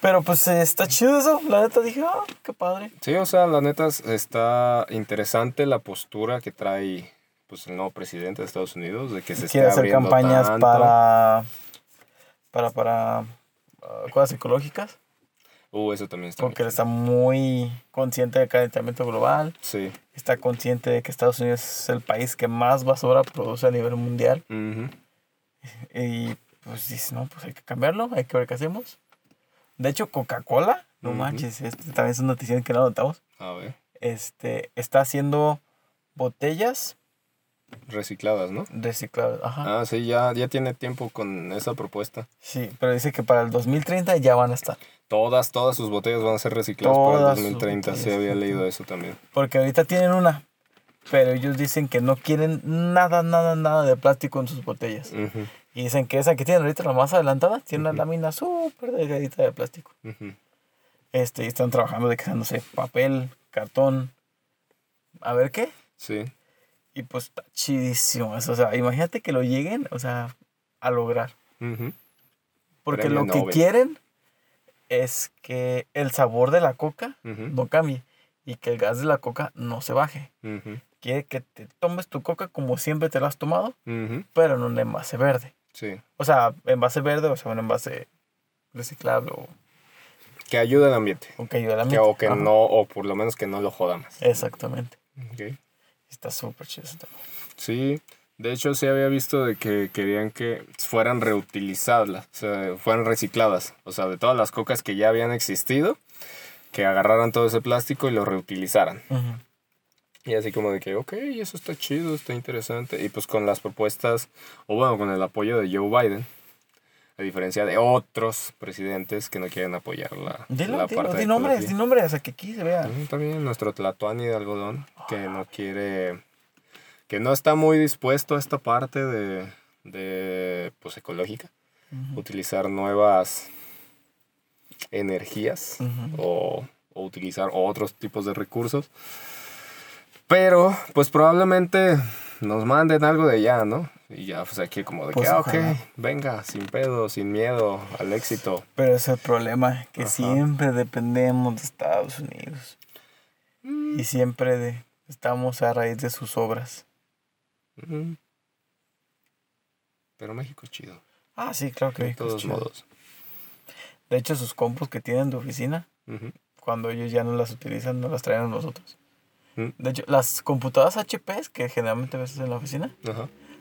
Pero pues está chido eso. La neta dije, ah, qué padre. Sí, o sea, la neta está interesante la postura que trae pues el nuevo presidente de Estados Unidos de que se quiere hacer campañas para para para uh, cosas ecológicas. Uh, eso también está. Porque él está muy consciente del calentamiento global. Sí. Está consciente de que Estados Unidos es el país que más basura produce a nivel mundial. Y pues dice, no, pues hay que cambiarlo, hay que ver qué hacemos. De hecho, Coca-Cola, no manches, este también es una noticia que no notamos. A ver. Este, está haciendo botellas. Recicladas, ¿no? Recicladas, ajá. Ah, sí, ya, ya tiene tiempo con esa propuesta. Sí, pero dice que para el 2030 ya van a estar. Todas, todas sus botellas van a ser recicladas para el 2030. Sí, había leído eso también. Porque ahorita tienen una, pero ellos dicen que no quieren nada, nada, nada de plástico en sus botellas. Y dicen que esa que tienen ahorita, la más adelantada, tiene una lámina súper delgadita de plástico. Este, y están trabajando de que, no sé, papel, cartón, a ver qué. Sí. Y pues está chidísimo eso. O sea, imagínate que lo lleguen, o sea, a lograr. Porque lo que quieren es que el sabor de la coca no cambie y que el gas de la coca no se baje. Quiere que te tomes tu coca como siempre te la has tomado, pero en un envase verde. Sí. O sea, envase verde, o sea, un envase reciclable o... Que ayude al ambiente. O que ayude al ambiente. o que no, o por lo menos que no lo jodamos. Exactamente. Okay. Está súper chido Sí, de hecho sí había visto de que querían que fueran reutilizadas, o sea, fueran recicladas. O sea, de todas las cocas que ya habían existido, que agarraran todo ese plástico y lo reutilizaran. Y así como de que, ok, eso está chido, está interesante. Y pues con las propuestas, o bueno, con el apoyo de Joe Biden, a diferencia de otros presidentes que no quieren apoyar la, dilo, la dilo, parte di nombres, di nombres, a que aquí se vea. También nuestro Tlatuani de algodón, que no quiere, que no está muy dispuesto a esta parte de, de pues, ecológica. Utilizar nuevas energías o, o utilizar otros tipos de recursos pero, pues probablemente nos manden algo de allá, ¿no? Y ya, pues aquí como de que, pues, ah, ok, venga, sin pedo, sin miedo, al éxito. Pero ese es el problema, que siempre dependemos de Estados Unidos. Y siempre de, estamos a raíz de sus obras. Pero México es chido. Ah, sí, claro que de todos modos. De hecho, sus compus que tienen de oficina, cuando ellos ya no las utilizan, no las traen a nosotros. De hecho, las computadoras HP que generalmente ves en la oficina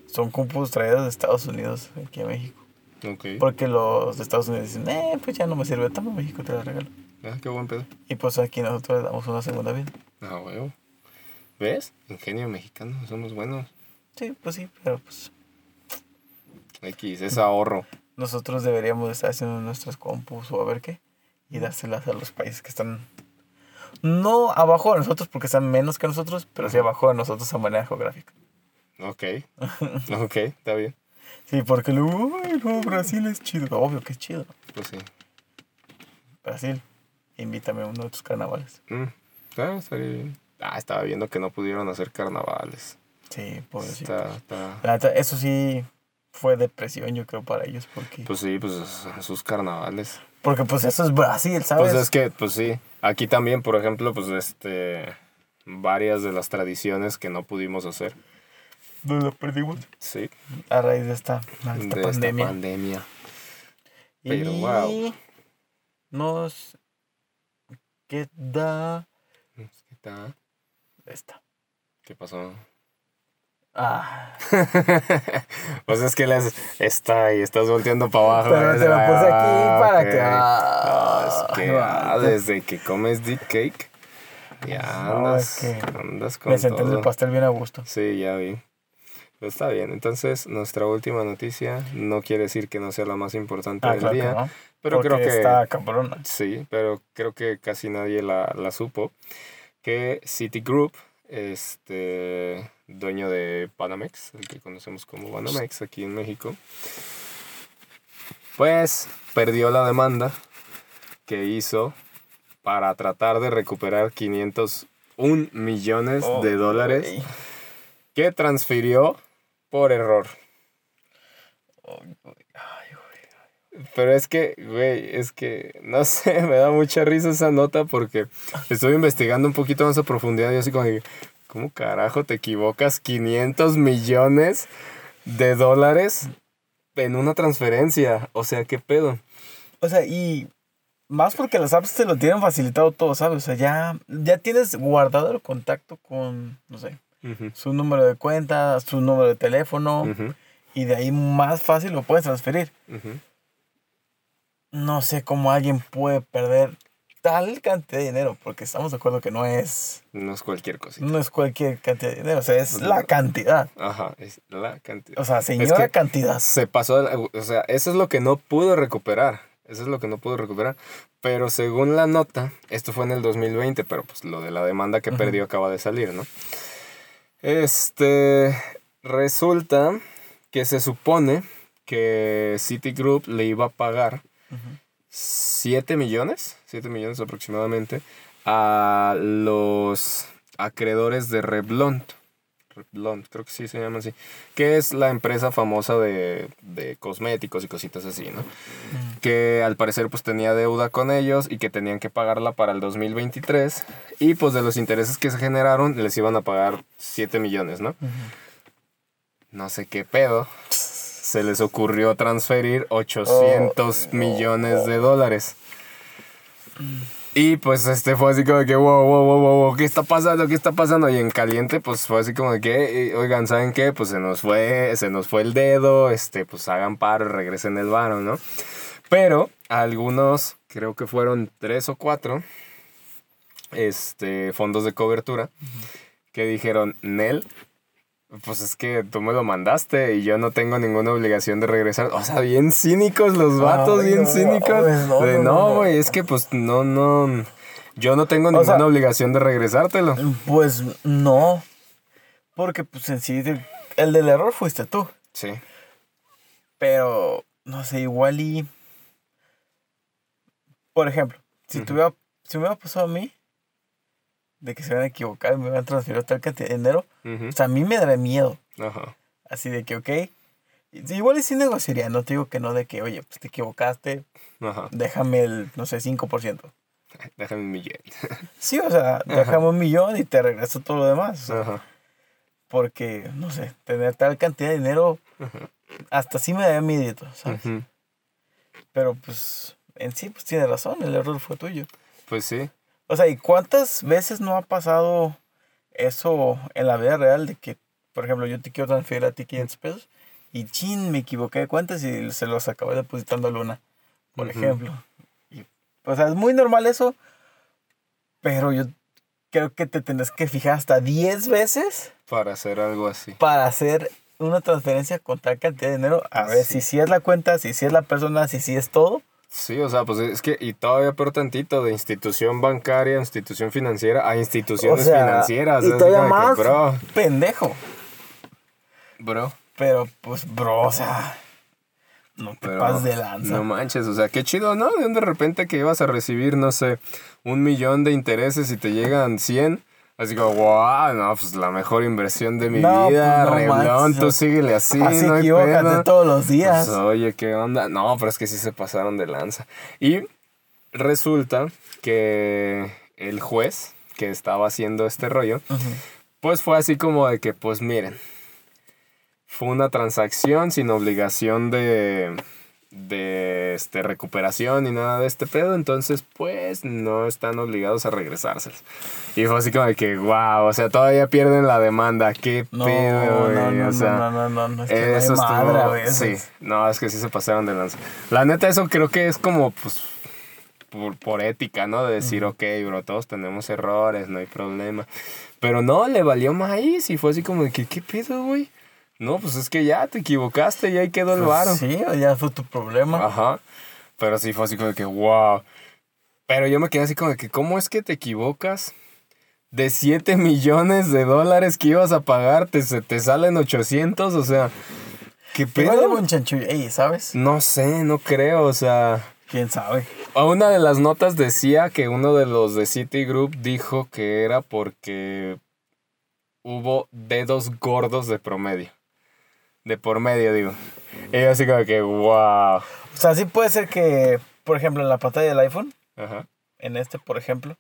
son computadoras traídas de Estados Unidos aquí a México. Porque los de Estados Unidos dicen, eh, pues ya no me sirve, toma México, te la regalo. Ah, qué buen pedo. Y pues aquí nosotros le damos una segunda vida. Ah, huevo. ¿Ves? Ingenio mexicano, somos buenos. Sí, pues sí, pero pues X, es ahorro. nosotros deberíamos de estar haciendo nuestras compus o a ver qué. Y dárselas a los países que están no abajo de nosotros porque están menos que nosotros, pero sí abajo de nosotros a manera geográfica. Ok. [LAUGHS] ok, está bien. Sí, porque luego, ay, no, Brasil es chido. Obvio que es chido. Pues sí. Brasil, invítame a uno de tus carnavales. Mm, ah, estaría bien. Ah, estaba viendo que no pudieron hacer carnavales. Sí, pobrecito. Está, está... La eso sí fue depresión, yo creo, para ellos. Porque, Pues sí, pues sus carnavales. Porque pues eso es Brasil, ¿sabes? Pues es que, pues sí. Aquí también, por ejemplo, pues este. Varias de las tradiciones que no pudimos hacer. Nos lo perdimos Sí. a raíz de esta de pandemia. esta pandemia. Pero, y wow. nos queda ¿Qué tal? esta. ¿Qué pasó? Ah, [LAUGHS] pues es que les está y estás volteando para abajo. Pero te lo puse aquí Ah, para que- Ah, es que ah, desde que comes deep cake, ya No, andas, es que andas con me senté el pastel bien a gusto. Sí, ya vi. Pero está bien. Entonces, nuestra última noticia no quiere decir que no sea la más importante Ah, del claro día, no. pero creo porque que está cabrona. sí, pero creo que casi nadie la, la supo que Citigroup, este dueño de Banamex, el que conocemos como Banamex aquí en México, pues perdió la demanda que hizo para tratar de recuperar 501 millones Oh, de dólares que transfirió por error. Pero es que, güey, es que, no [LAUGHS] sé, me da mucha risa esa nota porque estoy investigando un poquito más a profundidad y así como, ¿cómo carajo te equivocas 500 millones de dólares en una transferencia? O sea, ¿qué pedo? O sea, y más porque las apps te lo tienen facilitado todo, ¿sabes? O sea, ya, ya tienes guardado el contacto con, no sé, su número de cuenta, su número de teléfono, y de ahí más fácil lo puedes transferir. No sé cómo alguien puede perder tal cantidad de dinero, porque estamos de acuerdo que no es, No es cualquier cosita. no es cualquier cantidad de dinero, o sea, es la cantidad. Ajá, es la cantidad. O sea, señora que- cantidad. se pasó, la- o sea, eso es lo que no pudo recuperar. Eso es lo que no pudo recuperar. Pero según la nota, esto fue en el 2020, pero pues lo de la demanda que perdió acaba de salir, ¿no? Este, resulta que se supone que Citigroup le iba a pagar Ujú. 7 millones, 7 millones aproximadamente, a los acreedores de Revlon. Revlon, creo que sí se llama así. Que es la empresa famosa de, de cosméticos y cositas así, ¿no? Mm. Que al parecer pues tenía deuda con ellos y que tenían que pagarla para el 2023. Y pues de los intereses que se generaron les iban a pagar 7 millones, ¿no? No sé qué pedo. Se les ocurrió transferir 800 Oh, millones de dólares. Y pues este fue así como de que, wow, wow, wow, wow, ¿qué está pasando? ¿Qué está pasando? Y en caliente, pues fue así como de que, eh, oigan, ¿saben qué? Pues se nos fue, se nos fue el dedo, este, pues hagan paro, regresen el varo, ¿no? Pero algunos, creo que fueron tres o cuatro, este, fondos de cobertura, que dijeron, Nel, pues es que tú me lo mandaste y yo no tengo ninguna obligación de regresar. O sea, bien cínicos los vatos, Ay, bien no, cínicos. no, de no, no, no, no". güey, es que pues no, no. Yo no tengo ninguna sea- obligación de regresártelo. Pues no. Porque pues en sí el del error fuiste tú. Sí. Pero no sé, igual y por ejemplo, si tuviera si me hubiera pasado a mí de que se hubieran equivocado y me hubieran transferido tal cantidad de dinero, Ujú. o sea, a mí me daría miedo. Ajá. Así de que, ok. Igual sí negociaría, no te digo que no, de que, oye, pues te equivocaste, Ajá. déjame el, no sé, 5%. Déjame un millón. [LAUGHS] Sí, o sea, déjame un millón y te regreso todo lo demás. o sea, Ajá. Porque, no sé, tener tal cantidad de dinero, Ajá. hasta sí me daría miedo, ¿sabes? Pero pues, en sí, pues tiene razón, el error fue tuyo. Pues sí. O sea, ¿y cuántas veces no ha pasado eso en la vida real de que, por ejemplo, yo te quiero transferir a ti 500 pesos y chin, me equivoqué de cuentas y se los acabé depositando a Luna, por Ujú. ejemplo. Y, o sea, es muy normal eso, pero yo creo que te tendrás que fijar hasta 10 veces Para hacer algo así. para hacer una transferencia con tal cantidad de dinero. A ver Sí. si sí es la cuenta, si sí es la persona, si sí es todo. Sí, o sea, pues es que, y todavía peor tantito, de institución bancaria, institución financiera, a instituciones O sea, financieras. y todavía como que, más bro, pendejo. bro. Pero, pues, bro, o sea, no te Pero pases de lanza. No manches, o sea, qué chido, ¿no? De de repente que ibas a recibir, no sé, un millón de intereses y te llegan 100. Así como, wow, no, pues la mejor inversión de mi No, vida, pues, no Reblón, manches, tú síguele así, Así no hay equivócate todos los días. Pues, oye, ¿qué onda? No, pero es que sí se pasaron de lanza. Y resulta que el juez que estaba haciendo este rollo, pues fue así como de que, pues miren, fue una transacción sin obligación de, de este, recuperación y nada de este pedo, entonces pues no están obligados a regresárselos. Y fue así como de que, wow, o sea, todavía pierden la demanda, qué No, pedo, no, güey, no, o sea, no, no, no, no, es que eso estuvo- madre a veces. Sí, no, es que sí se pasaron de lanza. La neta, eso creo que es como, pues, por, por ética, ¿no? De decir, ok, bro, todos tenemos errores, no hay problema. Pero no, le valió maíz y fue así como de que, ¿qué pedo, güey? No, pues es que ya te equivocaste y ahí quedó el Pues varo. Sí, ya fue tu problema. Ajá. Pero sí fue así como de que, wow. Pero yo me quedé así como de que, ¿cómo es que te equivocas? De 7 [LAUGHS] millones de dólares que ibas a pagar, te, se te salen 800, o sea, ¿qué pedo? un chanchullo. Ey, ¿sabes? No sé, no creo, o sea... ¿Quién sabe? A una de las notas decía que uno de los de Citigroup dijo que era porque hubo dedos gordos de promedio. De por medio, digo. Y yo así como que, wow. O sea, sí puede ser que, por ejemplo, en la pantalla del iPhone, Ajá, en este, por ejemplo,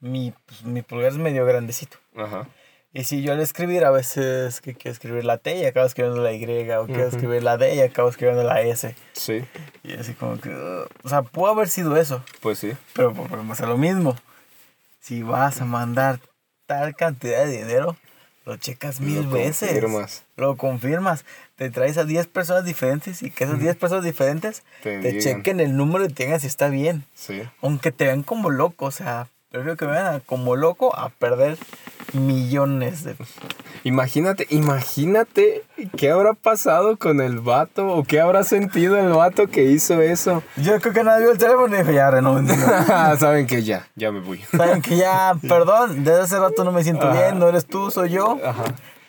mi, pues, mi pulgar es medio grandecito. ajá. Y si yo al escribir, a veces que quiero escribir la T y acabo escribiendo la Y, o quiero escribir la D y acabo escribiendo la S. Sí, Y así como que, uh, o sea, pudo haber sido eso, pues sí. pero volvemos a lo mismo. Si vas a mandar tal cantidad de dinero, lo checas mil Lo veces. confirmas. Lo confirmas. Te traes a 10 personas diferentes y que esas 10 personas diferentes Te chequen el número y te digan si está bien. Sí. Aunque te vean como loco, o sea, prefiero que me vean como loco a perder millones de... Imagínate, imagínate qué habrá pasado con el vato o qué habrá sentido el vato que hizo eso. Yo creo que nadie vio el teléfono y dijo, ya, renuncio. [LAUGHS] Saben que ya, ya me voy. Saben que ya, [LAUGHS] perdón, desde hace rato no me siento Ajá. bien, no eres tú, soy yo. Ajá.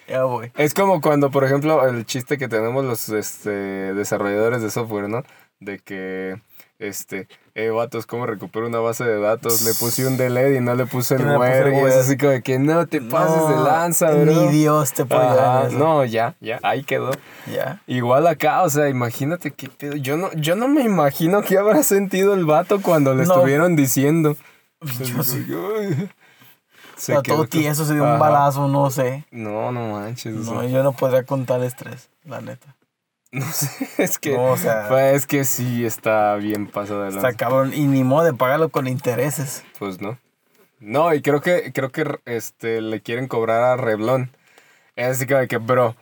Ya voy. Es como cuando, por ejemplo, el chiste que tenemos los este, desarrolladores de software, ¿no? De que, este, eh, vatos, ¿cómo recupero una base de datos? Le puse un delete y no le puse el where. Y es así como de que no te pases de lanza, bro. Ni Dios te puede eso. No, ya, ya, ahí quedó. Ya. Igual acá, o sea, imagínate qué pedo. Yo no, yo no me imagino qué habrá sentido el vato cuando le No. estuvieron diciendo. Yo sí. Se O sea, todo tieso, se dio un balazo, no sé. No, no manches. o No, sea, yo no podría contar estrés, la neta. [LAUGHS] no sé, es que, No, o sea- pues, es que sí está bien pasado de Está cabrón. Y ni modo de pagarlo con intereses. Pues no. No, y creo que, creo que este, le quieren cobrar a Reblón. Es así como de que, bro,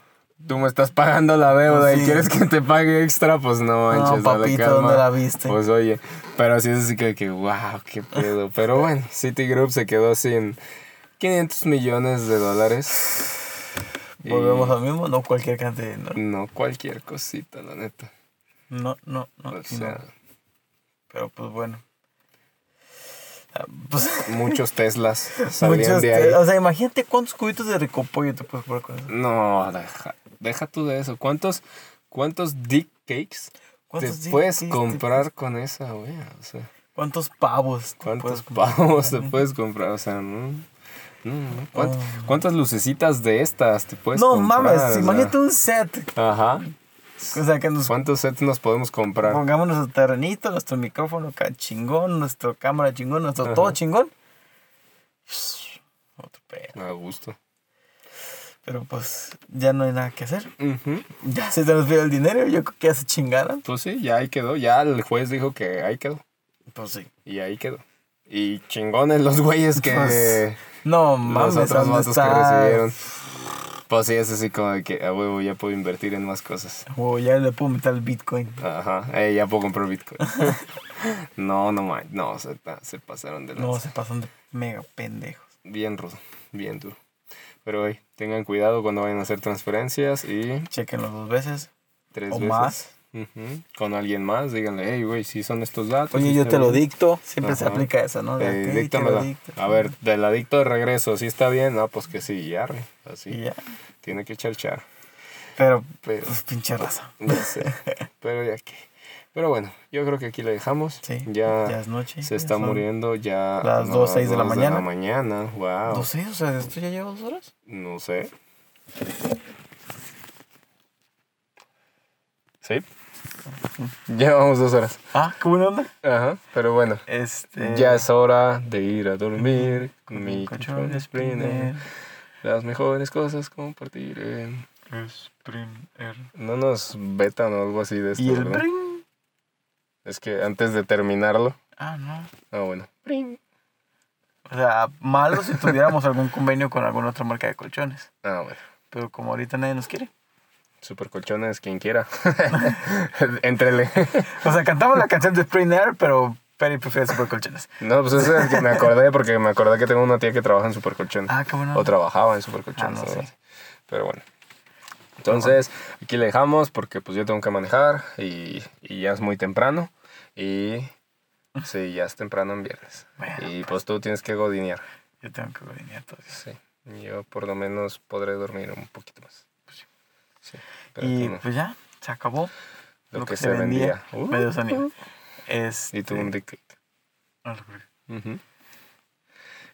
tú me estás pagando la deuda Pues y sí. quieres que te pague extra, pues no manches, no, papito. ¿dónde la viste? Pues oye, pero sí es así que, que wow, qué pedo. Pero bueno, Citigroup se quedó sin 500 millones de dólares. Volvemos al mismo, no cualquier cantidad de dinero. No cualquier cosita, la neta. No, no, no. O no. sea, Pero pues bueno. Ah, Pues, [LAUGHS] muchos Teslas salían muchos de te- ahí. O sea, imagínate cuántos cubitos de ricopollo te puedes poner con eso. No, deja, deja tú de eso. ¿Cuántos, cuántos dick cakes te ¿Cuántos di- puedes te comprar con esa, güey? O sea, ¿Cuántos pavos? te ¿cuántos puedes comprar? pavos te puedes comprar? O sea, no. No, no. ¿Cuánt- Oh. ¿Cuántas lucecitas de estas te puedes No comprar? mames, O sea, imagínate un set. Ajá. O sea, que nos ¿Cuántos sets nos podemos comprar? pongamos nuestro terrenito, nuestro micrófono acá chingón, nuestra cámara chingón, nuestro Ajá. todo chingón. Otro pedo. A gusto. Pero pues ya no hay nada que hacer. Ujú. Ya se nos vio el dinero, yo creo que ya se chingaron. Pues sí, ya ahí quedó. Ya el juez dijo que ahí quedó. Pues sí. Y ahí quedó. Y chingones los güeyes que. Pues, No los mames, otros ¿dónde vatos que recibieron. Pues sí, es así como de que a huevo ya puedo invertir en más cosas. O ya le puedo meter el Bitcoin. Ajá, eh, ya puedo comprar Bitcoin. [LAUGHS] no, no, man, no, se, pa- se pasaron de No, lanza. se pasan de mega pendejos. Bien rudo, bien duro. Pero hey, tengan cuidado cuando vayan a hacer transferencias y Chequenlo dos veces. tres O veces. más. Ujú, Con alguien más, díganle, hey, güey, si son estos datos. Oye, sí yo te lo bien". dicto. Siempre se aplica eso, ¿no? De, Eh, ok, te lo díctamela. dicto. A ver, de la dicto de regreso, si está bien, no, pues que sí, ya, así. Ya. Tiene que echar char. Pero, Pero, pues, pinche raza. ya sé. Pero ya que. Pero bueno, yo creo que aquí le dejamos. Sí. Ya, Ya es noche. se ya está muriendo ya. las no, dos, seis de la mañana. mañana. Wow. ¿Dos seis? O sea, ¿esto ya lleva dos horas? No sé. ¿Sí? [LAUGHS] Llevamos dos horas. Ah, qué buena onda. Ajá, pero bueno. Este. Ya es hora de ir a dormir con mi colchón Sprinter. Las mejores cosas compartir en... Sprinter. No nos vetan o algo así de esto, Y el ¿verdad? Es que antes de terminarlo... Ah, no. Ah, bueno. O sea, malo si tuviéramos algún convenio con alguna otra marca de colchones. Ah, bueno. Pero como ahorita nadie nos quiere. Super colchones, quien quiera. [LAUGHS] Entrele. O sea, cantamos la canción de Sprinter, pero Perry prefiere super colchones. No, pues eso es que me acordé porque me acordé que tengo una tía que trabaja en super colchones. Ah, qué bueno. O trabajaba en super colchones. Ah, no así. Pero bueno. Entonces, aquí le dejamos porque pues yo tengo que manejar y, y ya es muy temprano. Y sí, ya es temprano en viernes. Bueno, y pues tú tienes que godinear. Yo tengo que todo eso. Sí. Yo por lo menos podré dormir un poquito más. Sí. Pero Y no. pues ya, se acabó. lo, que, se vendía. Uh, Medio sonido. Este, y tú un dictate. ah, Ujú.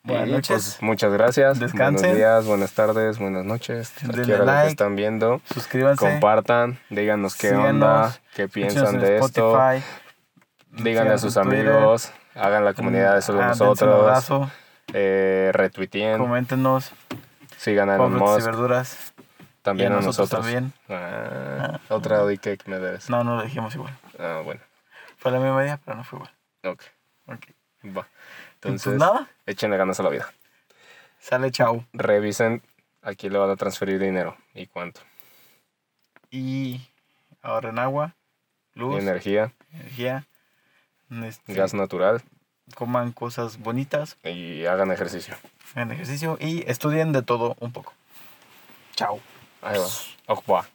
Buenas Y, noches. pues, muchas gracias. Descansen. Buenos días, buenas tardes, buenas noches. Denle ahora lo like. que están viendo. Suscríbanse. Compartan, díganos qué Síganos, onda, qué piensan en de esto. Spotify, Díganle a sus Twitter, amigos, hagan la comunidad de solo ah, nosotros, abrazo, eh, retuiteen, coméntenos, sigan a Elon frutas y Musk, verduras. También y a a nosotros nosotros. también. Ah, otra OD que me debes. No, no lo dijimos igual. Ah, bueno, Fue la misma idea, pero no fue igual. ok, Ok. va. Entonces, nada, échenle ganas a la vida. sale chao. Revisen a quién le van a transferir dinero y cuánto. Y ahorren agua, luz, Energía, energía. este, gas natural coman cosas bonitas, y hagan ejercicio. hagan ejercicio y estudien de todo un poco. Chao. Ahí va. Au revoir.